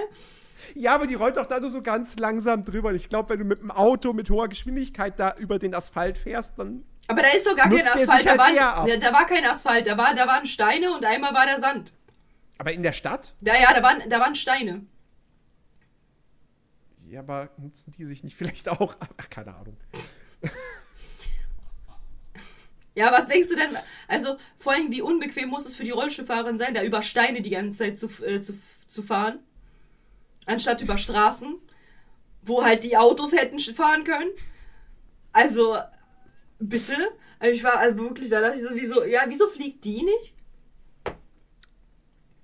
Ja, aber die rollt doch da nur so ganz langsam drüber. Und ich glaube, wenn du mit dem Auto mit hoher Geschwindigkeit da über den Asphalt fährst, dann. Aber da ist doch gar kein Asphalt. Da, halt war, ja, da war kein Asphalt. Da, war, da waren Steine und einmal war der Sand. Aber in der Stadt? Ja, ja, da waren, da waren Steine. Ja, aber nutzen die sich nicht vielleicht auch? Ach, keine Ahnung. Ja, was denkst du denn? Also, vor allem, wie unbequem muss es für die Rollstuhlfahrerin sein, da über Steine die ganze Zeit zu, äh, zu, zu fahren? Anstatt über Straßen, wo halt die Autos hätten fahren können? Also, bitte? Also ich war also wirklich, da dachte ich so, wieso, ja, wieso fliegt die nicht?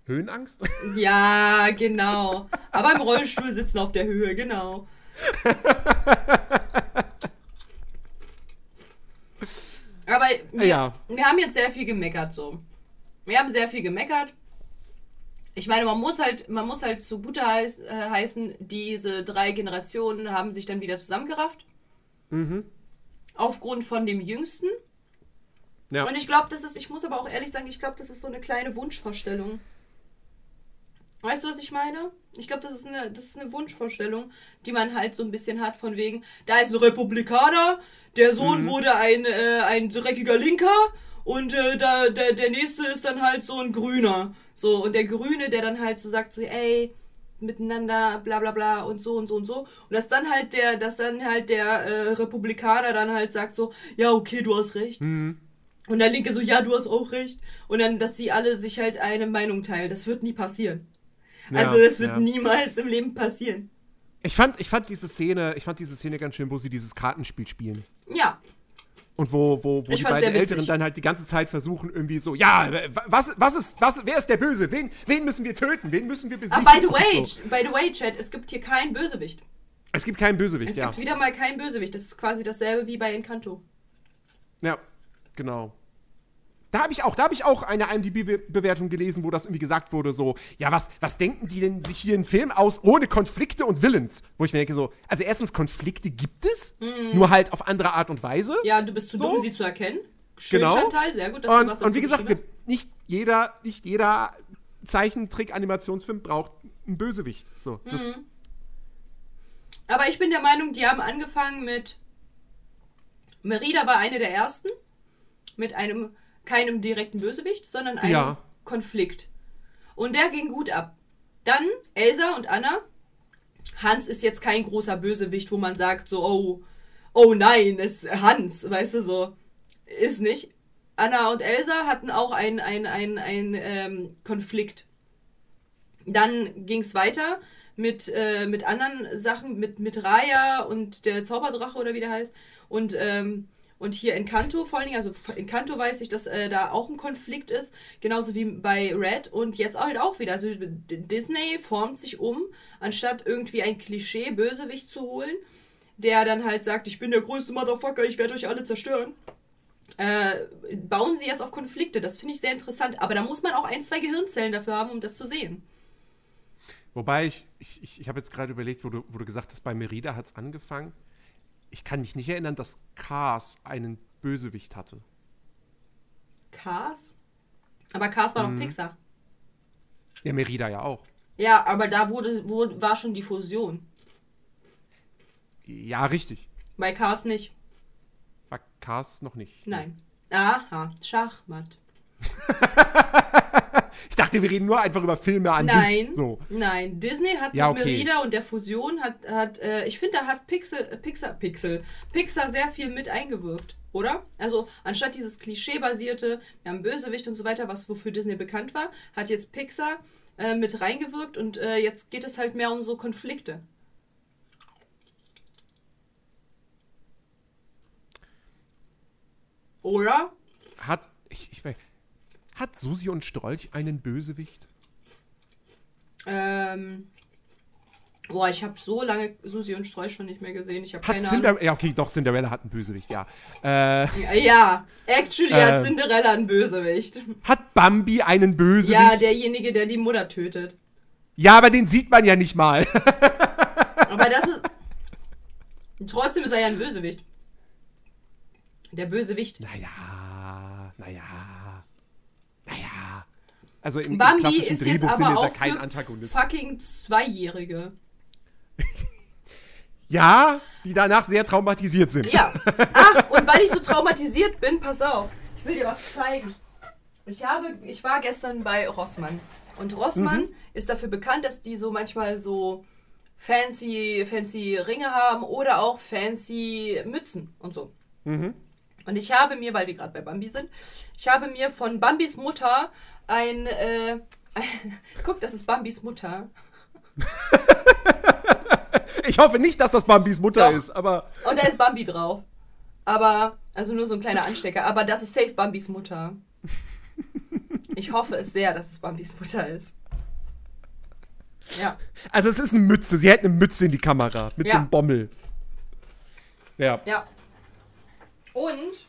Höhenangst? Ja, genau. Aber im Rollstuhl sitzen auf der Höhe, genau. Aber wir, Ja. wir haben jetzt sehr viel gemeckert so. Wir haben sehr viel gemeckert. Ich meine, man muss halt, man muss halt zugute heiß, äh, heißen, diese drei Generationen haben sich dann wieder zusammengerafft. Mhm. Aufgrund von dem Jüngsten. Ja. Und ich glaube, das ist, ich muss aber auch ehrlich sagen, ich glaube, das ist so eine kleine Wunschvorstellung. Weißt du, was ich meine? Ich glaube, das ist eine, das ist eine Wunschvorstellung, die man halt so ein bisschen hat, von wegen, da ist ein Republikaner, der Sohn wurde ein, äh, ein dreckiger Linker und äh, da, der, der nächste ist dann halt so ein Grüner. So, und der Grüne, der dann halt so sagt, so, ey, miteinander, bla bla bla und so und so und so. Und dass dann halt der, dass dann halt der äh, Republikaner dann halt sagt so, ja, okay, du hast recht. Und der Linke so, ja, du hast auch recht. Und dann, dass die alle sich halt eine Meinung teilen. Das wird nie passieren. Also Ja, das wird ja. niemals im Leben passieren. Ich fand, ich fand diese Szene, ich fand diese Szene ganz schön, wo sie dieses Kartenspiel spielen. Ja. Und wo, wo, wo Ich die beiden. Älteren dann halt die ganze Zeit versuchen, irgendwie so, ja, was, was ist, was, wer ist der Böse? Wen, wen müssen wir töten? Wen müssen wir besiegen? Aber by the way, so. by the way, Chat, es gibt hier keinen Bösewicht. Es gibt keinen Bösewicht, Es ja. gibt wieder mal keinen Bösewicht. Das ist quasi dasselbe wie bei Encanto. Ja, genau. Da habe ich auch, da habe ich auch eine IMDb-Bewertung gelesen, wo das irgendwie gesagt wurde, so, ja, was, was denken die denn sich hier einen Film aus ohne Konflikte und Villains? Wo ich mir denke, so, also erstens, Konflikte gibt es, nur halt auf andere Art und Weise. Ja, du bist zu So? dumm, sie zu erkennen. Schön, Genau. Chantal, sehr gut, dass du Und, was und wie gesagt, wir, nicht jeder, nicht jeder Zeichentrick-Animationsfilm braucht einen Bösewicht. So, das, hast. Aber ich bin der Meinung, die haben angefangen mit. Merida war eine der ersten. Mit einem, keinem direkten Bösewicht, sondern einem Ja. Konflikt. Und der ging gut ab. Dann Elsa und Anna. Hans ist jetzt kein großer Bösewicht, wo man sagt so, oh, oh nein, es Hans, weißt du so. Ist nicht. Anna und Elsa hatten auch einen ein, ein, ein, ähm, Konflikt. Dann ging es weiter mit, äh, mit anderen Sachen, mit, mit Raya und der Zauberdrache oder wie der heißt. Und, ähm, und hier in Kanto vor allen Dingen, also in Kanto weiß ich, dass äh, da auch ein Konflikt ist, genauso wie bei Red und jetzt halt auch wieder. Also Disney formt sich um, anstatt irgendwie ein Klischee-Bösewicht zu holen, der dann halt sagt, ich bin der größte Motherfucker, ich werde euch alle zerstören. Äh, bauen sie jetzt auf Konflikte. Das finde ich sehr interessant. Aber da muss man auch ein, zwei Gehirnzellen dafür haben, um das zu sehen. Wobei ich, ich, ich, habe jetzt gerade überlegt, wo du, wo du gesagt hast, bei Merida hat es angefangen. Ich kann mich nicht erinnern, dass Cars einen Bösewicht hatte. Cars? Aber Cars Mhm. war doch Pixar. Ja, Merida ja auch. Ja, aber da wurde, wurde, war schon die Fusion. Ja, richtig. Bei Cars nicht. War Cars noch nicht. Nein. Aha, Schachmatt. Ich dachte, wir reden nur einfach über Filme an Nein, sich. So. nein. Disney hat Ja, mit okay. Merida und der Fusion hat, hat äh, ich finde, da hat Pixel, äh, Pixar, Pixel, Pixar sehr viel mit eingewirkt, oder? Also anstatt dieses Klischeebasierte, wir haben Bösewicht und so weiter, was wofür Disney bekannt war, hat jetzt Pixar äh, mit reingewirkt und äh, jetzt geht es halt mehr um so Konflikte. Oder? Hat, ich, ich hat Susi und Strolch einen Bösewicht? Ähm. Boah, ich habe so lange Susi und Strolch schon nicht mehr gesehen. Ich habe Hat keine Ahnung. Cinderella, ja okay, doch, Cinderella hat einen Bösewicht, ja. Äh, Ja, actually hat Ähm. Cinderella einen Bösewicht. hat Bambi einen Bösewicht? Ja, derjenige, der die Mutter tötet. ja, aber den sieht man ja nicht mal. Aber das ist. Trotzdem ist er ja ein Bösewicht. Der Bösewicht. naja, naja. Also im, im Bambi klassischen ist jetzt Drehbuchsinn aber er auch kein Antagonist. fucking Zweijährige. Ja, die danach sehr traumatisiert sind. Ja. Ach, und weil ich so traumatisiert bin, pass auf. Ich will dir was zeigen. Ich habe, ich war gestern bei Rossmann. Und Rossmann ist dafür bekannt, dass die so manchmal so fancy, fancy Ringe haben oder auch fancy Mützen und so. Und ich habe mir, weil wir gerade bei Bambi sind, ich habe mir von Bambis Mutter ein, äh, guck, das ist Bambis Mutter. Ich hoffe nicht, dass das Bambis Mutter Doch. ist, aber Und da ist Bambi drauf. Aber, also nur so ein kleiner Anstecker. Aber das ist safe Bambis Mutter. Ich hoffe es sehr, dass es Bambis Mutter ist. Ja. also es ist eine Mütze. Sie hält eine Mütze in die Kamera mit Ja. so einem Bommel. Ja. Ja. Und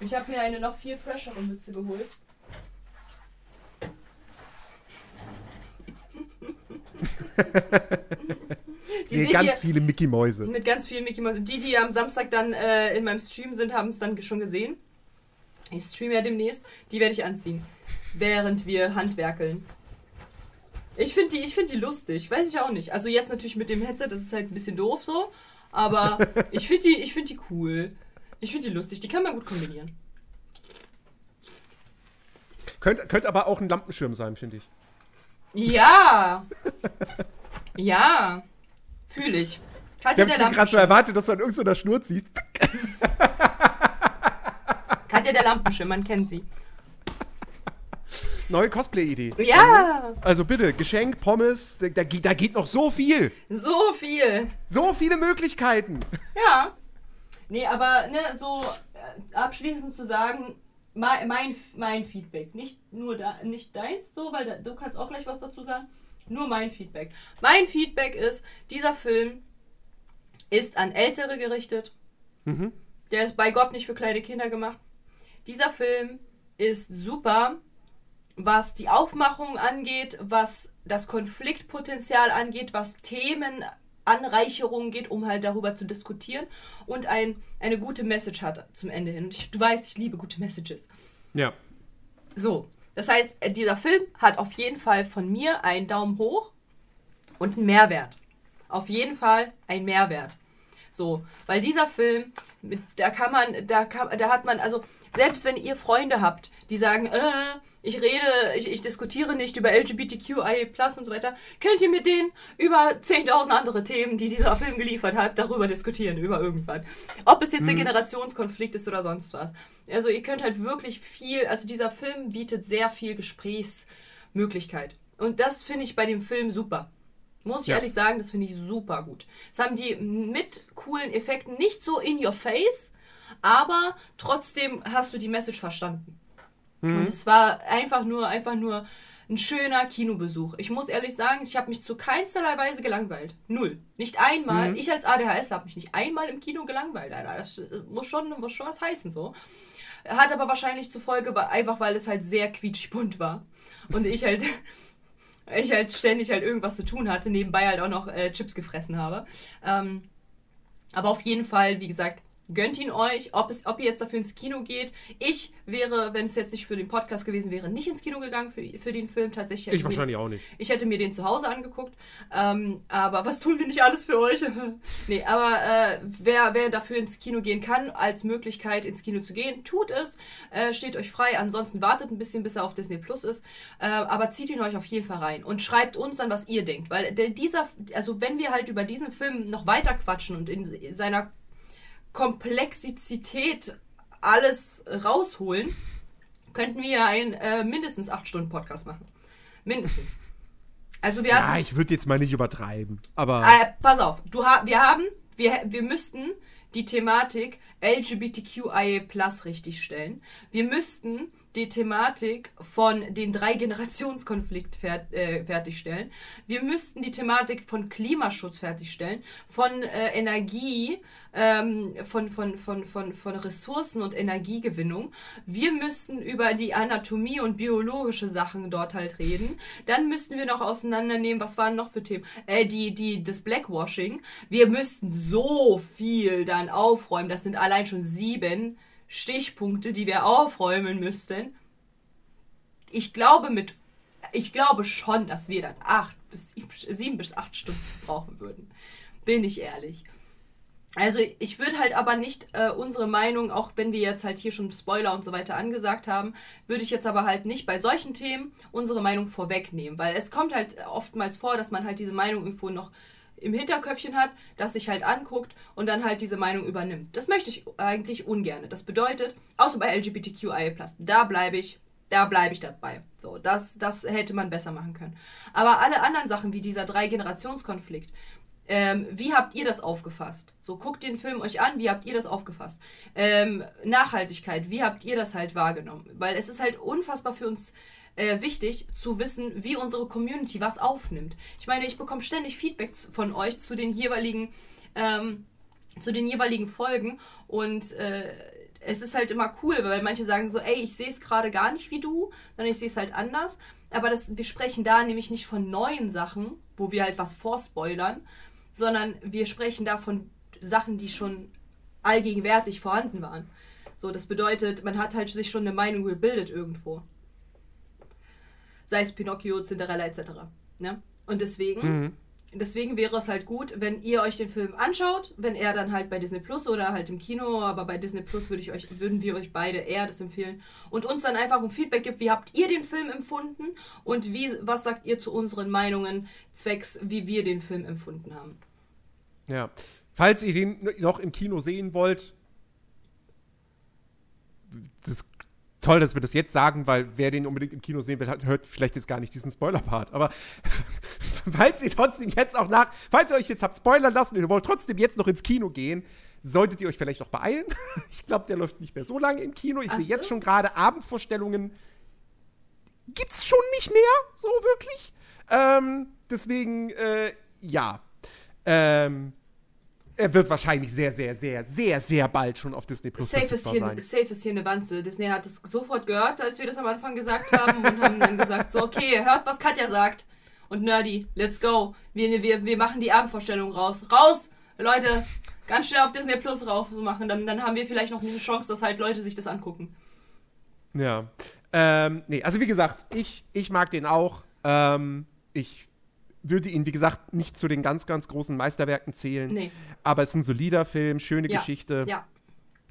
ich habe mir eine noch viel freshere Mütze geholt. Ich sehe ganz viele Mickey Mäuse. Mit ganz vielen Mickey Mouse. Die, die am Samstag dann äh, in meinem Stream sind, haben es dann schon gesehen. Ich streame ja demnächst. Die werde ich anziehen. Während wir handwerkeln. Ich finde die, ich find die lustig. Weiß ich auch nicht. Also jetzt natürlich mit dem Headset, das ist halt ein bisschen doof so. Aber ich finde die, ich find die cool. Ich finde die lustig. Die kann man gut kombinieren. Könnte könnt aber auch ein Lampenschirm sein, finde ich. Ja. Ja. Fühle ich. Ich Katja habe der, gerade so erwartet, dass du an irgendeiner Schnur ziehst. Katja der Lampenschirm, man kennt sie. Neue Cosplay-Idee. Ja. Also bitte, Geschenk, Pommes, da, da, geht- da geht noch so viel. So viel. So viele Möglichkeiten. Ja. Nee, aber ne, so äh, abschließend zu sagen, mein, mein, mein Feedback. Nicht nur da, nicht deins so, weil da, du kannst auch gleich was dazu sagen. Nur mein Feedback. Mein Feedback ist, dieser Film ist an Ältere gerichtet. Der ist bei Gott nicht für kleine Kinder gemacht. Dieser Film ist super, was die Aufmachung angeht, was das Konfliktpotenzial angeht, was Themenanreicherungen geht, um halt darüber zu diskutieren und ein, eine gute Message hat zum Ende hin. Ich, du weißt, ich liebe gute Messages. Ja. So, das heißt, äh, dieser Film hat auf jeden Fall von mir einen Daumen hoch und einen Mehrwert. Auf jeden Fall ein Mehrwert. So, weil dieser Film, da kann man, da kann, da hat man, also selbst wenn ihr Freunde habt, die sagen, äh, ich rede, ich, ich diskutiere nicht über LGBTQI+ und so weiter, könnt ihr mit denen über 10.000 andere Themen, die dieser Film geliefert hat, darüber diskutieren, über irgendwas. Ob es jetzt der Generationskonflikt ist oder sonst was. Also ihr könnt halt wirklich viel, also dieser Film bietet sehr viel Gesprächsmöglichkeit. Und das finde ich bei dem Film super. Muss ich Ja. ehrlich sagen, das finde ich super gut. Das haben die mit coolen Effekten nicht so in your face, aber trotzdem hast du die Message verstanden. Und es war einfach nur, einfach nur ein schöner Kinobesuch. Ich muss ehrlich sagen, ich habe mich zu keinsterlei Weise gelangweilt. Null. Nicht einmal. Ich als ADHS habe mich nicht einmal im Kino gelangweilt, Alter. Das äh, muss schon, muss schon was heißen, so. Hat aber wahrscheinlich zur Folge, einfach weil es halt sehr quietschbunt war. Und ich halt, ich halt ständig halt irgendwas zu tun hatte, nebenbei halt auch noch äh, Chips gefressen habe. Ähm, aber auf jeden Fall, wie gesagt, Gönnt ihn euch, ob, es, ob ihr jetzt dafür ins Kino geht. Ich wäre, wenn es jetzt nicht für den Podcast gewesen wäre, nicht ins Kino gegangen für, für den Film. Tatsächlich. hätte Ich wahrscheinlich mir, auch nicht. Ich hätte mir den zu Hause angeguckt. Ähm, aber was tun wir nicht alles für euch? nee, aber äh, wer, wer dafür ins Kino gehen kann, als Möglichkeit ins Kino zu gehen, tut es. Äh, steht euch frei. Ansonsten wartet ein bisschen, bis er auf Disney Plus ist. Äh, aber zieht ihn euch auf jeden Fall rein und schreibt uns dann, was ihr denkt. Weil der, dieser, also wenn wir halt über diesen Film noch weiter quatschen und in seiner Komplexität alles rausholen, könnten wir ja einen äh, mindestens 8 Stunden Podcast machen. Mindestens. Also wir Ja, hatten, ich würde jetzt mal nicht übertreiben. Aber äh, pass auf, du ha wir haben, wir, wir müssten die Thematik LGBTQIA Plus richtig stellen. Wir müssten die Thematik von den drei Generationskonflikt fer äh, fertigstellen. Wir müssten die Thematik von Klimaschutz fertigstellen, von äh, Energie, ähm, von, von, von, von, von Ressourcen und Energiegewinnung. Wir müssen über die Anatomie und biologische Sachen dort halt reden. Dann müssten wir noch auseinandernehmen, was waren noch für Themen? Äh, die, die, das Blackwashing. Wir müssten so viel dann aufräumen. Das sind allein schon sieben Stichpunkte, die wir aufräumen müssten. Ich glaube mit, ich glaube schon, dass wir dann acht bis sieben bis acht Stunden brauchen würden. Bin ich ehrlich. Also ich würde halt aber nicht äh, unsere Meinung, auch wenn wir jetzt halt hier schon Spoiler und so weiter angesagt haben, würde ich jetzt aber halt nicht bei solchen Themen unsere Meinung vorwegnehmen, weil es kommt halt oftmals vor, dass man halt diese Meinung irgendwo noch im Hinterköpfchen hat, das sich halt anguckt und dann halt diese Meinung übernimmt. Das möchte ich eigentlich ungern. Das bedeutet, außer bei LGBTQIA+, da bleibe ich, da bleibe ich dabei. So, das, das hätte man besser machen können. Aber alle anderen Sachen, wie dieser Drei-Generationskonflikt, ähm, wie habt ihr das aufgefasst? So, guckt den Film euch an, wie habt ihr das aufgefasst? Ähm, Nachhaltigkeit, wie habt ihr das halt wahrgenommen? Weil es ist halt unfassbar für uns äh, wichtig zu wissen, wie unsere Community was aufnimmt. Ich meine, ich bekomme ständig Feedback von euch zu den jeweiligen, ähm, zu den jeweiligen Folgen und äh, es ist halt immer cool, weil manche sagen so, ey, ich sehe es gerade gar nicht wie du, sondern ich sehe es halt anders. Aber das, wir sprechen da nämlich nicht von neuen Sachen, wo wir halt was vorspoilern, sondern wir sprechen da von Sachen, die schon allgegenwärtig vorhanden waren. So, das bedeutet, man hat halt sich schon eine Meinung gebildet irgendwo. Sei es Pinocchio, Cinderella etc. Ne? Und deswegen, Mhm. deswegen wäre es halt gut, wenn ihr euch den Film anschaut, wenn er dann halt bei Disney Plus oder halt im Kino, aber bei Disney Plus würde ich euch, würden wir euch beide eher das empfehlen und uns dann einfach ein Feedback gibt, wie habt ihr den Film empfunden und wie, was sagt ihr zu unseren Meinungen zwecks, wie wir den Film empfunden haben. Ja. Falls ihr den noch im Kino sehen wollt, das ist toll, dass wir das jetzt sagen, weil wer den unbedingt im Kino sehen will, hört vielleicht jetzt gar nicht diesen Spoiler-Part. Aber falls ihr trotzdem jetzt auch nach, falls ihr euch jetzt habt spoilern lassen und ihr wollt trotzdem jetzt noch ins Kino gehen, solltet ihr euch vielleicht noch beeilen. Ich glaube, der läuft nicht mehr so lange im Kino. Ich sehe so? jetzt schon gerade Abendvorstellungen. Gibt's schon nicht mehr, so wirklich. Ähm, deswegen, äh, ja. Ähm, er wird wahrscheinlich sehr, sehr, sehr, sehr, sehr bald schon auf Disney Plus Safe ist, hier, sein. safe ist hier eine Wanze. Disney hat es sofort gehört, als wir das am Anfang gesagt haben und haben dann gesagt, so, okay, hört, was Katja sagt. Und Nerdy, let's go. Wir, wir, wir machen die Abendvorstellung raus. Raus! Leute, ganz schnell auf Disney Plus rauf machen, dann, dann haben wir vielleicht noch eine Chance, dass halt Leute sich das angucken. Ja. Ähm, nee, also wie gesagt, ich, ich mag den auch. Ähm, ich würde ihn, wie gesagt, nicht zu den ganz, ganz großen Meisterwerken zählen. Nee. Aber es ist ein solider Film, schöne Ja, Geschichte, Ja.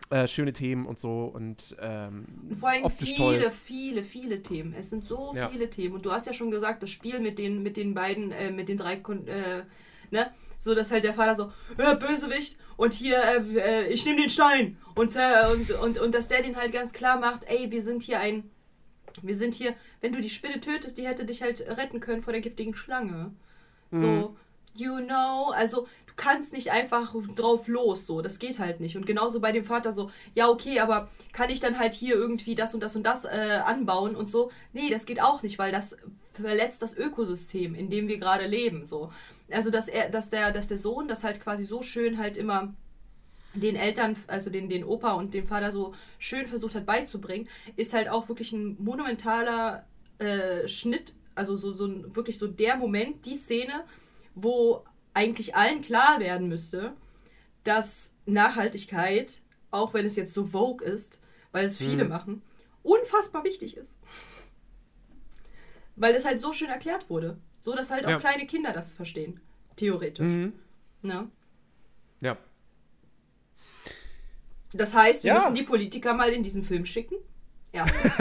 äh, schöne Themen und so und ähm, Und Vor allem viele, toll. viele, viele Themen. Es sind so Ja. viele Themen. Und du hast ja schon gesagt, das Spiel mit den, mit den beiden, äh, mit den drei, äh, ne? So, dass halt der Vater so, äh, Bösewicht und hier, äh, äh, ich nehme den Stein. Und, und, und, und dass der den halt ganz klar macht, ey, wir sind hier ein, wir sind hier, wenn du die Spinne tötest, die hätte dich halt retten können vor der giftigen Schlange. So, you know, also du kannst nicht einfach drauf los, so, das geht halt nicht. Und genauso bei dem Vater so, ja, okay, aber kann ich dann halt hier irgendwie das und das und das äh, anbauen und so? Nee, das geht auch nicht, weil das verletzt das Ökosystem, in dem wir gerade leben, so. Also, dass er, dass der, dass der Sohn das halt quasi so schön halt immer den Eltern, also den, den Opa und dem Vater so schön versucht hat beizubringen, ist halt auch wirklich ein monumentaler äh, Schnitt, also so, so wirklich so der Moment, die Szene, wo eigentlich allen klar werden müsste, dass Nachhaltigkeit auch wenn es jetzt so Vogue ist, weil es viele mhm. machen, unfassbar wichtig ist. Weil es halt so schön erklärt wurde. So, dass halt auch ja. kleine Kinder das verstehen. Theoretisch. Mhm. Na? Ja. Das heißt, wir ja. müssen die Politiker mal in diesen Film schicken. Erstens.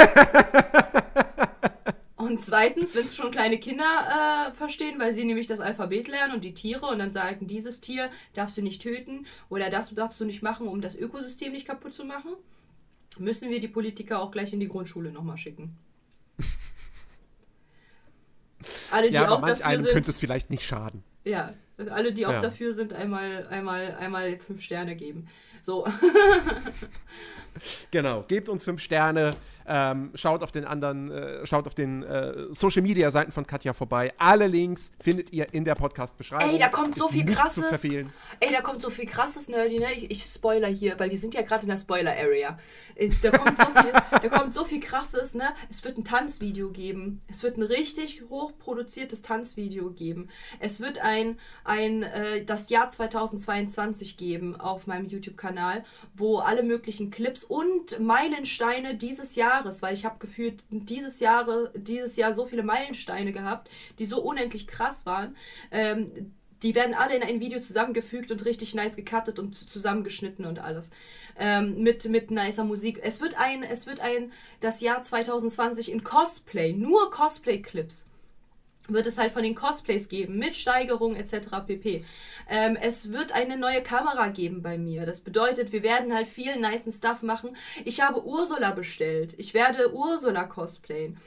Und zweitens, wenn es schon kleine Kinder äh, verstehen, weil sie nämlich das Alphabet lernen und die Tiere und dann sagen, dieses Tier darfst du nicht töten oder das darfst du nicht machen, um das Ökosystem nicht kaputt zu machen, müssen wir die Politiker auch gleich in die Grundschule nochmal schicken. Alle, die ja, auch dafür einem sind, könnte es vielleicht nicht schaden. Ja, alle, die auch ja. dafür sind, einmal, einmal, einmal fünf Sterne geben. So. genau, gebt uns fünf Sterne. Ähm, schaut auf den anderen, äh, schaut auf den äh, Social Media Seiten von Katja vorbei. Alle Links findet ihr in der Podcast-Beschreibung. Ey, da kommt so viel krasses. Ey, da kommt so viel krasses, Nerdy, ne? Ich, ich spoiler hier, weil wir sind ja gerade in der Spoiler-Area. Äh, da kommt so viel, da kommt so viel krasses, ne? Es wird ein Tanzvideo geben. Es wird ein richtig hochproduziertes Tanzvideo geben. Es wird ein, ein äh, das Jahr 2022 geben auf meinem YouTube-Kanal, wo alle möglichen Clips und Meilensteine dieses Jahr Jahres, weil ich habe gefühlt dieses Jahre, dieses Jahr so viele Meilensteine gehabt, die so unendlich krass waren. Ähm, die werden alle in ein Video zusammengefügt und richtig nice gecuttet und zusammengeschnitten und alles. Ähm, mit, mit nicer Musik. Es wird ein, es wird ein, das Jahr 2020 in Cosplay, nur Cosplay-Clips wird es halt von den Cosplays geben, mit Steigerung etc. pp. Ähm, es wird eine neue Kamera geben bei mir. Das bedeutet, wir werden halt viel nice Stuff machen. Ich habe Ursula bestellt. Ich werde Ursula cosplayen.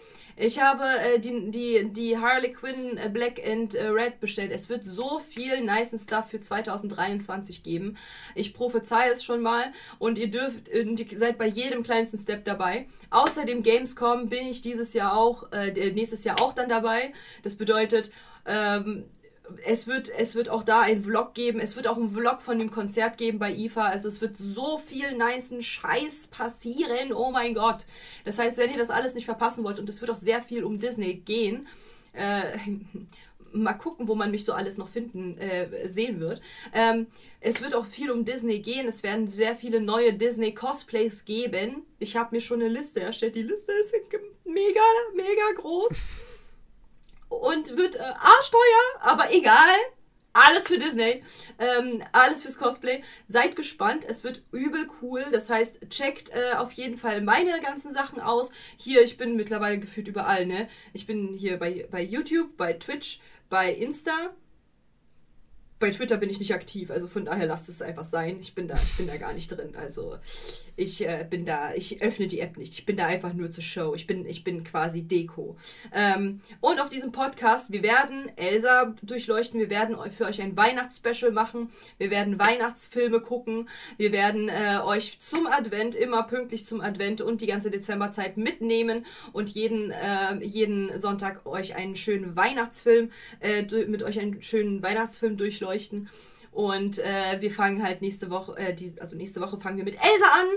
Ich habe äh, die, die, die Harley Quinn äh, Black and äh, Red bestellt. Es wird so viel nice Stuff für 2023 geben. Ich prophezei es schon mal und ihr dürft, ihr seid bei jedem kleinsten Step dabei. Außerdem Gamescom bin ich dieses Jahr auch, äh, nächstes Jahr auch dann dabei. Das bedeutet, ähm, es wird, es wird auch da ein Vlog geben. Es wird auch ein Vlog von dem Konzert geben bei IFA. Also es wird so viel niceen Scheiß passieren. Oh mein Gott. Das heißt, wenn ihr das alles nicht verpassen wollt, und es wird auch sehr viel um Disney gehen, äh, mal gucken, wo man mich so alles noch finden, äh, sehen wird. Ähm, es wird auch viel um Disney gehen. Es werden sehr viele neue Disney-Cosplays geben. Ich habe mir schon eine Liste erstellt. Die Liste ist mega, mega groß und wird äh, arschteuer, aber egal. Alles für Disney. Ähm, alles fürs Cosplay. Seid gespannt. Es wird übel cool. Das heißt, checkt äh, auf jeden Fall meine ganzen Sachen aus. Hier, ich bin mittlerweile gefühlt überall, ne? Ich bin hier bei, bei YouTube, bei Twitch, bei Insta, bei Twitter bin ich nicht aktiv, also von daher lasst es einfach sein. Ich bin da, ich bin da gar nicht drin. Also ich äh, bin da, ich öffne die App nicht. Ich bin da einfach nur zur Show. Ich bin, ich bin quasi Deko. Ähm, und auf diesem Podcast, wir werden Elsa durchleuchten. Wir werden für euch ein Weihnachtsspecial machen. Wir werden Weihnachtsfilme gucken. Wir werden äh, euch zum Advent, immer pünktlich zum Advent und die ganze Dezemberzeit mitnehmen und jeden, äh, jeden Sonntag euch einen schönen Weihnachtsfilm, äh, mit euch einen schönen Weihnachtsfilm durchleuchten. Und äh, wir fangen halt nächste Woche, äh, die, also nächste Woche fangen wir mit Elsa an.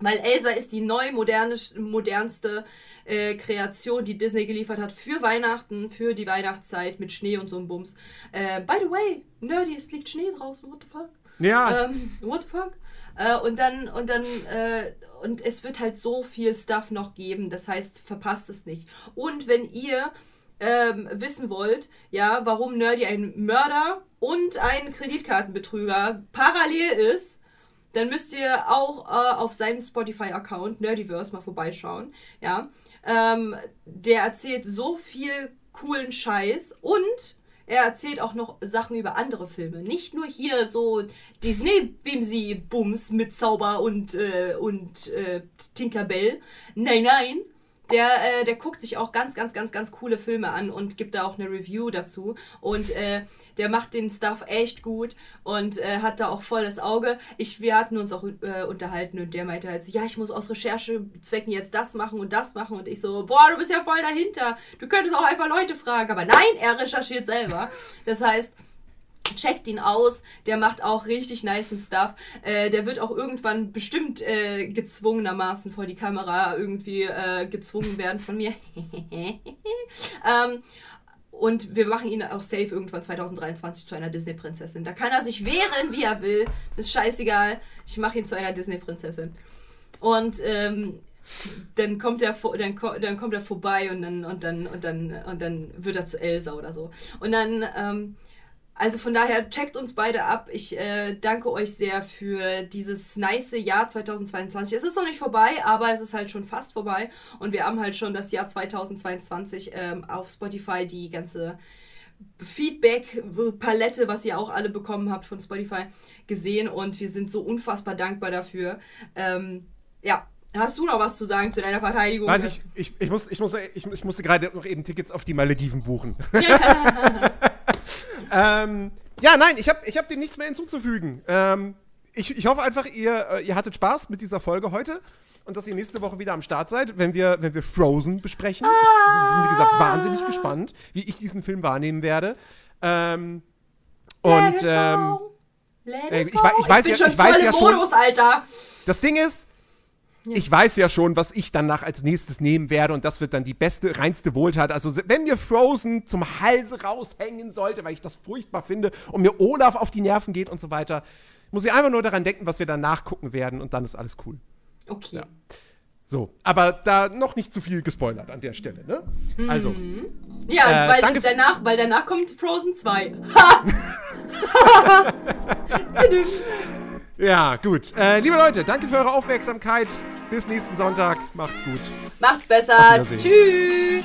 Weil Elsa ist die neu moderne, modernste äh, Kreation, die Disney geliefert hat für Weihnachten, für die Weihnachtszeit mit Schnee und so einem Bums. Äh, by the way, Nerdy, es liegt Schnee draußen, what the fuck? Ja. Ähm, what the fuck? Äh, und dann, und dann, äh, und es wird halt so viel Stuff noch geben, das heißt, verpasst es nicht. Und wenn ihr ähm, wissen wollt, ja, warum Nerdy ein Mörder und ein Kreditkartenbetrüger parallel ist, dann müsst ihr auch äh, auf seinem Spotify-Account Nerdiverse mal vorbeischauen. Ja, ähm, der erzählt so viel coolen Scheiß und er erzählt auch noch Sachen über andere Filme. Nicht nur hier so Disney-Bimsi-Bums mit Zauber und, äh, und äh, Tinkerbell. Nein, nein der, äh, der guckt sich auch ganz, ganz, ganz, ganz coole Filme an und gibt da auch eine Review dazu. Und äh, der macht den Stuff echt gut und äh, hat da auch voll das Auge. Ich, wir hatten uns auch äh, unterhalten und der meinte halt so, ja, ich muss aus Recherchezwecken jetzt das machen und das machen. Und ich so, boah, du bist ja voll dahinter. Du könntest auch einfach Leute fragen. Aber nein, er recherchiert selber. Das heißt, checkt ihn aus, der macht auch richtig nice Stuff. Äh, der wird auch irgendwann bestimmt äh, gezwungenermaßen vor die Kamera irgendwie äh, gezwungen werden von mir. ähm, Und wir machen ihn auch safe irgendwann 2023 zu einer Disney-Prinzessin. Da kann er sich wehren, wie er will. ist scheißegal. Ich mache ihn zu einer Disney-Prinzessin. Und ähm, dann kommt er dann, dann kommt er vorbei und dann und dann und dann und dann wird er zu Elsa oder so. Und dann ähm, also von daher checkt uns beide ab. Ich äh, danke euch sehr für dieses nice Jahr 2022. Es ist noch nicht vorbei, aber es ist halt schon fast vorbei. Und wir haben halt schon das Jahr 2022 ähm, auf Spotify die ganze Feedback-Palette, was ihr auch alle bekommen habt von Spotify, gesehen. Und wir sind so unfassbar dankbar dafür. Ähm, ja, Hast du noch was zu sagen zu deiner Verteidigung? Weiß ich, ich, ich, muss, ich, muss, ich, ich musste gerade noch eben Tickets auf die Malediven buchen. Ja. ähm, ja, nein, ich habe ich hab dem nichts mehr hinzuzufügen. Ähm, ich, ich hoffe einfach, ihr, äh, ihr hattet Spaß mit dieser Folge heute und dass ihr nächste Woche wieder am Start seid, wenn wir, wenn wir Frozen besprechen. Ah. Ich bin, wie gesagt, wahnsinnig gespannt, wie ich diesen Film wahrnehmen werde. Ähm, und ähm, ich, ich, weiß ich ja, ich weiß ja schon. Modus, Alter. Das Ding ist, ich weiß ja schon, was ich danach als nächstes nehmen werde und das wird dann die beste, reinste Wohltat. Also wenn mir Frozen zum Halse raushängen sollte, weil ich das furchtbar finde und mir Olaf auf die Nerven geht und so weiter, muss ich einfach nur daran denken, was wir danach gucken werden und dann ist alles cool. Okay. Ja. So, aber da noch nicht zu viel gespoilert an der Stelle, ne? Mhm. Also. Ja, äh, weil, danach, weil danach kommt Frozen 2. Ja, gut. Äh, liebe Leute, danke für eure Aufmerksamkeit. Bis nächsten Sonntag. Macht's gut. Macht's besser. Tschüss.